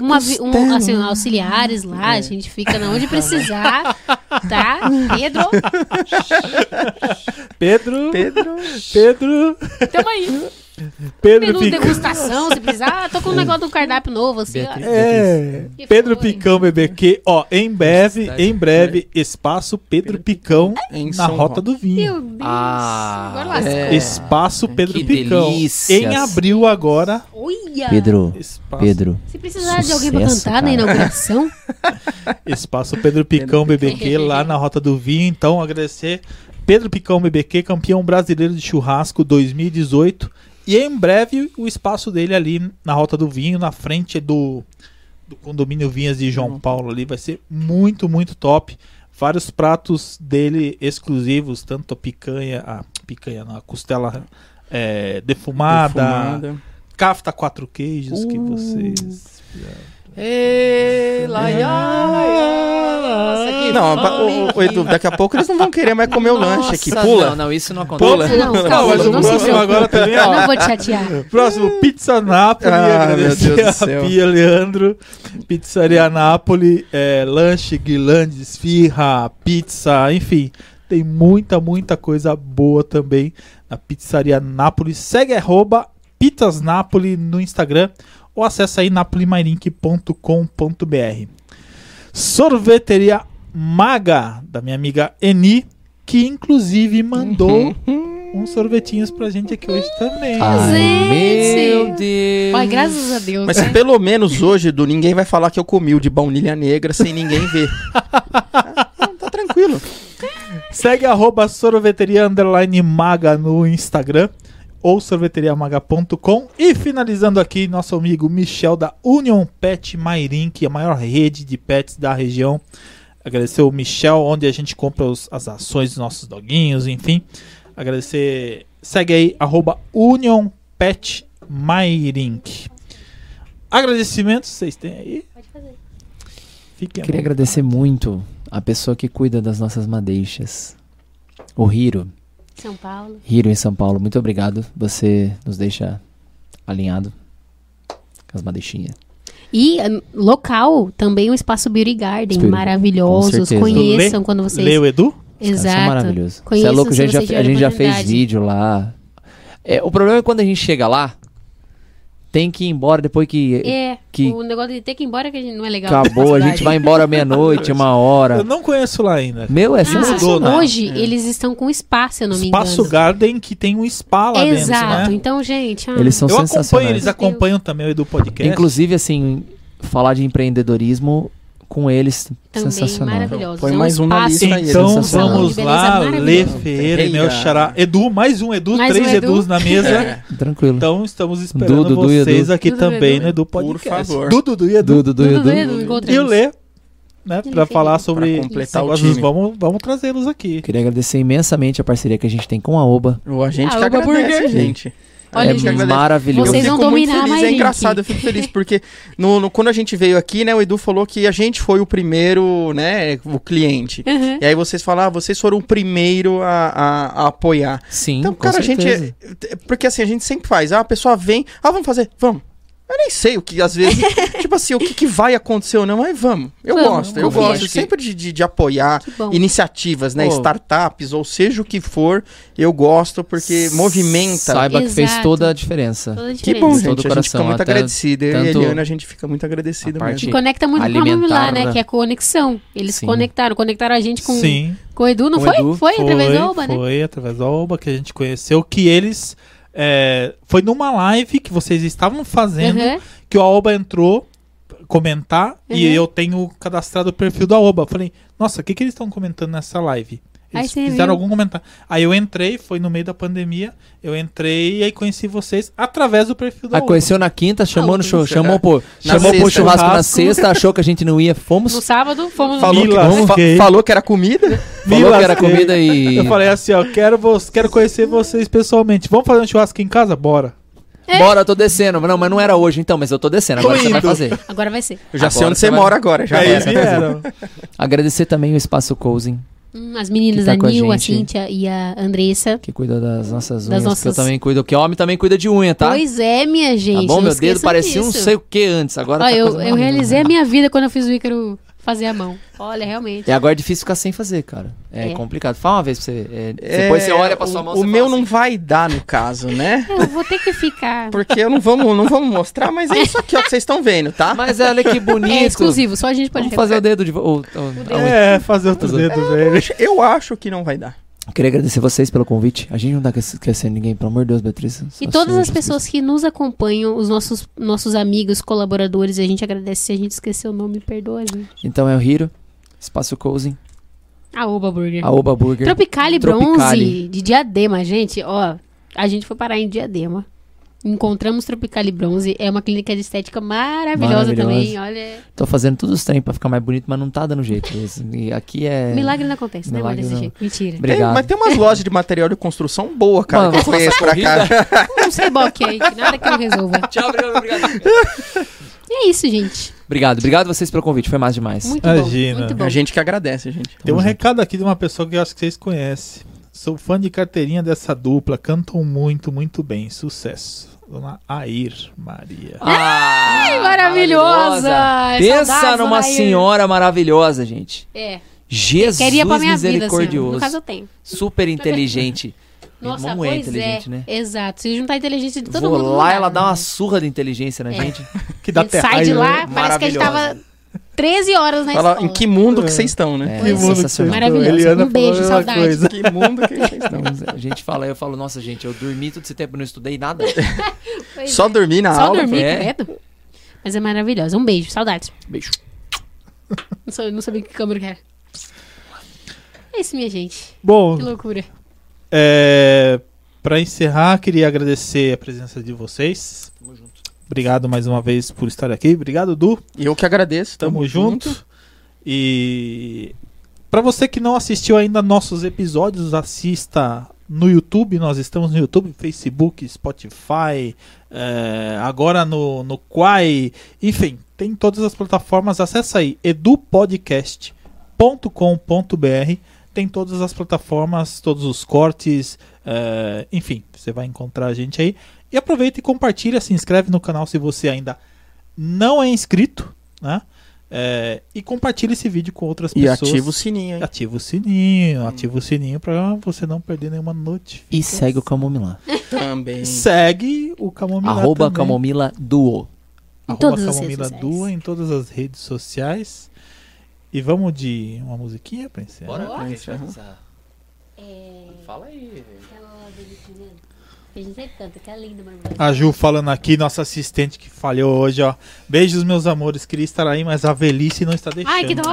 uma, um, assim, auxiliares lá, a gente fica na onde precisar, tá? Pedro, Pedro, Pedro. Pedro, tamo aí. Pedro Menu Picão. degustação, se precisar. Ah, tô com um negócio do cardápio novo, assim, ó. É, Que Pedro foi? Picão BBQ, ó, em breve, em breve, espaço Pedro Picão Em na São Rota Roque. do Vinho. Meu Deus. Ah, Agora lascou. é. Espaço Pedro Que Picão. delícias. Em abril agora, Olha! Pedro, espaço, Pedro. Se precisar de alguém pra Sucesso, cantar na cara. inauguração, [LAUGHS] espaço Pedro Picão BBQ lá na Rota do Vinho. Então, agradecer Pedro Picão BBQ, campeão brasileiro de churrasco 2018. E em breve o espaço dele ali na Rota do Vinho, na frente do, do condomínio Vinhas de João Paulo ali, vai ser muito, muito top. Vários pratos dele exclusivos, tanto a picanha, a picanha, não, a costela é, defumada, Defumada. cafta quatro queijos que Uh. vocês Ei. Nossa, Não, ô, ô, Edu, daqui a pouco eles não vão querer mais comer o lanche aqui. Nossa, Pula. Não, não, isso não acontece. Pula. Não, Não, calma, mas o não próximo agora também, Eu ó. não vou te chatear. [LAUGHS] Próximo, Pizza Napoli. Ah, agradecer meu Deus do a céu. Pia Leandro. Pizzaria Napoli. É, lanche, guirlande, esfirra, pizza, enfim. Tem muita, muita coisa boa também na Pizzaria Napoli. Segue arroba Pizzas Napoli no Instagram ou acessa aí napolimairink.com.br. Sorveteria Maga, da minha amiga Eni, que inclusive mandou Uhum. uns sorvetinhos pra gente aqui hoje também. Ai, Gente. meu Deus. Ai, graças a Deus. Mas né? pelo menos hoje, Edu, ninguém vai falar que eu comi o de baunilha negra sem ninguém ver. [LAUGHS] Ah, tá tranquilo. Segue arroba sorveteria underline maga no Instagram ou sorveteriamaga.com e finalizando aqui nosso amigo Michel da Union Pet Mairink, a maior rede de pets da região. Agradecer o Michel, onde a gente compra os- as ações dos nossos doguinhos, enfim. Agradecer. Segue aí, arroba Union Pet Mairink. Agradecimentos, vocês têm aí? Fiquem à Queria agradecer muito a pessoa que cuida das nossas madeixas. O Hiro. São Paulo. Hiro em São Paulo, muito obrigado. Você nos deixa alinhado com as madeixinhas. E ah, local, também o Espaço Beauty Garden, com maravilhosos. Conheçam Lê- quando vocês. Leu, Edu? Os caras são Exato. maravilhosos. Você é Conheçam louco, a gente, já, a gente já fez vídeo lá. É, o problema é quando a gente chega lá, tem que ir embora depois que É, que- o negócio de ter que ir embora que a gente não é legal. acabou, a gente vai embora meia-noite, uma Eu hora. não conheço lá ainda. Meu, é Ah, sensacional. né? hoje eles estão com spa, se eu não me engano. Espaço Garden que tem um spa lá Exato. dentro, né? Então, gente, ah, Eles são Eu acompanho, sensacionais. eles acompanham também o Edu Podcast. Inclusive, assim, falar de empreendedorismo com eles, também sensacional. maravilhosos. Põe É mais um na lista aí, Então vamos lá, Lê. Ferreira e meu xará. Edu, mais um Edu, Mais três um Edu. Edus na mesa. Tranquilo. Então estamos esperando Dudu, Dudu e vocês Edu. aqui Dudu, também Edu. no Edu Por Podcast. favor. Dudu, Dudu e Edu. Dudu, Dudu, Tudo Edu. E o. Lê, né, fez. falar sobre Pra completar o time. vamos, vamos trazê-los aqui. Queria agradecer imensamente a parceria que a gente tem com a Oba. O a gente Ah, que Oba agradece, Burger. gente. Olha, gente é agradece. maravilhoso. Vocês eu vão fico muito feliz, é engraçado, eu fico feliz porque no, no- quando a gente veio aqui, né, o Edu falou que a gente foi o primeiro, né, o cliente. Uhum. E aí vocês falam, ah, vocês foram o primeiro a, a- a apoiar. Sim, Então, com cara, a gente. Porque assim, a gente sempre faz. Ah, a pessoa vem, ah, vamos fazer, vamos. Eu nem sei o que, às vezes, [LAUGHS] tipo assim, o que, que vai acontecer ou não, mas vamos. Eu Vamos, gosto, eu gosto que- sempre de, de, de apoiar Que bom. iniciativas, né? Pô. Startups, ou seja o que for, eu gosto porque movimenta. Saiba que fez Exato. toda a diferença. Toda a Que diferença. bom, Todo gente. A gente coração, fica muito até agradecido. Eu e a Eliana, a gente fica muito agradecido a E mesmo. conecta muito com o nome lá, né? né? Que é conexão. Eles Sim. conectaram. Conectaram a gente com, Sim. com o Edu, não Com foi? Edu. Foi, através da Oba, né? Foi através da Oba que a gente conheceu, que eles... é, foi numa live que vocês estavam fazendo, Uhum. que o Aoba entrou comentar e Uhum. eu tenho cadastrado o perfil do Aoba. Falei, nossa, o que, que eles estão comentando nessa live? Aí Eles você fizeram viu. algum comentário. Aí eu entrei, foi no meio da pandemia, eu entrei e aí conheci vocês através do perfil do Ah, Aoba. conheceu na quinta, chamou no show, chamou, é. pô, Na chamou pro sexta. churrasco na [LAUGHS] sexta, achou que a gente não ia, fomos. No sábado, fomos Falou, Me que, fa- falou que era comida? Falou que era comida e. Eu falei assim, ó, quero, quero conhecer vocês pessoalmente. Vamos fazer um churrasco em casa? Bora. Bora, eu tô descendo. Não, mas não era hoje então, mas eu tô descendo. Agora Tô você vai fazer. Agora vai ser. Eu já sei Agora onde você vai- mora agora. Já aí era. Agradecer também o Espaço Cousing, Hum, as meninas, tá a a Nil, a, gente. Cíntia e a Andressa. que cuida das nossas unhas. Das Que eu nossas- também cuido. Que homem também cuida de unha, tá? Pois é, minha gente. tá bom? Meu dedo parecia um sei o que antes. Agora Ó, tá eu, eu realizei a minha vida quando eu fiz o Ícaro fazer a mão. Olha, realmente. E agora é difícil ficar sem fazer, cara. É, É. complicado. Fala uma vez pra você. é, É, depois você olha pra sua o- mão O meu fala não assim, vai dar no caso, né? [LAUGHS] Eu vou ter que ficar. Porque eu não vamos, não vamos mostrar, mas é isso aqui ó, que vocês estão vendo, tá? Mas olha que [LAUGHS] bonito. É exclusivo, só a gente pode Vamos fazer o dedo de. ou- ou- dedo. É, fazer outro dedo, velho. Eu acho que não vai dar. Queria agradecer vocês pelo convite. A gente não tá esquecendo ninguém, pelo amor de Deus, Beatriz. E todas as pessoas que nos acompanham, os nossos, nossos amigos, colaboradores, a gente agradece se a gente esqueceu o nome, perdoa a gente. Então é o Hiro, Espaço Cousing, A Oba Burger. a Oba Burger. Tropicali Tropicali. Bronze, de Diadema, gente, ó. A gente foi parar em Diadema. Encontramos Tropicali Bronze. É uma clínica de estética maravilhosa, Maravilhosa. também. Olha, Tô fazendo tudo os trem pra ficar mais bonito, mas não tá dando jeito. [LAUGHS] E aqui é. milagre não acontece, né? Milagre desse não. jeito. Mentira. Tem- Obrigado. mas tem umas lojas de material de construção boa, cara, Mano, que eu conheço pra cá. Não sei boque aí, que nada que eu resolva. Tchau, obrigado, obrigado. é isso, gente. Obrigado, obrigado vocês pelo convite, foi massa demais. Muito Imagina. bom. Muito bom. A gente que agradece, gente. Tem um recado aqui de uma pessoa que eu acho que vocês conhecem. Sou fã de carteirinha dessa dupla, cantam muito, muito bem. Sucesso. Dona Air Maria. Ai, maravilhosa! Pensa Saudades, numa senhora maravilhosa, gente. É. Jesus Queria pra minha vida, misericordioso. No caso, eu tenho. Super inteligente. [LAUGHS] Nossa, irmã é pois inteligente, é. né? Exato. Se juntar a inteligência de todo Vou mundo. não lá, ela dá né? uma surra de inteligência na É. gente. Que dá até sai de lá, né? parece que a gente Maravilhosa. tava 13 horas na Fala, escola. em que mundo que vocês estão, né? É, Que mundo que vocês. Maravilhosa. Eliana Um beijo, saudade. coisa. Que mundo que vocês estão. A gente fala, eu falo, nossa, gente, eu dormi todo esse tempo, não estudei nada. [LAUGHS] Só é. dormir na Só aula. dormir, é. credo. Mas é maravilhosa. Um beijo, saudades. Beijo. Não, sou- não sabia que câmera que era. É isso, minha gente. Bom, Que loucura. É, para encerrar, queria agradecer a presença de vocês. Obrigado mais uma vez por estar aqui. Obrigado, Du. E eu que agradeço. Tamo junto. E para você que não assistiu ainda nossos episódios, assista no YouTube. Nós estamos no YouTube, Facebook, Spotify, é, agora no, no Quai. Enfim, tem todas as plataformas. Acesse aí edupodcast.com.br. Tem todas as plataformas, todos os cortes. é, enfim, você vai encontrar a gente aí. E aproveita e compartilha, se inscreve no canal se você ainda não é inscrito, né? É, e compartilha esse vídeo com outras E pessoas. ativa o sininho aí. Ativa o sininho, ativa o sininho pra você não perder nenhuma notificação. E segue o Camomila. Também. Segue o Camomila Arroba também. Camomila Duo. Em Arroba todas Camomila. Dua em todas as redes sociais. E vamos de uma musiquinha pra encerrar? Bora. Pra encerrar. Fala aí, A gente sempre canta, que é lindo, maravilhoso. A Ju falando aqui, nossa assistente que falhou hoje, ó. Beijos, meus amores. Queria estar aí, mas a velhice não está deixando. Ai, que dó.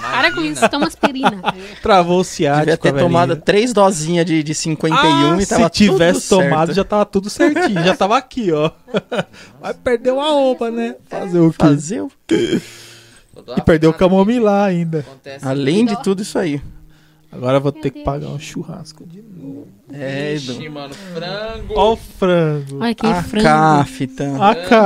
Para com isso, toma aspirina. [LAUGHS] Travou o ciático. Devia ter tomado três dosinhas de, de 51 Ah, e tava se tivesse tudo certo. tomado, já tava tudo certinho. já tava aqui, ó. [LAUGHS] Mas perdeu a oba, né? Fazer o quê? Fazer o... E perdeu o camomila ainda. Além de tudo isso aí. Agora eu vou ter que pagar um churrasco de novo. É. Ixi, mano, frango. Ó o frango. Olha que A frango. cáfita. A cáfita.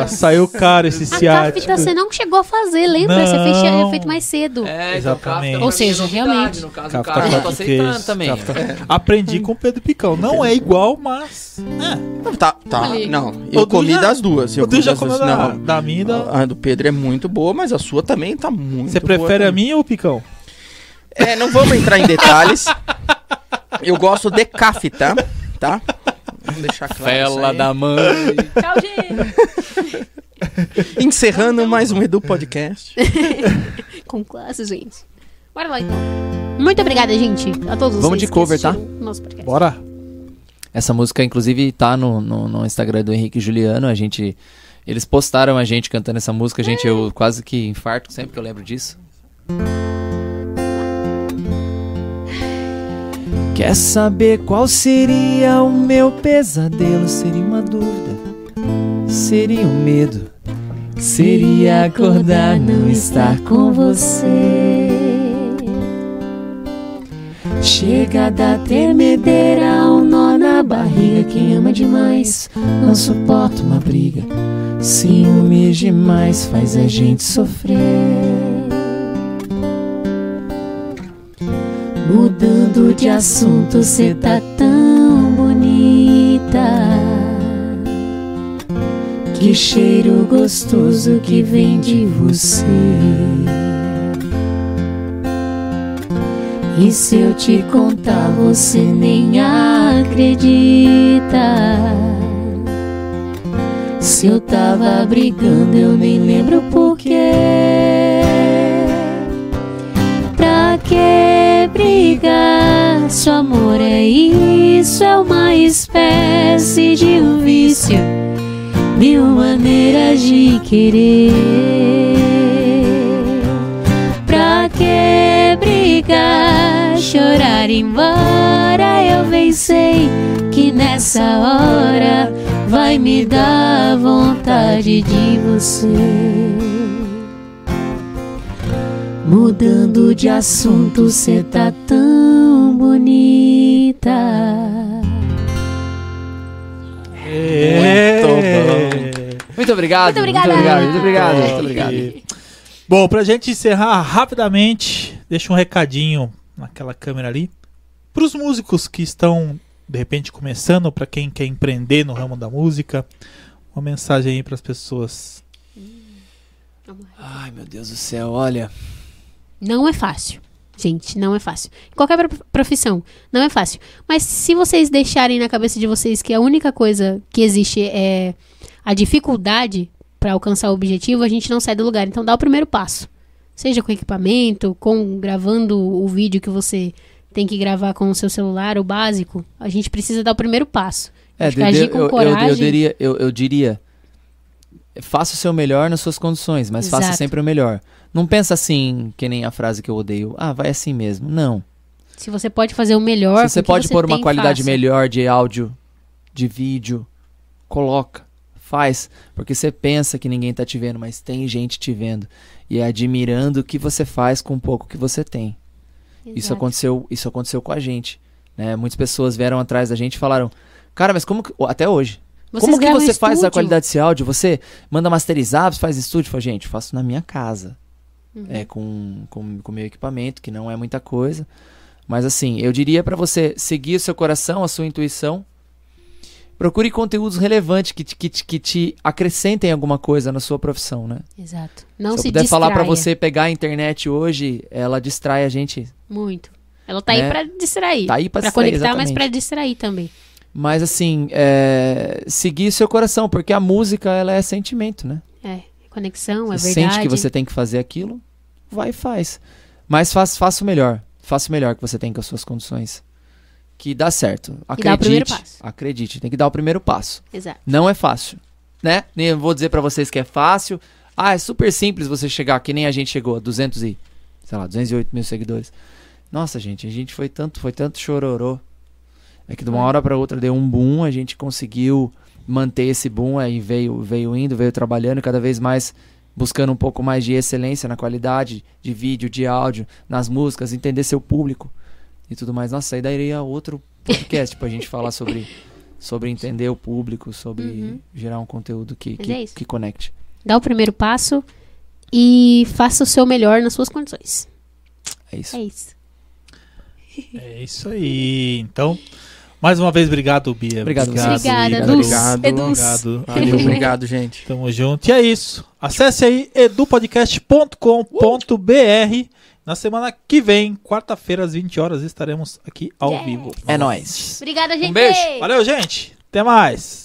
Nossa. Saiu caro esse A ciático. cáfita você não chegou a fazer, lembra? Você fez, tinha Não. feito mais cedo. É, Exatamente. então, Ou seja, é realmente. No caso, Cáfita o tô quatro aceitando também. cáfita- Aprendi com o Pedro Picão. Não é igual, mas. É. Não, tá, tá. Não, O eu Du comi já- das duas. Eu O comi já das comeu duas. da, Não, da minha e da. a do Pedro é muito boa, mas a sua também tá muito Você boa prefere a minha ou o Picão? É, não vamos entrar em detalhes. Eu gosto de cáfita, tá? Vamos deixar claro isso Fela aí. da mãe. Tchau, gente. Encerrando mais um Edu Podcast. [LAUGHS] Com classe, gente. Bora lá, então. Muito obrigada, gente. A todos Vamos de cover, tá? Nosso podcast. Bora. Essa música, inclusive, tá no, no, no Instagram do Henrique e Juliano. A gente. Eles postaram a gente cantando essa música, gente. Eu quase que infarto sempre que eu lembro disso. Quer saber qual seria o meu pesadelo? Seria uma dúvida, seria um medo, seria acordar, não estar com você. Chega da tremedeira, um nó na barriga. Quem ama demais não suporta uma briga. Ciúmes demais faz a gente sofrer. Mudando de assunto, cê tá tão bonita. Que cheiro gostoso que vem de você. E se eu te contar, você nem acredita. Se eu tava brigando, eu nem lembro porquê. Que brigar? Se o amor é isso, é uma espécie de um vício, mil maneiras de querer. Pra que brigar? Chorar embora, eu venci que nessa hora vai me dar vontade de você. Mudando de assunto, cê tá tão bonita. É. Muito Muito muito obrigado. Muito obrigado, muito obrigado. Top. Muito obrigado. Bom, pra gente encerrar rapidamente, deixa um recadinho naquela câmera ali. Pros músicos que estão, de repente, começando, pra quem quer empreender no ramo da música, uma mensagem aí pras pessoas. Ai, meu Deus do céu, olha. Não é fácil. Gente, não é fácil. Qualquer pro- profissão, não é fácil. Mas se vocês deixarem na cabeça de vocês que a única coisa que existe é a dificuldade para alcançar o objetivo, a gente não sai do lugar. Então dá o primeiro passo. Seja com equipamento, com gravando o vídeo que você tem que gravar com o seu celular, o básico. A gente precisa dar o primeiro passo. É, que agir com eu, eu, eu, coragem- diria, eu, eu diria, faça o seu melhor nas suas condições, mas faça Exato. sempre o melhor. Não pensa assim, que nem a frase que eu odeio, ah, vai assim mesmo. Não. Se você pode fazer o melhor, Se você pode pôr uma qualidade faça. melhor de áudio, de vídeo, coloca, faz, porque você pensa que ninguém tá te vendo, mas tem gente te vendo e é admirando o que você faz com o pouco que você tem. Isso Exato. aconteceu, isso aconteceu com a gente, né? Muitas pessoas vieram atrás da gente e falaram: "Cara, mas como que, até hoje, Vocês como que você faz a qualidade desse áudio? Você manda masterizar, você faz estúdio?" Eu gente, faço na minha casa. Uhum. É com com com meu equipamento, que não é muita coisa. Mas assim, eu diria pra você seguir o seu coração, a sua intuição. Procure conteúdos relevantes que te, que, te, que te acrescentem alguma coisa na sua profissão, né? Exato. Não se se eu puder falar pra distraia. você pegar a internet hoje, ela distrai a gente. Muito. Ela tá aí Né? pra distrair. Tá aí pra pra distrair, conectar, mas exatamente. pra distrair também. Mas assim, é, seguir seu coração, porque a música ela é sentimento, né? É, conexão, é você verdade. sente que você tem que fazer aquilo, vai e faz. Mas faz, faça o melhor. Faça o melhor que você tem com as suas condições. Que dá certo. Acredite. primeiro passo. Acredite, tem que dar o primeiro passo. Exato. Não é fácil, né? Nem vou dizer pra vocês que é fácil. Ah, é super simples você chegar, que nem a gente chegou a 200 e, sei lá, 208 mil seguidores. Nossa, gente, a gente foi tanto, foi tanto chororô. É que de uma É. hora pra outra deu um boom, a gente conseguiu manter esse boom, aí veio, veio indo, veio trabalhando e cada vez mais buscando um pouco mais de excelência na qualidade de vídeo, de áudio, nas músicas, entender seu público e tudo mais. Nossa, aí daria outro podcast pra gente falar sobre, sobre entender o público, sobre Uhum. gerar um conteúdo que, que, é que conecte. Dá o primeiro passo e faça o seu melhor nas suas condições. É isso. É isso. É isso aí. Então, mais uma vez, obrigado, Bia. Obrigado, obrigado Obrigada. Dulce. Obrigado. Obrigado. Valeu, obrigado, gente. Tamo junto. E é isso. Acesse aí edupodcast.com.br. Na semana que vem, quarta-feira, às 20 horas, estaremos aqui ao Yeah. vivo. É nóis. Obrigada, gente. beijo. Valeu, gente. Até mais.